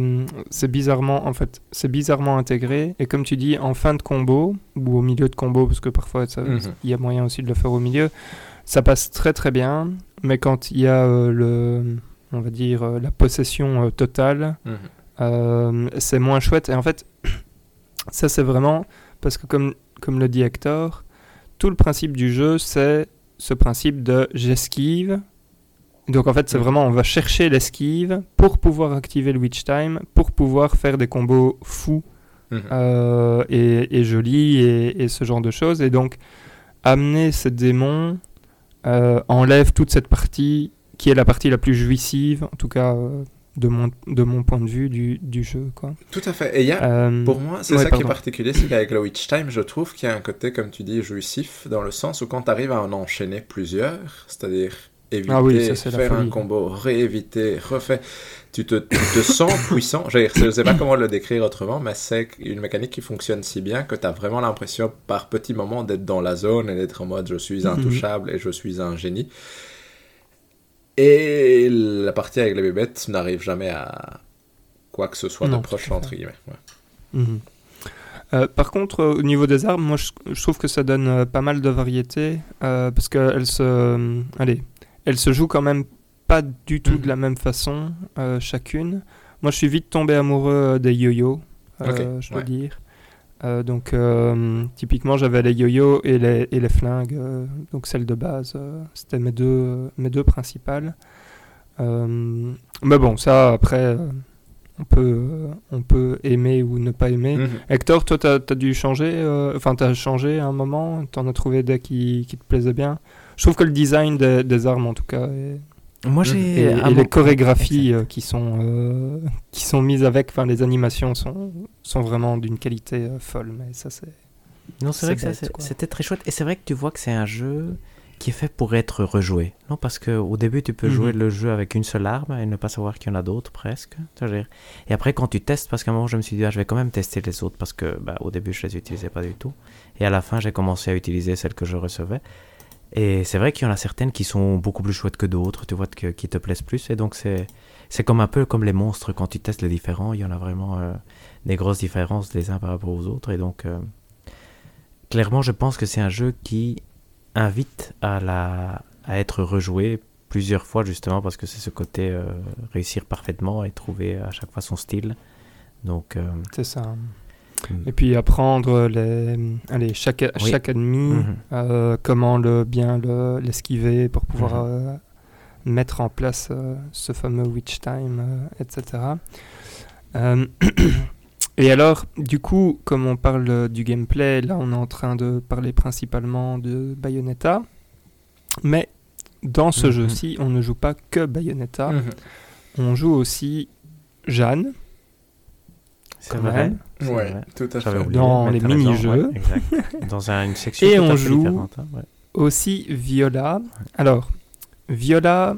c'est bizarrement en fait c'est bizarrement intégré. Et comme tu dis, en fin de combo ou au milieu de combo, parce que parfois Mhm. il y a moyen aussi de le faire au milieu, ça passe très très bien. Mais quand il y a euh, le on va dire euh, la possession euh, totale, Mhm. c'est moins chouette. Et en fait, ça c'est vraiment parce que comme, comme le dit Hector, tout le principe du jeu c'est ce principe de j'esquive. Donc en fait c'est Mhm. vraiment on va chercher l'esquive pour pouvoir activer le Witch Time, pour pouvoir faire des combos fous Mhm. euh, et, et jolis et, et ce genre de choses. Et donc amener ces démons euh, enlève toute cette partie qui est la partie la plus jouissive, en tout cas euh, de, mon, de mon point de vue du, du jeu. Quoi. Tout à fait. Et il y a, Euh, pour moi, c'est ouais, ça qui est particulier, c'est qu'avec le Witch Time, je trouve qu'il y a un côté, comme tu dis, jouissif, dans le sens où quand tu arrives à en enchaîner plusieurs, c'est-à-dire éviter, Ah oui, ça, c'est la faire un combo, rééviter, refait, tu te, tu te sens puissant. Je ne sais pas comment le décrire autrement, mais c'est une mécanique qui fonctionne si bien que tu as vraiment l'impression par petits moments d'être dans la zone et d'être en mode je suis Mhm. intouchable et je suis un génie. Et la partie avec les bébêtes n'arrive jamais à quoi que ce soit Non, de tout proche, à fait. entre guillemets. Ouais. Mhm. Euh, par contre, euh, au niveau des armes, moi je, je trouve que ça donne euh, pas mal de variété parce qu'elles se, allez, elles se jouent quand même pas du tout de la même façon euh, chacune. Moi, je suis vite tombé amoureux euh, des yo-yo, euh, je dois ouais. dire. Donc, typiquement, j'avais les yo-yo et les, et les flingues, donc celles de base. C'était mes deux, mes deux principales. Mais bon, ça, après, on, peut, on peut aimer ou ne pas aimer. Mhm. Hector, toi, t'as as dû changer, euh, enfin, t'as changé à un moment, t'en as trouvé des qui, qui te plaisaient bien? Je trouve que le design des, des armes, en tout cas, et, Moi, j'ai. et- et les chorégraphies Exact. euh, qui sont euh, qui sont mises avec, enfin, les animations sont sont vraiment d'une qualité euh, folle. Mais ça, c'est Non, c'est vrai que bête, c'était très chouette. Et c'est vrai que tu vois que c'est un jeu qui est fait pour être rejoué. Non, parce que au début, tu peux jouer Mhm. le jeu avec une seule arme et ne pas savoir qu'il y en a d'autres presque. Et après, quand tu testes, parce qu'à un moment, je me suis dit, ah, je vais quand même tester les autres parce que bah, au début, je les utilisais pas du tout. Et à la fin, j'ai commencé à utiliser celles que je recevais. Et c'est vrai qu'il y en a certaines qui sont beaucoup plus chouettes que d'autres, tu vois, que- qui te plaisent plus. Et donc, c'est c'est comme un peu comme les monstres. Quand tu testes les différents, il y en a vraiment euh, des grosses différences les uns par rapport aux autres. Et donc, euh, clairement, je pense que c'est un jeu qui invite à, la, à être rejoué plusieurs fois, justement, parce que c'est ce côté euh, réussir parfaitement et trouver à chaque fois son style. Donc, C'est ça. Mm, Et puis apprendre les, allez, chaque, Oui. chaque ennemi, Mhm. euh, comment le, bien le- l'esquiver pour pouvoir Mhm. euh, mettre en place euh, ce fameux witch time, etc. Et alors, du coup, comme on parle du gameplay, là on est en train de parler principalement de Bayonetta. Mais dans ce Mhm. jeu-ci, on ne joue pas que Bayonetta, on joue aussi Jeanne. C'est vrai. Ouais, vrai. tout à fait. oublié, Dans mais les mini-jeux. ouais. Dans un- une section Et tout à on fait joue- différente, hein, ouais. aussi Viola. Alors, Viola,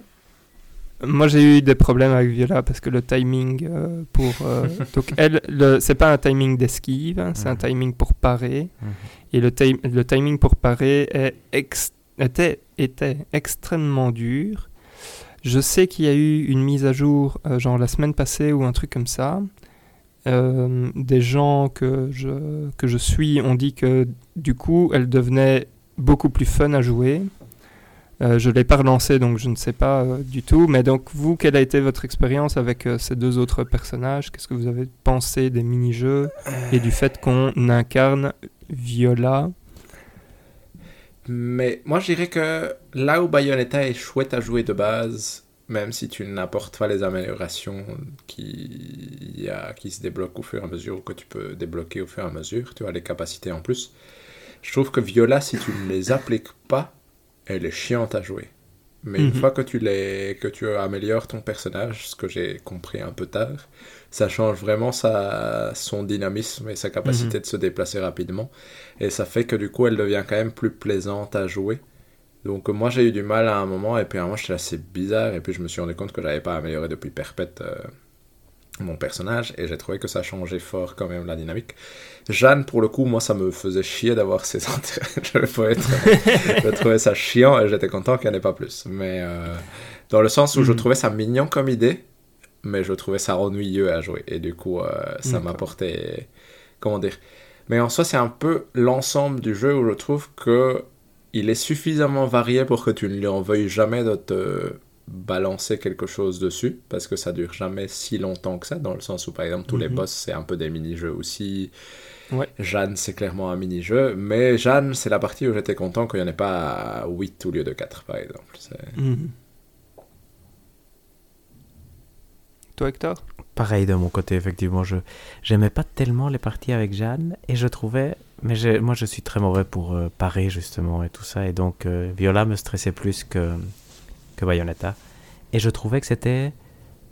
moi j'ai eu des problèmes avec Viola parce que le timing euh, pour. euh, donc, elle, le- c'est pas un timing d'esquive, hein, c'est un Mhm. timing pour parer. Mhm. Et le, ti- le timing pour parer est ex- était, était extrêmement dur. Je sais qu'il y a eu une mise à jour, euh, genre la semaine passée ou un truc comme ça. Euh, des gens que je, que je suis ont dit que du coup, elle devenait beaucoup plus fun à jouer. Euh, je ne l'ai pas relancé, donc je ne sais pas euh, du tout. Mais donc, vous, quelle a été votre expérience avec ces deux autres personnages? Qu'est-ce que vous avez pensé des mini-jeux et du fait qu'on incarne Viola? Mais moi, je dirais que là où Bayonetta est chouette à jouer de base, même si tu n'apportes pas les améliorations qui, y a- qui se débloquent au fur et à mesure, ou que tu peux débloquer au fur et à mesure, tu as les capacités en plus. Je trouve que Viola, si tu ne les appliques pas, elle est chiante à jouer. Mais une Mhm. fois que tu, les, que tu améliores ton personnage, ce que j'ai compris un peu tard, ça change vraiment sa, son dynamisme et sa capacité de se déplacer rapidement. Et ça fait que du coup, elle devient quand même plus plaisante à jouer. Donc moi, j'ai eu du mal à un moment, et puis à un moment, j'étais assez bizarre, et puis je me suis rendu compte que j'avais pas amélioré depuis perpète euh, mon personnage, et j'ai trouvé que ça changeait fort quand même la dynamique. Jeanne, pour le coup, moi, ça me faisait chier d'avoir ses intérêts. je, être, je trouvais ça chiant, et j'étais content qu'il n'y en ait pas plus. Mais euh, dans le sens où je Mhm. trouvais ça mignon comme idée, mais je trouvais ça ennuyeux à jouer, et du coup, euh, ça m'apportait... Comment dire mais en soi, c'est un peu l'ensemble du jeu où je trouve que il est suffisamment varié pour que tu ne lui en veuilles jamais de te balancer quelque chose dessus, parce que ça dure jamais si longtemps que ça, dans le sens où, par exemple, tous les Mhm. boss, c'est un peu des mini-jeux aussi. Ouais. Jeanne, c'est clairement un mini-jeu, mais Jeanne, c'est la partie où j'étais content qu'il n'y en ait pas 8 au lieu de 4, par exemple. C'est- Mhm. Toi, Hector? Pareil de mon côté, effectivement. Je j'aimais pas tellement les parties avec Jeanne et je trouvais. Mais moi, je suis très mauvais pour euh, parer, justement, et tout ça. Et donc, euh, Viola me stressait plus que, que Bayonetta. Et je trouvais que c'était.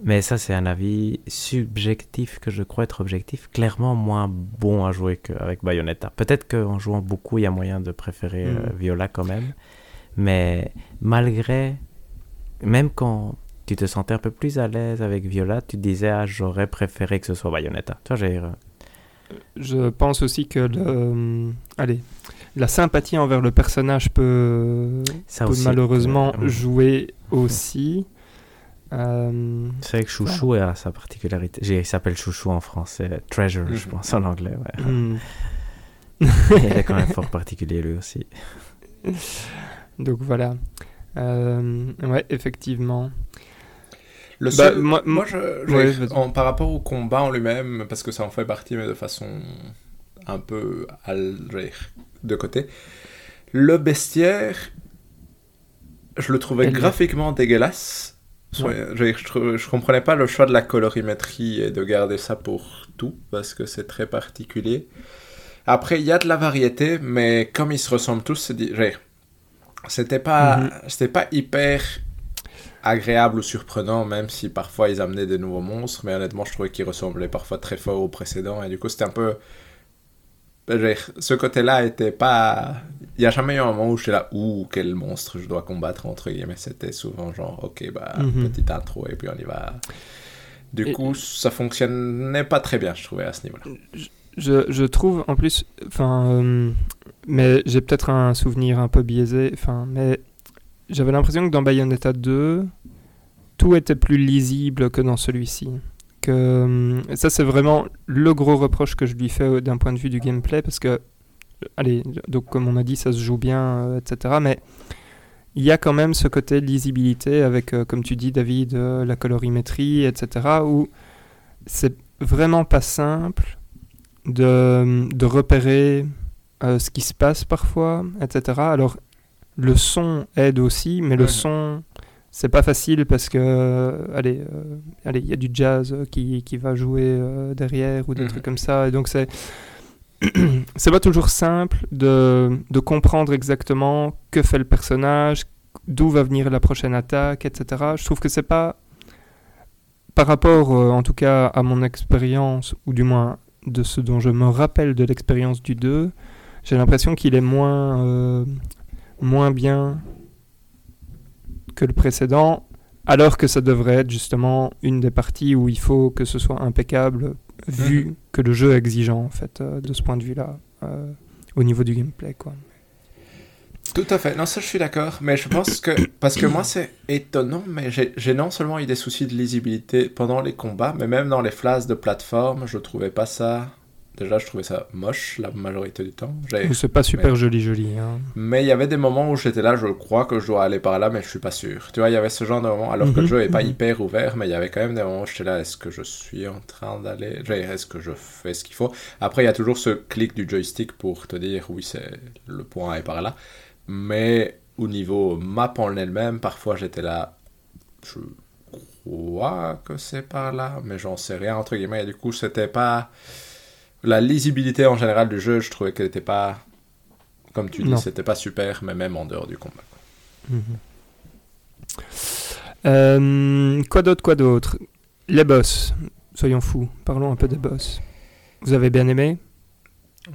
Mais ça, c'est un avis subjectif que je crois être objectif. Clairement moins bon à jouer qu'avec Bayonetta. Peut-être qu'en jouant beaucoup, il y a moyen de préférer euh, Mhm. Viola quand même. Mais malgré. Même quand tu te sentais un peu plus à l'aise avec Viola, tu disais, ah, j'aurais préféré que ce soit Bayonetta. Tu vois, j'ai. Euh, Je pense aussi que le, allez, la sympathie envers le personnage peut, Ça peut aussi, malheureusement euh, jouer aussi. Euh, C'est vrai que Chouchou a sa particularité. Il s'appelle Chouchou en français. Treasure, je Mhm. pense, en anglais. Ouais. hmm. Il est quand même fort particulier, lui aussi. Donc voilà. Euh, ouais, effectivement. Le Bah, seul- moi- moi, je, je- Ouais, vas-y. en- par rapport au combat en lui-même, parce que ça en fait partie, mais de façon un peu de côté. Le bestiaire, je le trouvais Elle- graphiquement dégueulasse. Ouais. je, je, comprenais pas le choix de la colorimétrie et de garder ça pour tout, parce que c'est très particulier. Après, il y a de la variété, mais comme ils se ressemblent tous, c'est c'était pas, Mhm. c'était pas hyper agréable ou surprenant, même si parfois ils amenaient des nouveaux monstres, mais honnêtement, je trouvais qu'ils ressemblaient parfois très fort aux précédents, et du coup, c'était un peu. Ce côté-là était pas. il n'y a jamais eu un moment où j'étais là, ouh, quel monstre je dois combattre, entre guillemets. C'était souvent genre, ok, bah, Mhm. petite intro et puis on y va. Du Et- coup, ça fonctionnait pas très bien, je trouvais, à ce niveau-là. Je, je trouve en plus, enfin, euh, mais j'ai peut-être un souvenir un peu biaisé, enfin, mais j'avais l'impression que dans Bayonetta 2, tout était plus lisible que dans celui-ci. Que euh, ça, c'est vraiment le gros reproche que je lui fais euh, d'un point de vue du gameplay, parce que, allez, donc comme on a dit, ça se joue bien, euh, etc. Mais il y a quand même ce côté lisibilité avec, euh, comme tu dis, David, euh, la colorimétrie, etc. Où c'est vraiment pas simple de, de repérer euh, ce qui se passe parfois, etc. Alors, le son aide aussi, mais le Mhm. son, c'est pas facile parce que, euh, allez, euh, allez, il y a du jazz euh, qui, qui va jouer euh, derrière ou des Mhm. trucs comme ça, et donc c'est c'est pas toujours simple de, de comprendre exactement que fait le personnage, d'où va venir la prochaine attaque, etc. Je trouve que c'est pas par rapport, euh, en tout cas, à mon expérience, ou du moins de ce dont je me rappelle de l'expérience du 2, j'ai l'impression qu'il est moins, euh, moins bien que le précédent, alors que ça devrait être justement une des parties où il faut que ce soit impeccable, vu Mhm. que le jeu est exigeant, en fait, euh, de ce point de vue-là, euh, au niveau du gameplay, quoi. Tout à fait. Non, ça, je suis d'accord. Mais je pense que. Parce que moi, c'est étonnant, mais j'ai j'ai non seulement eu des soucis de lisibilité pendant les combats, mais même dans les phases de plateforme, je trouvais pas ça. Déjà, je trouvais ça moche la majorité du temps. C'est pas super joli, joli. Hein. Mais il y avait des moments où j'étais là, je crois que je dois aller par là, mais je suis pas sûr. Tu vois, il y avait ce genre de moments, alors que le Mhm, jeu est pas mhm. hyper ouvert, mais il y avait quand même des moments où j'étais là, est-ce que je suis en train d'aller, est-ce que je fais ce qu'il faut? Après, il y a toujours ce clic du joystick pour te dire, oui, c'est le point est par là. Mais au niveau map en elle-même, parfois j'étais là, je crois que c'est par là, mais j'en sais rien, entre guillemets, et du coup, c'était pas. La lisibilité en général du jeu, je trouvais qu'elle était pas. Comme tu dis, c'était pas super, mais même en dehors du combat. Mhm. Euh, quoi d'autre, quoi d'autre? Les boss, soyons fous, parlons un peu des boss. Vous avez bien aimé?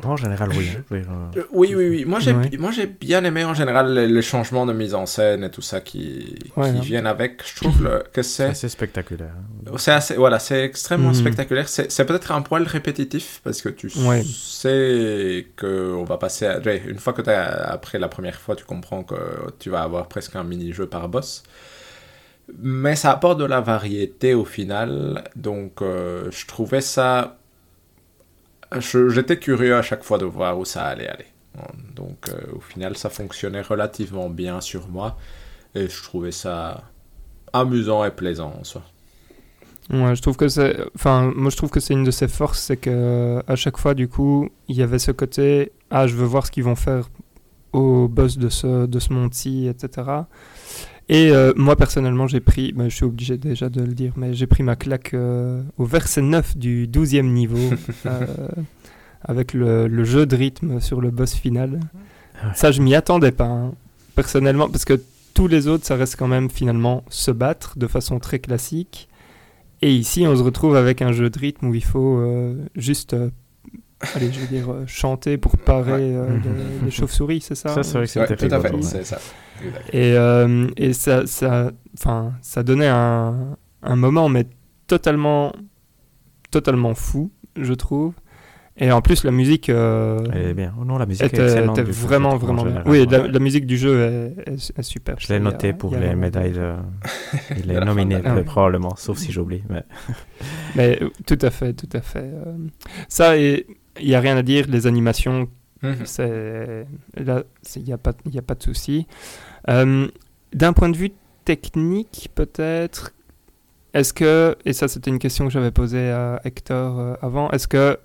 En général, oui. euh, Euh, oui, oui, oui. Moi, j'ai, Ouais. moi, j'ai bien aimé en général les, les changements de mise en scène et tout ça qui, Ouais, qui hein. viennent avec. Je trouve le- que c'est c'est, assez spectaculaire. hein. c'est assez, voilà, c'est extrêmement Mhm. spectaculaire. C'est, peut-être un poil répétitif parce que tu Ouais. sais que on va passer à, ouais, une fois que t'as, après la première fois, tu comprends que tu vas avoir presque un mini-jeu par boss. Mais ça apporte de la variété au final, donc euh, je trouvais ça. J'étais curieux à chaque fois de voir où ça allait aller. Donc euh, au final, ça fonctionnait relativement bien sur moi et je trouvais ça amusant et plaisant en soi. Ouais, je trouve que c'est, enfin, moi je trouve que c'est une de ses forces, c'est que à chaque fois, du coup, il y avait ce côté, ah, je veux voir ce qu'ils vont faire au boss de ce, de ce monde-ci, etc. Et euh, moi personnellement, j'ai pris, bah, je suis obligé déjà de le dire, mais j'ai pris ma claque euh, au verset 9 du 12e niveau, euh, avec le, le jeu de rythme sur le boss final. Ah ouais. Ça, je m'y attendais pas, hein, personnellement, parce que tous les autres, ça reste quand même finalement se battre de façon très classique. Et ici, on se retrouve avec un jeu de rythme où il faut euh, juste, euh, allez, je veux dire, euh, chanter pour parer Ouais. euh, les, les chauves-souris, c'est ça Ça, c'est vrai que Ouais, c'était tout à fait, ouais. c'est ça. Et, euh, et ça, ça, enfin, ça donnait un, un moment, mais totalement, totalement fou, je trouve. Et en plus, la musique euh, Elle est bien. Oh non, la musique est était, excellente. était du jeu, vraiment, vraiment bien. Oui, la, la musique du jeu est, est, est super. Je l'ai a- noté pour les médailles. dire. de- Il est nominé probablement, sauf si j'oublie. Mais... Mais tout à fait, tout à fait. euh, ça, il n'y a rien à dire. Les animations, Mhm. c'est là, il n'y a pas, il a pas de souci. Euh, D'un point de vue technique, peut-être, est-ce que, et ça c'était une question que j'avais posée à Hector euh, avant, est-ce que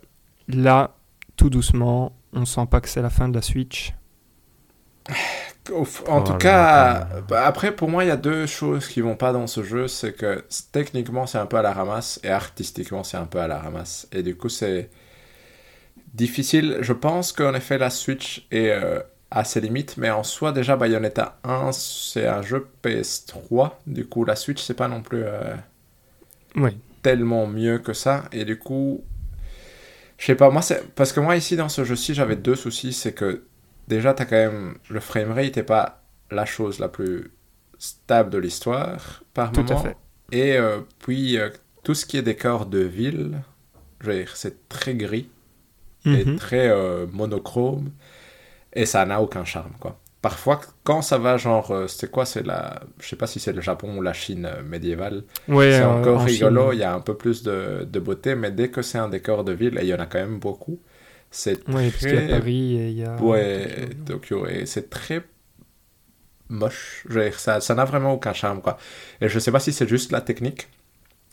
là, tout doucement, on sent pas que c'est la fin de la Switch? En Oh tout cas, bah, après, pour moi, il y a deux choses qui vont pas dans ce jeu. C'est que techniquement, c'est un peu à la ramasse et artistiquement, c'est un peu à la ramasse. Et du coup, c'est difficile. Je pense qu'en effet, la Switch est euh, à ses limites, mais en soi, déjà, Bayonetta 1, c'est un jeu PS3. Du coup, la Switch, c'est pas non plus. euh, Oui. tellement mieux que ça. Et du coup, je sais pas, moi, c'est parce que moi, ici, dans ce jeu-ci, j'avais deux soucis. C'est que déjà, t'as quand même. Le framerate n'est pas la chose la plus stable de l'histoire par Tout moment. à fait. Et euh, puis, euh, tout ce qui est décor de ville, je veux dire, c'est très gris et Mhm. très monochrome. Et ça n'a aucun charme, quoi. Parfois, quand ça va, genre, euh, c'est quoi C'est la. Je sais pas si c'est le Japon ou la Chine euh, médiévale. Ouais, c'est euh, encore en rigolo, il y a un peu plus de, de beauté, mais dès que c'est un décor de ville, et il y en a quand même beaucoup, c'est Ouais, parce qu'il y a très Paris et il y a. Ouais, Tokyo. Et c'est très moche. Je veux dire, ça ça n'a vraiment aucun charme, quoi. Et je sais pas si c'est juste la technique,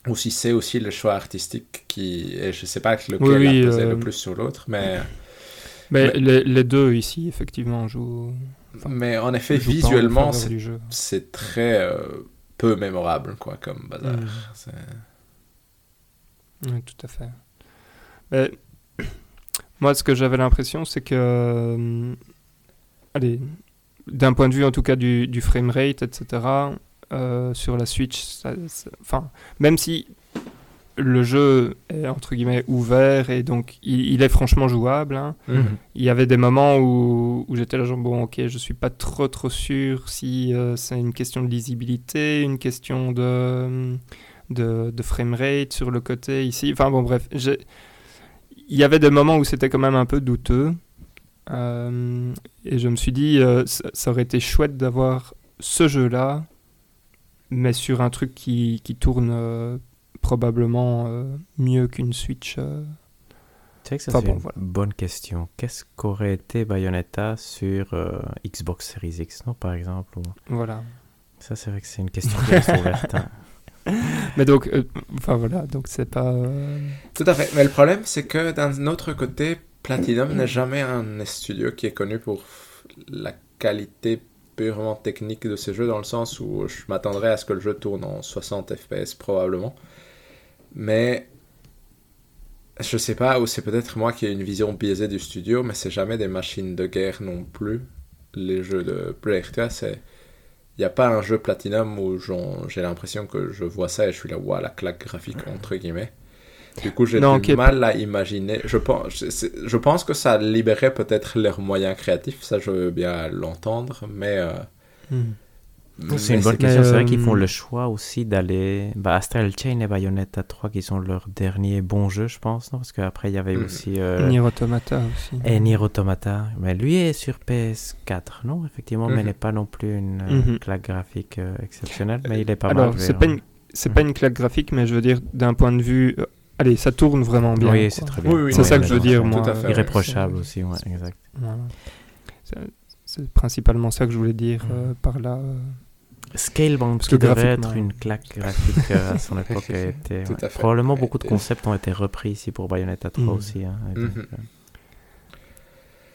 ou si c'est aussi le choix artistique qui... Et je sais pas lequel oui, a pesé euh, le plus sur l'autre, mais... Mais, Mais- Les, les deux ici, effectivement, jouent. Enfin, Mais en effet, visuellement, c'est très euh, peu mémorable, quoi, comme bazar. Mm. Oui, tout à fait. Mais, moi, ce que j'avais l'impression, c'est que. euh, allez, d'un point de vue en tout cas du, du framerate, etc., euh, sur la Switch, ça- ça- enfin, même si le jeu est entre guillemets ouvert et donc il, il est franchement jouable, hein, Mhm. il y avait des moments où, où j'étais là genre bon ok je suis pas trop trop sûr si euh, c'est une question de lisibilité, une question de, de, de framerate sur le côté ici, enfin bon bref, il y avait des moments où c'était quand même un peu douteux Euh, et je me suis dit euh, ça, ça aurait été chouette d'avoir ce jeu là mais sur un truc qui, qui tourne probablement euh, mieux qu'une Switch. euh. Tu sais que ça, Enfin c'est bon, une voilà. bonne question. Qu'est-ce qu'aurait été Bayonetta sur euh, Xbox Series X, non, par exemple ou- Voilà. Ça, c'est vrai que c'est une question qui reste ouverte. hein. Mais donc, euh, enfin voilà, donc c'est pas. euh, Tout à fait. Mais le problème, c'est que d'un autre côté, Platinum n'est jamais un studio qui est connu pour la qualité purement technique de ses jeux, dans le sens où je m'attendrais à ce que le jeu tourne en 60 FPS probablement. Mais je sais pas, ou c'est peut-être moi qui ai une vision biaisée du studio, mais c'est jamais des machines de guerre non plus. Les jeux de vois, c'est. Il n'y a pas un jeu Platinum où j'ai l'impression que je vois ça et je suis là, waouh, la claque graphique, entre guillemets. Du coup, j'ai du mal à imaginer. Je pense, je pense que ça libérait peut-être leurs moyens créatifs, ça je veux bien l'entendre, mais. euh, hmm. C'est mais une bonne Mais, question. C'est vrai qu'ils font le choix aussi d'aller. Bah, Astral Chain et Bayonetta 3 qui sont leurs derniers bons jeux, je pense, non? Parce qu'après, il y avait Mhm. aussi. euh, Nier Automata aussi. Et Nier Automata. Mais lui est sur PS4, non? Effectivement, mais Mhm. il n'est pas non plus une Mhm. claque graphique euh, exceptionnelle, mais il est pas Alors, mal. c'est je pas une, c'est pas une claque graphique, mais je veux dire d'un point de vue, euh, allez, ça tourne vraiment bien. Oui, c'est très bien. Oui, oui, C'est oui, ça que je veux dire, Tout moi. à fait, ouais. Irréprochable c'est- aussi, ouais, exact. Voilà. C'est- principalement ça que je voulais dire euh, par là. euh. Scalebound, Parce qui que graphiquement- être une claque graphique euh, à son époque, a été. Tout ouais. à fait. Probablement beaucoup de concepts ont été repris ici pour Bayonetta 3 Mhm. aussi. hein, donc, Mhm.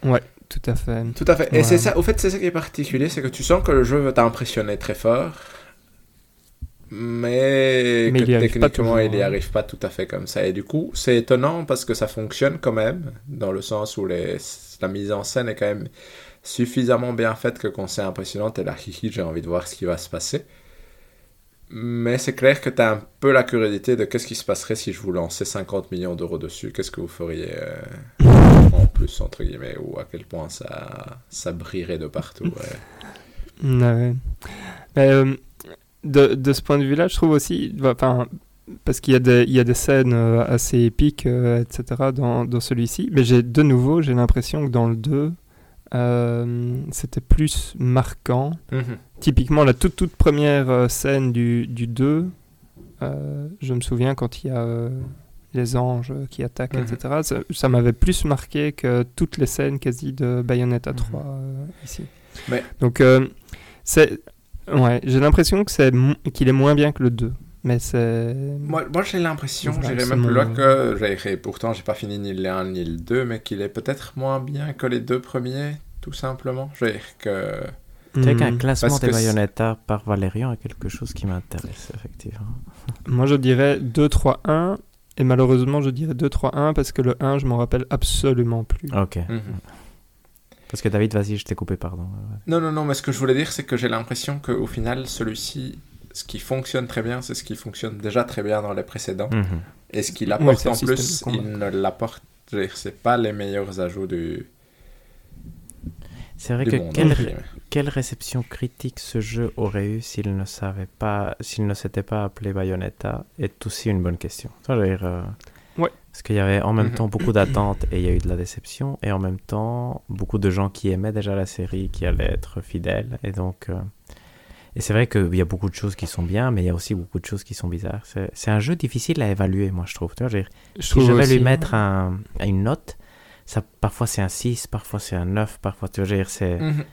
euh, Tout à fait. Tout à fait. Et Ouais. c'est ça, au fait, c'est ça qui est particulier, c'est que tu sens que le jeu veut t'impressionner très fort, mais, que il techniquement, toujours, il n'y hein. arrive pas tout à fait comme ça. Et du coup, c'est étonnant parce que ça fonctionne quand même, dans le sens où les, la mise en scène est quand même suffisamment bien faite que quand c'est impressionnant, t'es là, hihi, j'ai envie de voir ce qui va se passer. Mais c'est clair que tu as un peu la curiosité de qu'est-ce qui se passerait si je vous lançais 50 millions d'euros dessus, qu'est-ce que vous feriez euh, en plus, entre guillemets, ou à quel point ça, ça brillerait de partout. Mais, euh, de, de ce point de vue-là, je trouve aussi, enfin, parce qu'il y, a des- y a des scènes euh, assez épiques, etc., dans, dans celui-ci, mais j'ai de nouveau, j'ai l'impression que dans le 2, euh, c'était plus marquant. Typiquement, la toute, toute première euh, scène du, du 2, euh, je me souviens quand il y a euh, les anges qui attaquent, Mhm. etc., ça, ça m'avait plus marqué que toutes les scènes quasi de Bayonetta 3 euh, ici. Donc, c'est. Ouais, j'ai l'impression que c'est qu'il est moins bien que le 2. Mais c'est. Moi, moi j'ai l'impression, j'irais même plus loin mon- que. j'ai- Pourtant, j'ai pas fini ni le 1 ni le 2, mais qu'il est peut-être moins bien que les deux premiers, tout simplement. Je veux dire que. C'est vrai qu'un Hmm. classement Parce des Bayonetta par Valérian est quelque chose qui m'intéresse, effectivement. Moi, je dirais 2, 3, 1. Et malheureusement, je dirais 2, 3, 1 parce que le 1, je m'en rappelle absolument plus. Ok. Mhm. Parce que David, vas-y, je t'ai coupé, pardon. Non, non, non, mais ce que je voulais dire, c'est que j'ai l'impression qu'au final, celui-ci, ce qui fonctionne très bien, c'est ce qui fonctionne déjà très bien dans les précédents. Mhm. Et ce qu'il apporte en plus, il ne l'apporte. C'est pas les meilleurs ajouts du. C'est vrai du que monde, quelle, quelle réception critique ce jeu aurait eu s'il ne savait pas, s'il ne s'était pas appelé Bayonetta est aussi une bonne question. Ça, dire, euh, Ouais. Parce qu'il y avait en même Mhm. temps beaucoup d'attentes et il y a eu de la déception, et en même temps beaucoup de gens qui aimaient déjà la série, qui allaient être fidèles, et donc. euh, Et c'est vrai qu'il y a beaucoup de choses qui sont bien, mais il y a aussi beaucoup de choses qui sont bizarres. C'est c'est un jeu difficile à évaluer, moi je trouve. Tu vois, je veux dire, Je si trouve je vais aussi, lui mettre un, une note, ça, parfois c'est un 6, parfois c'est un 9, parfois tu vois, je veux dire, c'est. Mhm.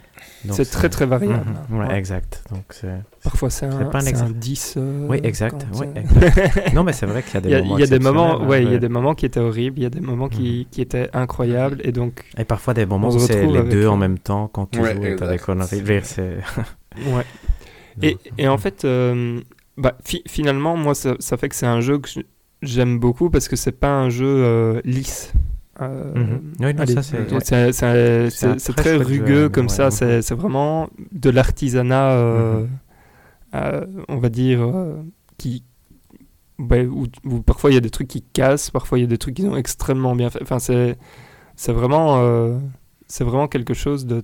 donc C'est très très variable. Ouais, Ouais. exact. Donc c'est. Parfois c'est c'est un, pas un c'est un exemple. 10. euh, Oui, exact. Oui, exact. non, mais c'est vrai qu'il y a des Il y a, moments. il y a des moments, exceptionnels, ouais, il y hein, a des moments qui étaient horribles, il y a des moments qui, Mhm. qui étaient incroyables, et donc, Et parfois des moments On où c'est les deux en même temps quand tu Ouais, joues t'as des conneries. C'est. ouais. Et, et en fait, euh, bah, fi- finalement, moi, ça, ça fait que c'est un jeu que j'aime beaucoup parce que c'est pas un jeu euh, lisse. Euh. Oui, allez, ça, c'est- très très chouette jeu, rugueux comme ouais, ça, c'est vraiment de l'artisanat, euh, Mhm. on va dire, qui, ouais, où, où parfois il y a des trucs qui cassent, parfois il y a des trucs qui sont extrêmement bien faits. Enfin, c'est vraiment, c'est vraiment quelque chose de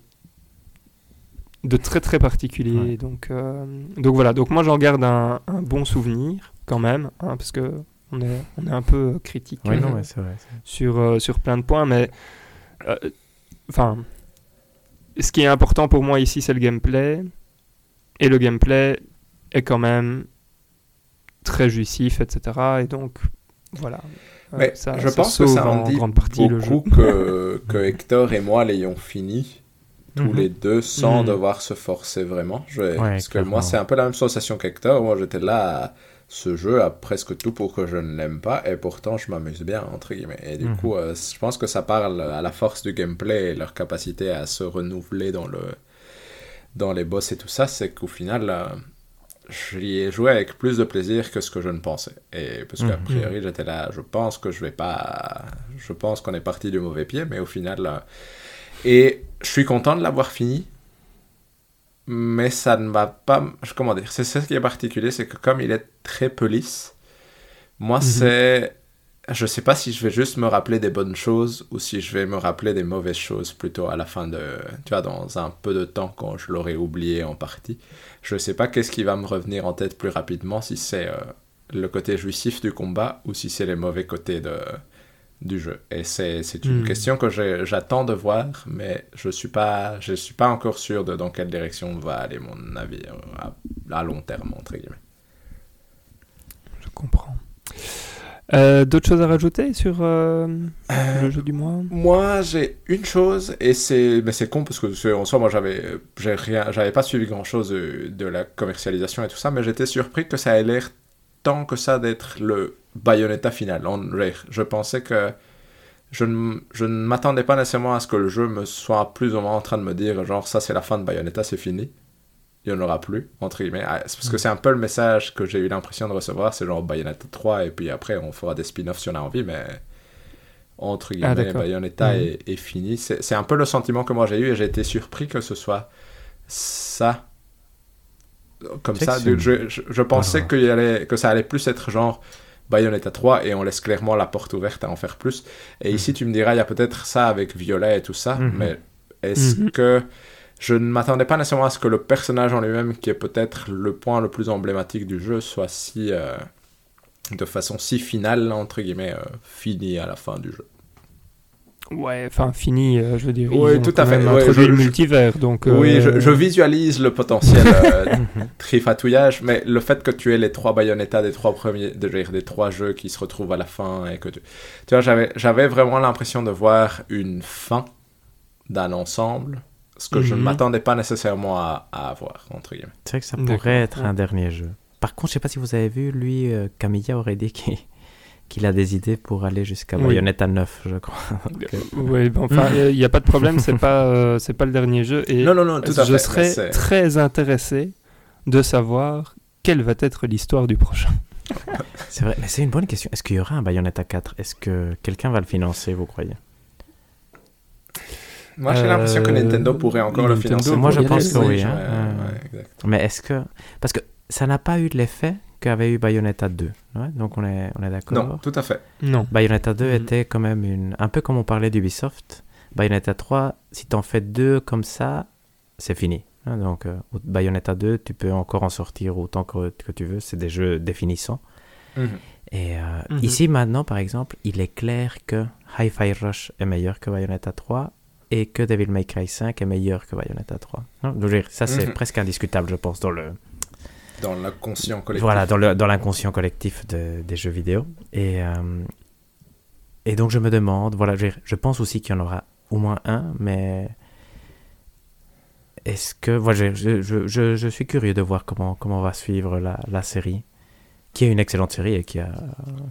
de très très particulier. Ouais. Donc, euh, donc voilà. Donc moi j'en garde un, un bon souvenir quand même, hein, parce que on est on est un peu critique euh, non, vrai. sur euh, sur plein de points, mais euh, enfin, ce qui est important pour moi ici c'est le gameplay, et le gameplay est quand même très jouissif, etc. Et donc voilà. Euh, Mais ça- je ça pense que ça en dit grande partie le jeu. beaucoup que, que Hector et moi l'ayons fini tous Mhm. les deux sans Mhm. devoir se forcer vraiment. Je- Ouais, parce que clairement. moi, c'est un peu la même sensation qu'Hector. Moi, j'étais là, à- ce jeu a presque tout pour que je ne l'aime pas, et pourtant, je m'amuse bien, entre guillemets. Et du Mhm. coup, euh, je pense que ça parle à la force du gameplay et leur capacité à se renouveler dans, le, dans les boss et tout ça, c'est qu'au final, euh, j'y ai joué avec plus de plaisir que ce que je ne pensais. Et parce qu'a priori, j'étais là, je pense que je vais pas. Je pense qu'on est parti du mauvais pied, mais au final. euh, Et je suis content de l'avoir fini. Mais ça ne va pas. Comment dire C'est ça qui est particulier, c'est que comme il est très peu lisse, moi, Mhm. c'est. Je sais pas si je vais juste me rappeler des bonnes choses ou si je vais me rappeler des mauvaises choses plutôt à la fin de. Tu vois, dans un peu de temps quand je l'aurai oublié en partie. Je sais pas qu'est-ce qui va me revenir en tête plus rapidement, si c'est euh, le côté jouissif du combat ou si c'est les mauvais côtés de, du jeu. Et c'est c'est une Hmm. question que j'attends de voir, mais je suis pas je suis pas encore sûr de dans quelle direction va aller mon avis euh, à, à long terme entre guillemets. Je comprends. Euh, D'autres choses à rajouter sur euh, le jeu du mois? Moi, j'ai une chose, et c'est, mais c'est con parce que en soi, moi, j'avais, j'ai rien, j'avais pas suivi grand chose de, de la commercialisation et tout ça, mais j'étais surpris que ça ait l'air tant que ça d'être le Bayonetta final. Vrai, je pensais que je ne, je ne m'attendais pas nécessairement à ce que le jeu me soit plus ou moins en train de me dire, genre, ça c'est la fin de Bayonetta, c'est fini. Il n'y en aura plus, entre guillemets. Ah, Parce que c'est un peu le message que j'ai eu l'impression de recevoir, c'est genre Bayonetta 3, et puis après, on fera des spin-offs si on a envie, mais entre Ah, guillemets. Bayonetta Mhm. est, est fini. C'est un peu le sentiment que moi j'ai eu, et j'ai été surpris que ce soit ça. Comme ça, de- je, je, je pensais allait, que ça allait plus être genre Bayonetta 3 et on laisse clairement la porte ouverte à en faire plus. Et ici, tu me diras, il y a peut-être ça avec Violet et tout ça, Mhm. mais est-ce Mhm. que je ne m'attendais pas nécessairement à ce que le personnage en lui-même, qui est peut-être le point le plus emblématique du jeu, soit si. euh, de façon si finale, entre guillemets, euh, fini à la fin du jeu? Ouais, enfin fini, euh, je veux dire. Ont tout à fait, ouais, je- le je- multivers, donc. Oui, euh, je, je visualise le potentiel euh, trifatouillage, mais le fait que tu aies les trois Bayonetta des trois premiers, de, des trois jeux qui se retrouvent à la fin et que tu, tu vois, j'avais, j'avais vraiment l'impression de voir une fin d'un ensemble, ce que je ne Mhm. m'attendais pas nécessairement à, à avoir entre guillemets. C'est vrai que ça D'accord, pourrait être ouais. un dernier jeu. Par contre, je sais pas si vous avez vu, lui, euh, Camilla aurait dit qu'il qu'il a des idées pour aller jusqu'à Oui. Bayonetta 9, je crois. Euh, Ouais, ben, enfin, il n'y a pas de problème, c'est pas, euh, c'est pas le dernier jeu. Et Non, non, non, tout à je fait. serais très intéressé de savoir quelle va être l'histoire du prochain. C'est vrai, mais c'est une bonne question. Est-ce qu'il y aura un Bayonetta 4 Est-ce que quelqu'un va le financer, vous croyez? Moi, j'ai l'impression que Euh, Nintendo pourrait encore le financer. Moi, je pense que oui, hein. ouais, Ouais. Mais est-ce que... Parce que ça n'a pas eu l'effet qu'avait eu Bayonetta 2. ouais donc on est, on est d'accord Non, tout à fait. Non. Bayonetta 2 Mhm. était quand même une... Un peu comme on parlait d'Ubisoft. Bayonetta 3, si t'en fais deux comme ça, c'est fini. hein. Donc, euh, Bayonetta 2, tu peux encore en sortir autant que, que tu veux. C'est des jeux définissants. Mhm. Et euh, Mhm. ici, maintenant, par exemple, il est clair que Hi-Fi Rush est meilleur que Bayonetta 3 et que Devil May Cry 5 est meilleur que Bayonetta 3. Non, je veux dire, ça, c'est Mhm. presque indiscutable, je pense, dans le, Dans l'inconscient collectif. voilà, dans le- dans l'inconscient collectif de- des jeux vidéo. Et, euh, et donc, je me demande, voilà, je, je pense aussi qu'il y en aura au moins un, mais est-ce que, voilà, je, je, je, je suis curieux de voir comment, comment va suivre la, la série, qui est une excellente série et qui a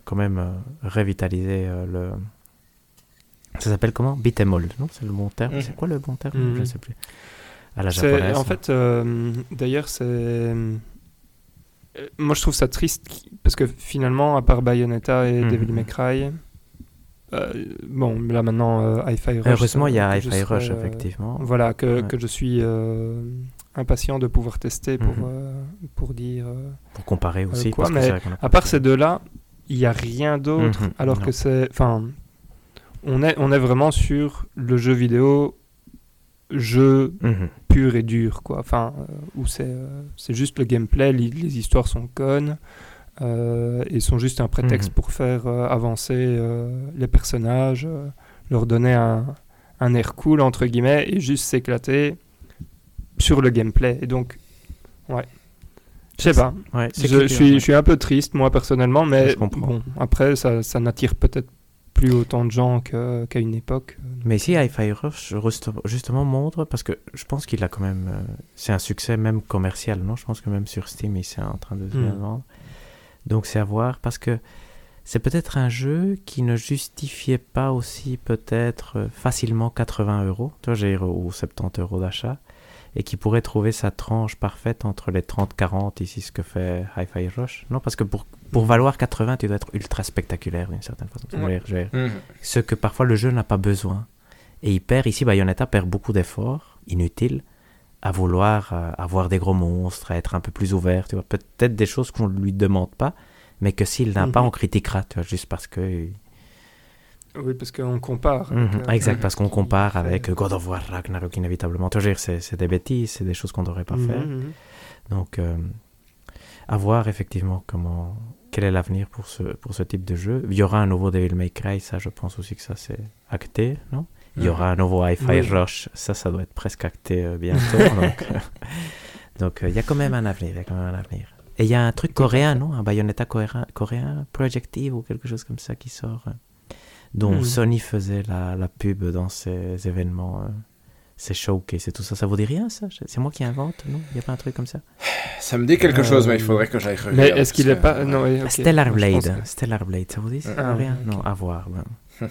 quand même euh, revitalisé euh, le. Ça s'appelle comment? Beat 'em all, non? C'est le bon terme? Mhm. C'est quoi le bon terme? Mhm. Je ne sais plus. À la japonaise. En fait, euh, d'ailleurs, c'est. Euh, Moi, je trouve ça triste parce que finalement, à part Bayonetta et Mhm. Devil May Cry, euh, bon, là maintenant, euh, Hi-Fi Rush. Heureusement, il y a Hi-Fi Rush, euh, effectivement. Voilà, que, Ouais. que je suis impatient de pouvoir tester pour, Mhm. pour dire. Pour comparer aussi. quoi, parce mais À part ces deux-là, il n'y a rien d'autre. Mhm, alors non. que c'est. Enfin, on est, on est vraiment sur le jeu vidéo, jeu Mhm. pur et dur, quoi. Enfin, euh, où c'est euh, c'est juste le gameplay, les histoires sont connes euh, et sont juste un prétexte Mhm. pour faire avancer les personnages, leur donner un, un air cool, entre guillemets, et juste s'éclater sur le gameplay. Et donc, ouais. Je sais pas. Ouais, Je, je suis, je suis un peu triste, moi, personnellement, mais bon, après, ça, ça n'attire peut-être plus autant de gens qu'à une époque. Mais ici, Hi-Fi Rush, juste- justement, montre, parce que je pense qu'il a quand même. euh, c'est un succès même commercial, non? Je pense que même sur Steam, il est en train de se bien Mm. vendre. Donc, c'est à voir, parce que c'est peut-être un jeu qui ne justifiait pas aussi, peut-être, euh, facilement 80 euros, tu vois, j'ai ou 70 euros d'achat, et qui pourrait trouver sa tranche parfaite entre les 30-40, ici, ce que fait Hi-Fi Rush. Non, parce que pour, pour valoir 80, tu dois être ultra spectaculaire, d'une certaine façon. Mhm. ce que parfois le jeu n'a pas besoin. Et il perd, ici, Bayonetta perd beaucoup d'efforts inutiles à vouloir euh, avoir des gros monstres, à être un peu plus ouvert, tu vois. Peut-être des choses qu'on ne lui demande pas, mais que s'il n'a pas, Mhm. on critiquera, tu vois, juste parce que... Oui, parce qu'on compare. Mhm, avec, euh, exact, parce qu'on compare avec God of War, Ragnarok, inévitablement. Tu vois, c'est des bêtises, c'est des choses qu'on ne devrait pas faire. Donc, euh, à voir effectivement comment, quel est l'avenir pour ce, pour ce type de jeu. Il y aura un nouveau Devil May Cry, ça je pense aussi que ça c'est acté, non? Il y aura un nouveau Hi-Fi Oui. Rush, ça ça doit être presque acté euh, bientôt. donc euh, donc, euh, il y a quand même un avenir, il y a quand même un avenir. Et il y a un truc coréen, non? Un Bayonetta coréen, coréen, Project Eve ou quelque chose comme ça qui sort, euh, dont Mhm. Sony faisait la, la pub dans ces événements, euh, ces showcases et tout ça. Ça vous dit rien ça? C'est moi qui invente, non? Il n'y a pas un truc comme ça? Ça me dit quelque chose, mais il Euh, faudrait que j'aille regarder. Mais est-ce qu'il est parce pas. Non. Stellar Blade, que- Stellar Blade, ça vous dit ça Ah, rien. Non, à voir. ben.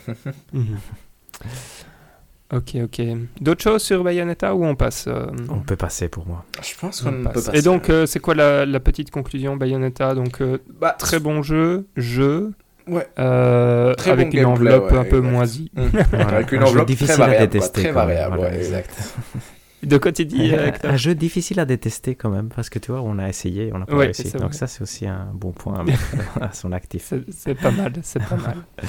Ok, ok. D'autres choses sur Bayonetta ou on passe euh, On peut passer pour moi. Je pense on qu'on passe. peut passer. Et donc, euh, c'est quoi la, la petite conclusion Bayonetta? Donc, euh, Bah, très bon jeu, jeu, Ouais. euh, Très avec bon une gameplay, enveloppe ouais, un peu moisie. Voilà. Avec une Un jeu enveloppe difficile très à variable. quoi, détester, Très quand même, variable, voilà, ouais, exact. exact. De quoi tu dis, euh, un jeu difficile à détester quand même, parce que tu vois, on a essayé, on n'a pas Ouais, réussi. Donc ça, c'est aussi un bon point à mettre à son actif. C'est- pas mal, c'est pas mal.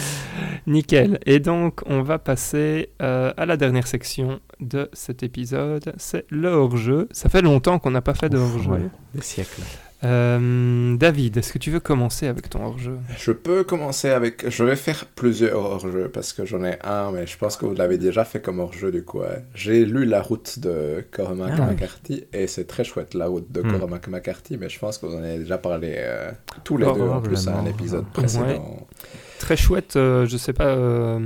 Nickel. Et donc, on va passer euh, à la dernière section de cet épisode. C'est le hors-jeu. Ça fait longtemps qu'on n'a pas fait de hors-jeu. ouais, des siècles. Euh, David, est-ce que tu veux commencer avec ton hors-jeu? Je peux commencer avec. Je vais faire plusieurs hors-jeux parce que j'en ai un, mais je pense que vous l'avez déjà fait comme hors-jeu du coup. J'ai lu La route de Cormac Ah, oui. McCarthy et c'est très chouette La route de Hmm. Cormac McCarthy, mais je pense que vous en avez déjà parlé euh, tous les deux en plus à un épisode Ouais. précédent. Très chouette, euh, je sais pas. euh,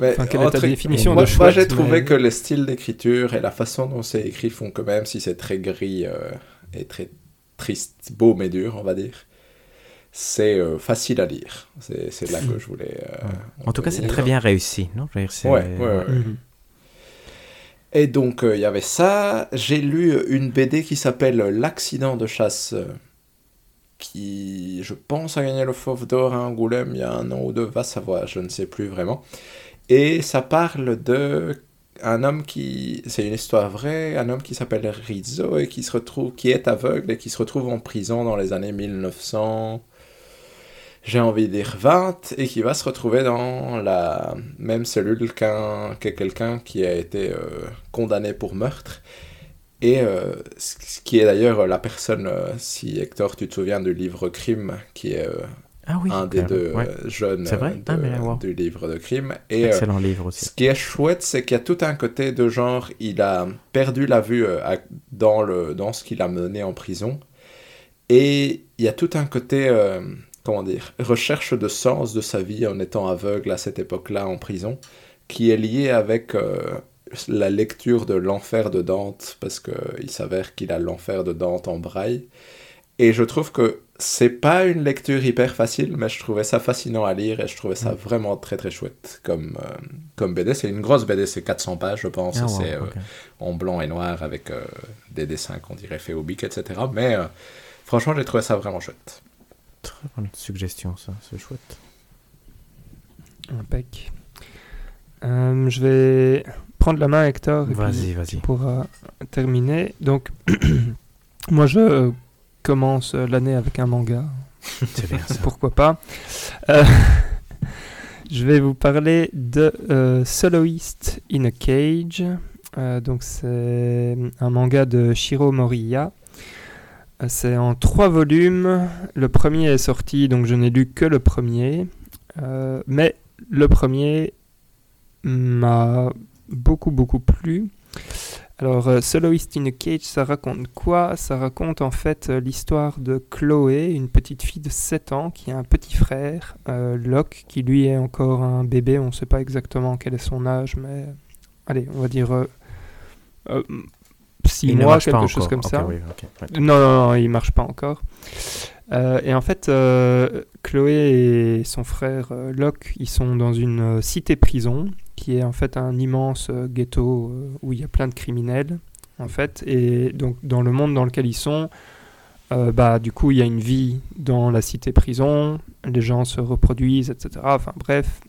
Mais Enfin, quelle est ta définition moi, de moi, j'ai chouette, trouvé mais- que le style d'écriture et la façon dont c'est écrit font que même si c'est très gris euh, et très triste, beau mais dur, on va dire, c'est euh, facile à lire. C'est c'est là que je voulais. euh, En tout cas, c'est très bien réussi, non? Je veux dire, c'est- Ouais, ouais, ouais. mhm. Et donc, euh, il y avait ça. J'ai lu une BD qui s'appelle L'accident de chasse, qui, je pense, a gagné le Fauve d'Or à Angoulême il y a un an ou deux, va savoir, je ne sais plus vraiment. Et ça parle de un homme qui, c'est une histoire vraie, un homme qui s'appelle Rizzo et qui se retrouve, qui est aveugle et qui se retrouve en prison dans les années 1900. j'ai envie de dire 20, et qui va se retrouver dans la même cellule qu'un, que quelqu'un qui a été euh, condamné pour meurtre. Et euh, ce qui est d'ailleurs la personne, euh, si Hector, tu te souviens du livre Crime, qui est Ah oui, un des deux ouais. euh, jeunes vrai? Euh, Ah, wow. du livre de Crime. Et euh, Excellent livre aussi. ce qui est chouette, c'est qu'il y a tout un côté de genre, il a perdu la vue euh, à- dans, le, dans ce qu'il a mené en prison. Et il y a tout un côté, euh, comment dire, recherche de sens de sa vie en étant aveugle à cette époque-là en prison, qui est lié avec euh, la lecture de l'enfer de Dante, parce qu'il s'avère qu'il a l'enfer de Dante en braille. Et je trouve que c'est pas une lecture hyper facile, mais je trouvais ça fascinant à lire et je trouvais ça Mm. vraiment très très chouette comme, euh, comme BD. C'est une grosse BD, c'est 400 pages, je pense. Ah, wow, c'est euh, en blanc et noir avec euh, des dessins qu'on dirait faits au bic, etc. Mais euh, franchement, j'ai trouvé ça vraiment chouette. Très bonne suggestion, ça. C'est chouette. Impec. Euh, je vais prendre la main, Hector, Vas-y, tu vas-y. pourras terminer. Donc, moi, je commence l'année avec un manga. C'est bien ça. Pourquoi pas Euh, Je vais vous parler de euh, Soloist in a Cage. Euh, donc, c'est un manga de Shiro Moriya. Euh, C'est en trois volumes. Le premier est sorti, donc je n'ai lu que le premier. Euh, mais le premier m'a beaucoup, beaucoup plu. Alors, euh, Soloist in a Cage, ça raconte quoi? Ça raconte en fait euh, l'histoire de Chloé, une petite fille de 7 ans qui a un petit frère, euh, Locke, qui lui est encore un bébé. On ne sait pas exactement quel est son âge, mais allez, on va dire 6 Il ne mois, quelque chose encore. comme ça. oui, ok, ouais. Non, non, non, il marche pas encore. Euh, et en fait, euh, Chloé et son frère euh, Locke, ils sont dans une cité-prison qui est en fait un immense ghetto où il y a plein de criminels, en fait. Et donc, dans le monde dans lequel ils sont, bah, du coup, il y a une vie dans la cité-prison, les gens se reproduisent, etc. Enfin, bref,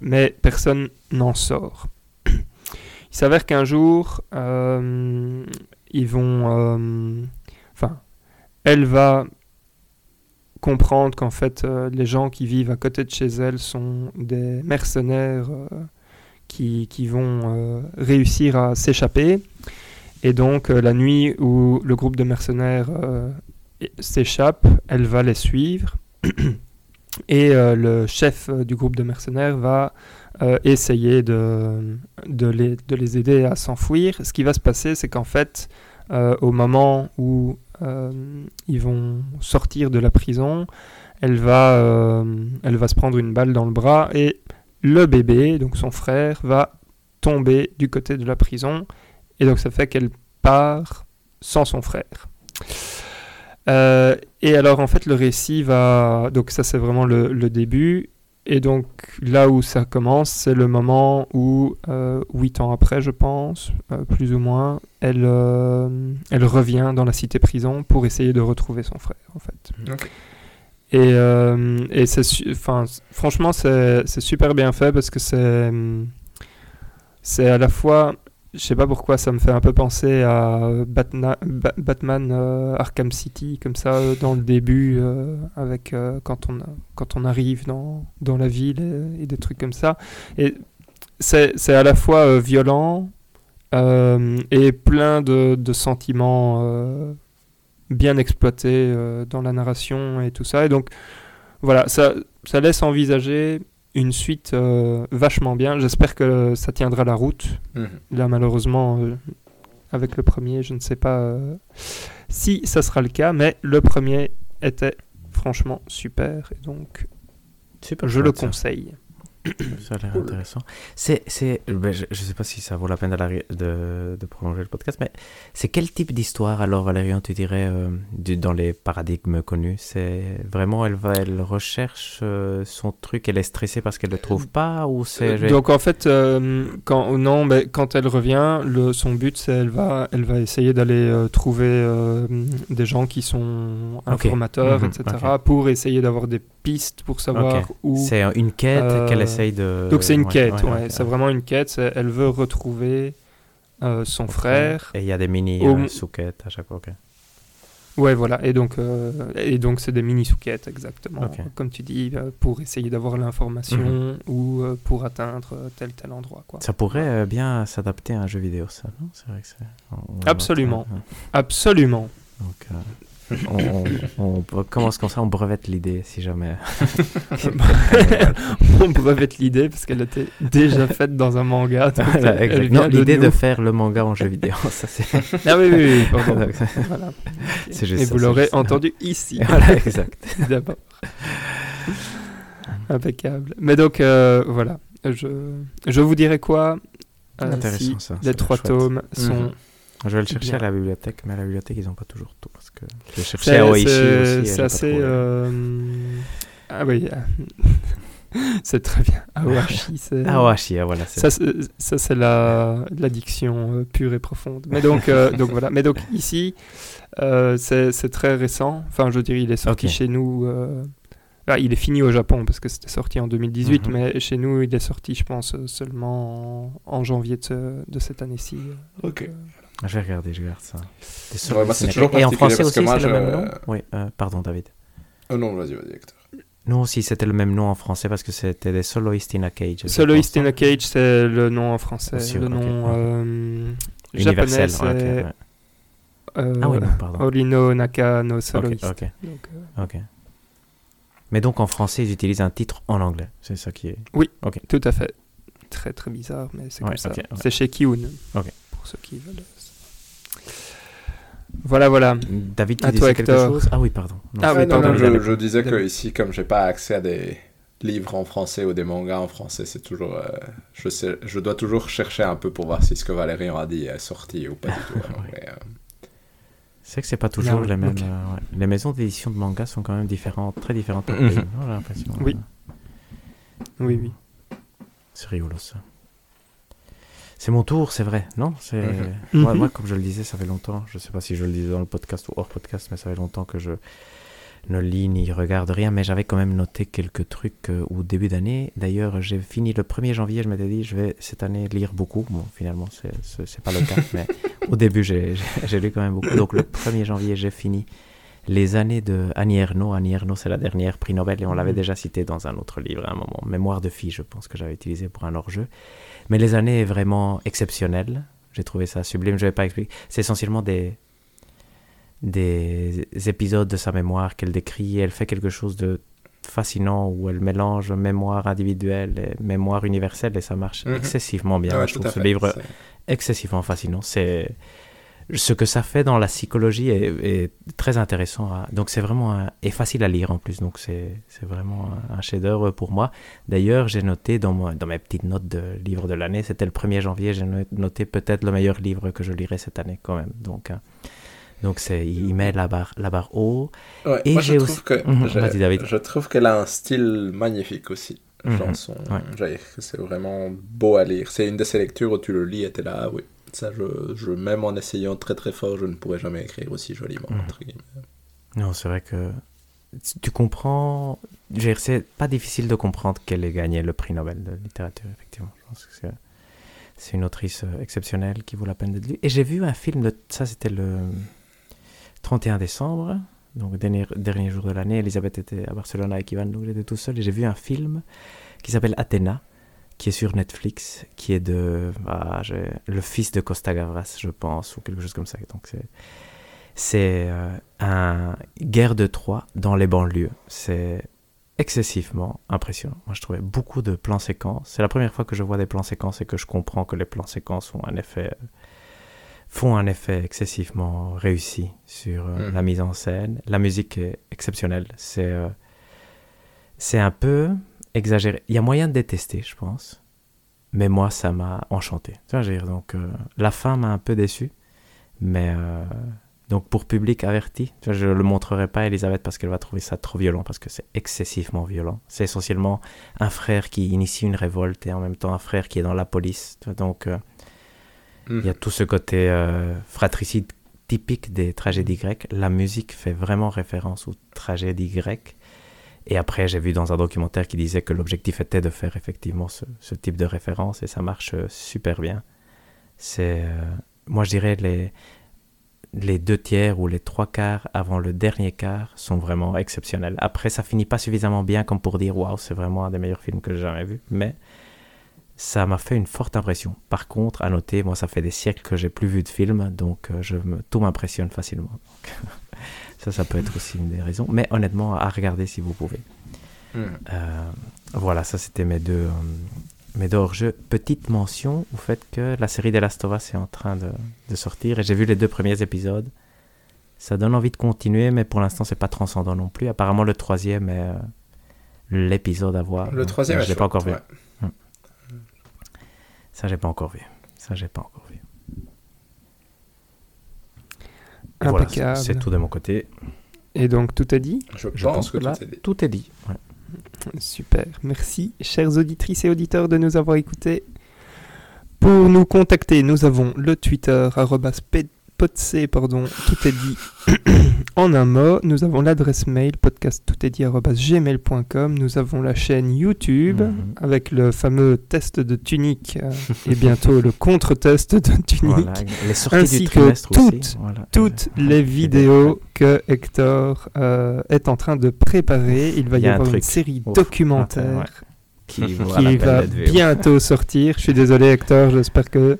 mais personne n'en sort. Il s'avère qu'un jour, ils vont. Enfin, elle va comprendre qu'en fait, euh, les gens qui vivent à côté de chez elle sont des mercenaires euh, qui, vont euh, réussir à s'échapper. Et donc, la nuit où le groupe de mercenaires s'échappe, elle va les suivre. Et le chef du groupe de mercenaires va essayer de, les, de les aider à s'enfuir. Ce qui va se passer, c'est qu'en fait, au moment où ils vont sortir de la prison, elle va, euh, elle va se prendre une balle dans le bras et le bébé, donc son frère, va tomber du côté de la prison. Et donc ça fait qu'elle part sans son frère. Euh, et alors en fait le récit va... Donc ça c'est vraiment le début. Et donc là où ça commence, c'est le moment où, euh, huit ans après je pense, euh, plus ou moins, elle, euh, elle revient dans la cité-prison pour essayer de retrouver son frère en fait. Ok. Et, euh, et c'est, franchement, c'est, c'est super bien fait parce que c'est, c'est à la fois, je sais pas pourquoi, ça me fait un peu penser à Batman euh, Arkham City, comme ça, euh, dans le début, euh, avec quand, on, quand on arrive dans, dans la ville et, des trucs comme ça. Et c'est, à la fois violent et plein de, de sentiments bien exploités dans la narration et tout ça. Et donc, voilà, ça, ça laisse envisager une suite euh, vachement bien. J'espère que ça tiendra la route. Mhm. Là, malheureusement, euh, avec le premier, je ne sais pas euh, si ça sera le cas, mais le premier était franchement super. Et donc, Super je le conseille. Ça a l'air intéressant. C'est, c'est, ben, je ne sais pas si ça vaut la peine de, la- de, de prolonger le podcast, mais c'est quel type d'histoire alors, Valérian, tu dirais, euh, du- dans les paradigmes connus? C'est vraiment, elle, va, elle recherche euh, son truc, elle est stressée parce qu'elle ne le trouve pas ou c'est... Euh, Donc en fait, euh, quand non, mais quand elle revient, le, son but c'est elle va, elle va essayer d'aller trouver des gens qui sont informateurs, Mhm, etc. pour essayer d'avoir des pistes pour savoir où. C'est une quête qu'elle essaye de... Donc c'est une ouais, quête, ouais, ouais, ouais, c'est vraiment une quête. Elle veut retrouver euh, son frère. Et il y a des mini Au- euh, sous-quêtes à chaque fois. ok. Ouais, voilà. Et donc, euh, et donc c'est des mini souquettes exactement, comme tu dis, pour essayer d'avoir l'information Mhm. ou pour atteindre tel tel endroit, quoi. Ça pourrait bien s'adapter à un jeu vidéo, ça, non? C'est vrai que c'est. on- on Absolument. Absolument. Donc, on, on- on commence comme ça, on brevette l'idée si jamais. On brevette l'idée parce qu'elle était déjà faite dans un manga. Non, l'idée de faire le manga en jeu vidéo, ça c'est. Ah oui, oui, oui, pardon. Voilà. C'est juste Et ça, vous l'aurez ça. entendu ici, voilà, exact. d'abord. Impeccable. Mais donc, euh, voilà. Je, je vous dirai quoi euh, Intéressant si ça. les trois chouette. tomes sont. Mhm. Je vais le chercher Bien. à la bibliothèque, mais à la bibliothèque ils n'ont pas toujours tout. Parce que je C'est à Oishi aussi. c'est- assez. euh, Ah oui. euh, c'est très bien. Awashi, c'est. Ah, voilà. Ça, c'est- la l'addiction euh, pure et profonde. Mais donc, euh, donc voilà. Mais donc ici, euh, c'est c'est très récent. Enfin, je dirais, il est sorti chez nous. euh, ah, il est fini au Japon parce que c'était sorti en 2018, Mhm. mais chez nous, il est sorti, je pense, seulement en, en janvier de, ce- de cette année-ci. Ok. euh, Je vais regarder, je regarde ça. Des Ouais, c'est toujours Et en français aussi, c'est le même nom? Oui, euh, pardon David. Oh non, vas-y, vas-y, Hector. Nous aussi, c'était le même nom en français parce que c'était des Soloists in a Cage. Soloist in non a Cage, c'est le nom en français. Aussi, le nom euh, japonais, Universel. c'est ouais, ok, ouais. euh, Ah oui, non, pardon. Orino Naka no Soloist. ok, Donc, euh, ok. Mais donc en français, ils utilisent un titre en anglais. C'est ça qui est. Tout à fait. Très très bizarre, mais c'est Ouais, comme ça. C'est chez Kiun. Ok. Pour ceux qui veulent. Voilà, voilà. David, tu À disais toi, quelque Hector. chose Ah oui, pardon. Non, Ah oui, non, pardon, non, je, je disais que ici, comme j'ai pas accès à des livres en français ou des mangas en français, c'est toujours, euh, je sais, je dois toujours chercher un peu pour voir si ce que Valérie en a dit est sorti ou pas du tout. mais, euh, C'est que c'est pas toujours Ah, les mêmes. ok. euh, ouais. Les maisons d'édition de manga sont quand même différentes, très différentes Mhm. l'impression. Oui. euh, Oui, oui. C'est rigolo ça. C'est mon tour, c'est vrai, non? C'est Mhm. moi, moi, comme je le disais, ça fait longtemps. Je sais pas si je le disais dans le podcast ou hors podcast, mais ça fait longtemps que je ne lis ni regarde rien. Mais j'avais quand même noté quelques trucs euh, au début d'année. D'ailleurs, j'ai fini le 1er janvier. Je m'étais dit, je vais cette année lire beaucoup. Bon, finalement, c'est pas le cas, mais au début, j'ai lu quand même beaucoup. Donc, le 1er janvier, j'ai fini les années de Annie Ernaux. Annie Ernaux, c'est la dernière prix Nobel et on l'avait Mhm. déjà cité dans un autre livre à un moment. Mémoire de fille, je pense que j'avais utilisé pour un hors-jeu. Mais les années vraiment exceptionnelles. J'ai trouvé ça sublime. Je vais pas expliquer. C'est essentiellement des des épisodes de sa mémoire qu'elle décrit. Elle fait quelque chose de fascinant où elle mélange mémoire individuelle et mémoire universelle et ça marche Mhm. excessivement bien. ouais, je trouve ce fait, livre excessivement fascinant. C'est ce que ça fait dans la psychologie est, est très intéressant. à- Donc c'est vraiment un- et facile à lire en plus. Donc c'est vraiment un, un chef-d'œuvre pour moi. D'ailleurs, j'ai noté dans, dans mes petites notes de livre de l'année, c'était le 1er janvier, j'ai no- noté peut-être le meilleur livre que je lirai cette année quand même. Donc hein, donc c'est il met la barre la barre haut. Ouais, Et moi, je j'ai trouve aussi- que Mhm, je, trouve qu'elle a un style magnifique aussi. Ouais. que c'est vraiment beau à lire. C'est une de ces lectures où tu le lis et t'es là, ah oui. Ça, je, je, même en essayant très très fort, je ne pourrais jamais écrire aussi joliment. Entre guillemets. Non, c'est vrai que tu- comprends. C'est pas difficile de comprendre qu'elle ait gagné le prix Nobel de littérature, effectivement. Je pense que c'est- c'est une autrice euh, exceptionnelle qui vaut la peine d'être lue. Et j'ai vu un film, de, ça c'était le 31 décembre, donc dernier, dernier jour de l'année. Elisabeth était à Barcelone avec Ivan, donc j'étais tout seul. Et j'ai vu un film qui s'appelle Athéna, qui est sur Netflix, qui est de ah, le fils de Costa Gavras, je pense, ou quelque chose comme ça. Donc c'est c'est euh, un guerre de Troie dans les banlieues. C'est excessivement impressionnant. Moi, je trouvais beaucoup de plans séquences. C'est la première fois que je vois des plans séquences et que je comprends que les plans séquences ont un effet font un effet excessivement réussi sur euh, Mhm. la mise en scène. La musique est exceptionnelle. C'est euh, c'est un peu exagéré. Il y a moyen de détester, je pense. Mais moi, ça m'a enchanté. Tu vois, donc, euh, la fin m'a un peu déçu. Mais euh, donc, pour public averti, tu vois, je le montrerai pas à Elisabeth parce qu'elle va trouver ça trop violent, parce que c'est excessivement violent. C'est essentiellement un frère qui initie une révolte et en même temps un frère qui est dans la police. tu vois, donc, euh, Mhm. il y a tout ce côté fratricide typique des tragédies grecques. La musique fait vraiment référence aux tragédies grecques. Et après, j'ai vu dans un documentaire qui disait que l'objectif était de faire effectivement ce, type de référence et ça marche euh, super bien. C'est, euh, moi je dirais, les, les deux tiers ou les trois quarts avant le dernier quart sont vraiment exceptionnels. Après, ça finit pas suffisamment bien comme pour dire waouh, c'est vraiment un des meilleurs films que j'ai jamais vu. Mais ça m'a fait une forte impression. Par contre, à noter, moi, ça fait des siècles que j'ai plus vu de film, donc euh, je tout m'impressionne facilement. Ça, ça peut être aussi une des raisons. Mais honnêtement, à regarder si vous pouvez. Hmm. Euh, voilà, ça c'était mes deux, euh, mes deux hors-jeux. Petite mention au fait que la série The Last of Us est en train de, de sortir et j'ai vu les deux premiers épisodes. Ça donne envie de continuer, mais pour l'instant c'est pas transcendant non plus. Apparemment le troisième est euh, l'épisode à voir. Le troisième, je l'ai pas encore vu. ouais. Ça j'ai pas encore vu. Ça j'ai pas encore vu. Voilà, c'est c'est tout de mon côté. Et donc tout est dit Je, Je pense, pense que, que là, tout est dit. tout est dit. Ouais. Super. Merci, chères auditrices et auditeurs, de nous avoir écoutés. Pour nous contacter, nous avons le Twitter, podc, pardon, tout est dit en un mot. Nous avons l'adresse mail, podcast tout est dit, arrobas gmail.com. Nous avons la chaîne YouTube Mhm. avec le fameux test de tunique euh, et bientôt le contre-test de tunique. Voilà, les sorties Ainsi du que toutes-. Voilà. toutes les vidéos que Hector euh, est en train de préparer. Il va y, y a un avoir une série Ouf, documentaire ouais. qui, va bientôt sortir. Je suis désolé Hector, j'espère que...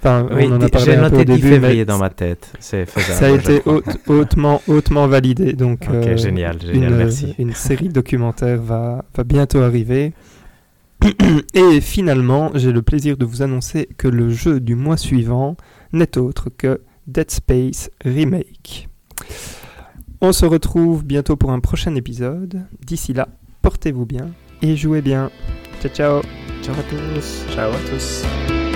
Enfin, Oui, on en a parlé j'ai un peu noté au 10 début, février mais dans ma tête. C'est faisable. ça a été haute- hautement, hautement validé. Donc, Ok, euh, génial, génial, une, merci. une série documentaire va, va bientôt arriver. Et finalement, j'ai le plaisir de vous annoncer que le jeu du mois suivant n'est autre que Dead Space Remake. On se retrouve bientôt pour un prochain épisode. D'ici là, portez-vous bien et jouez bien. Ciao ciao Ciao à tous. Ciao à tous.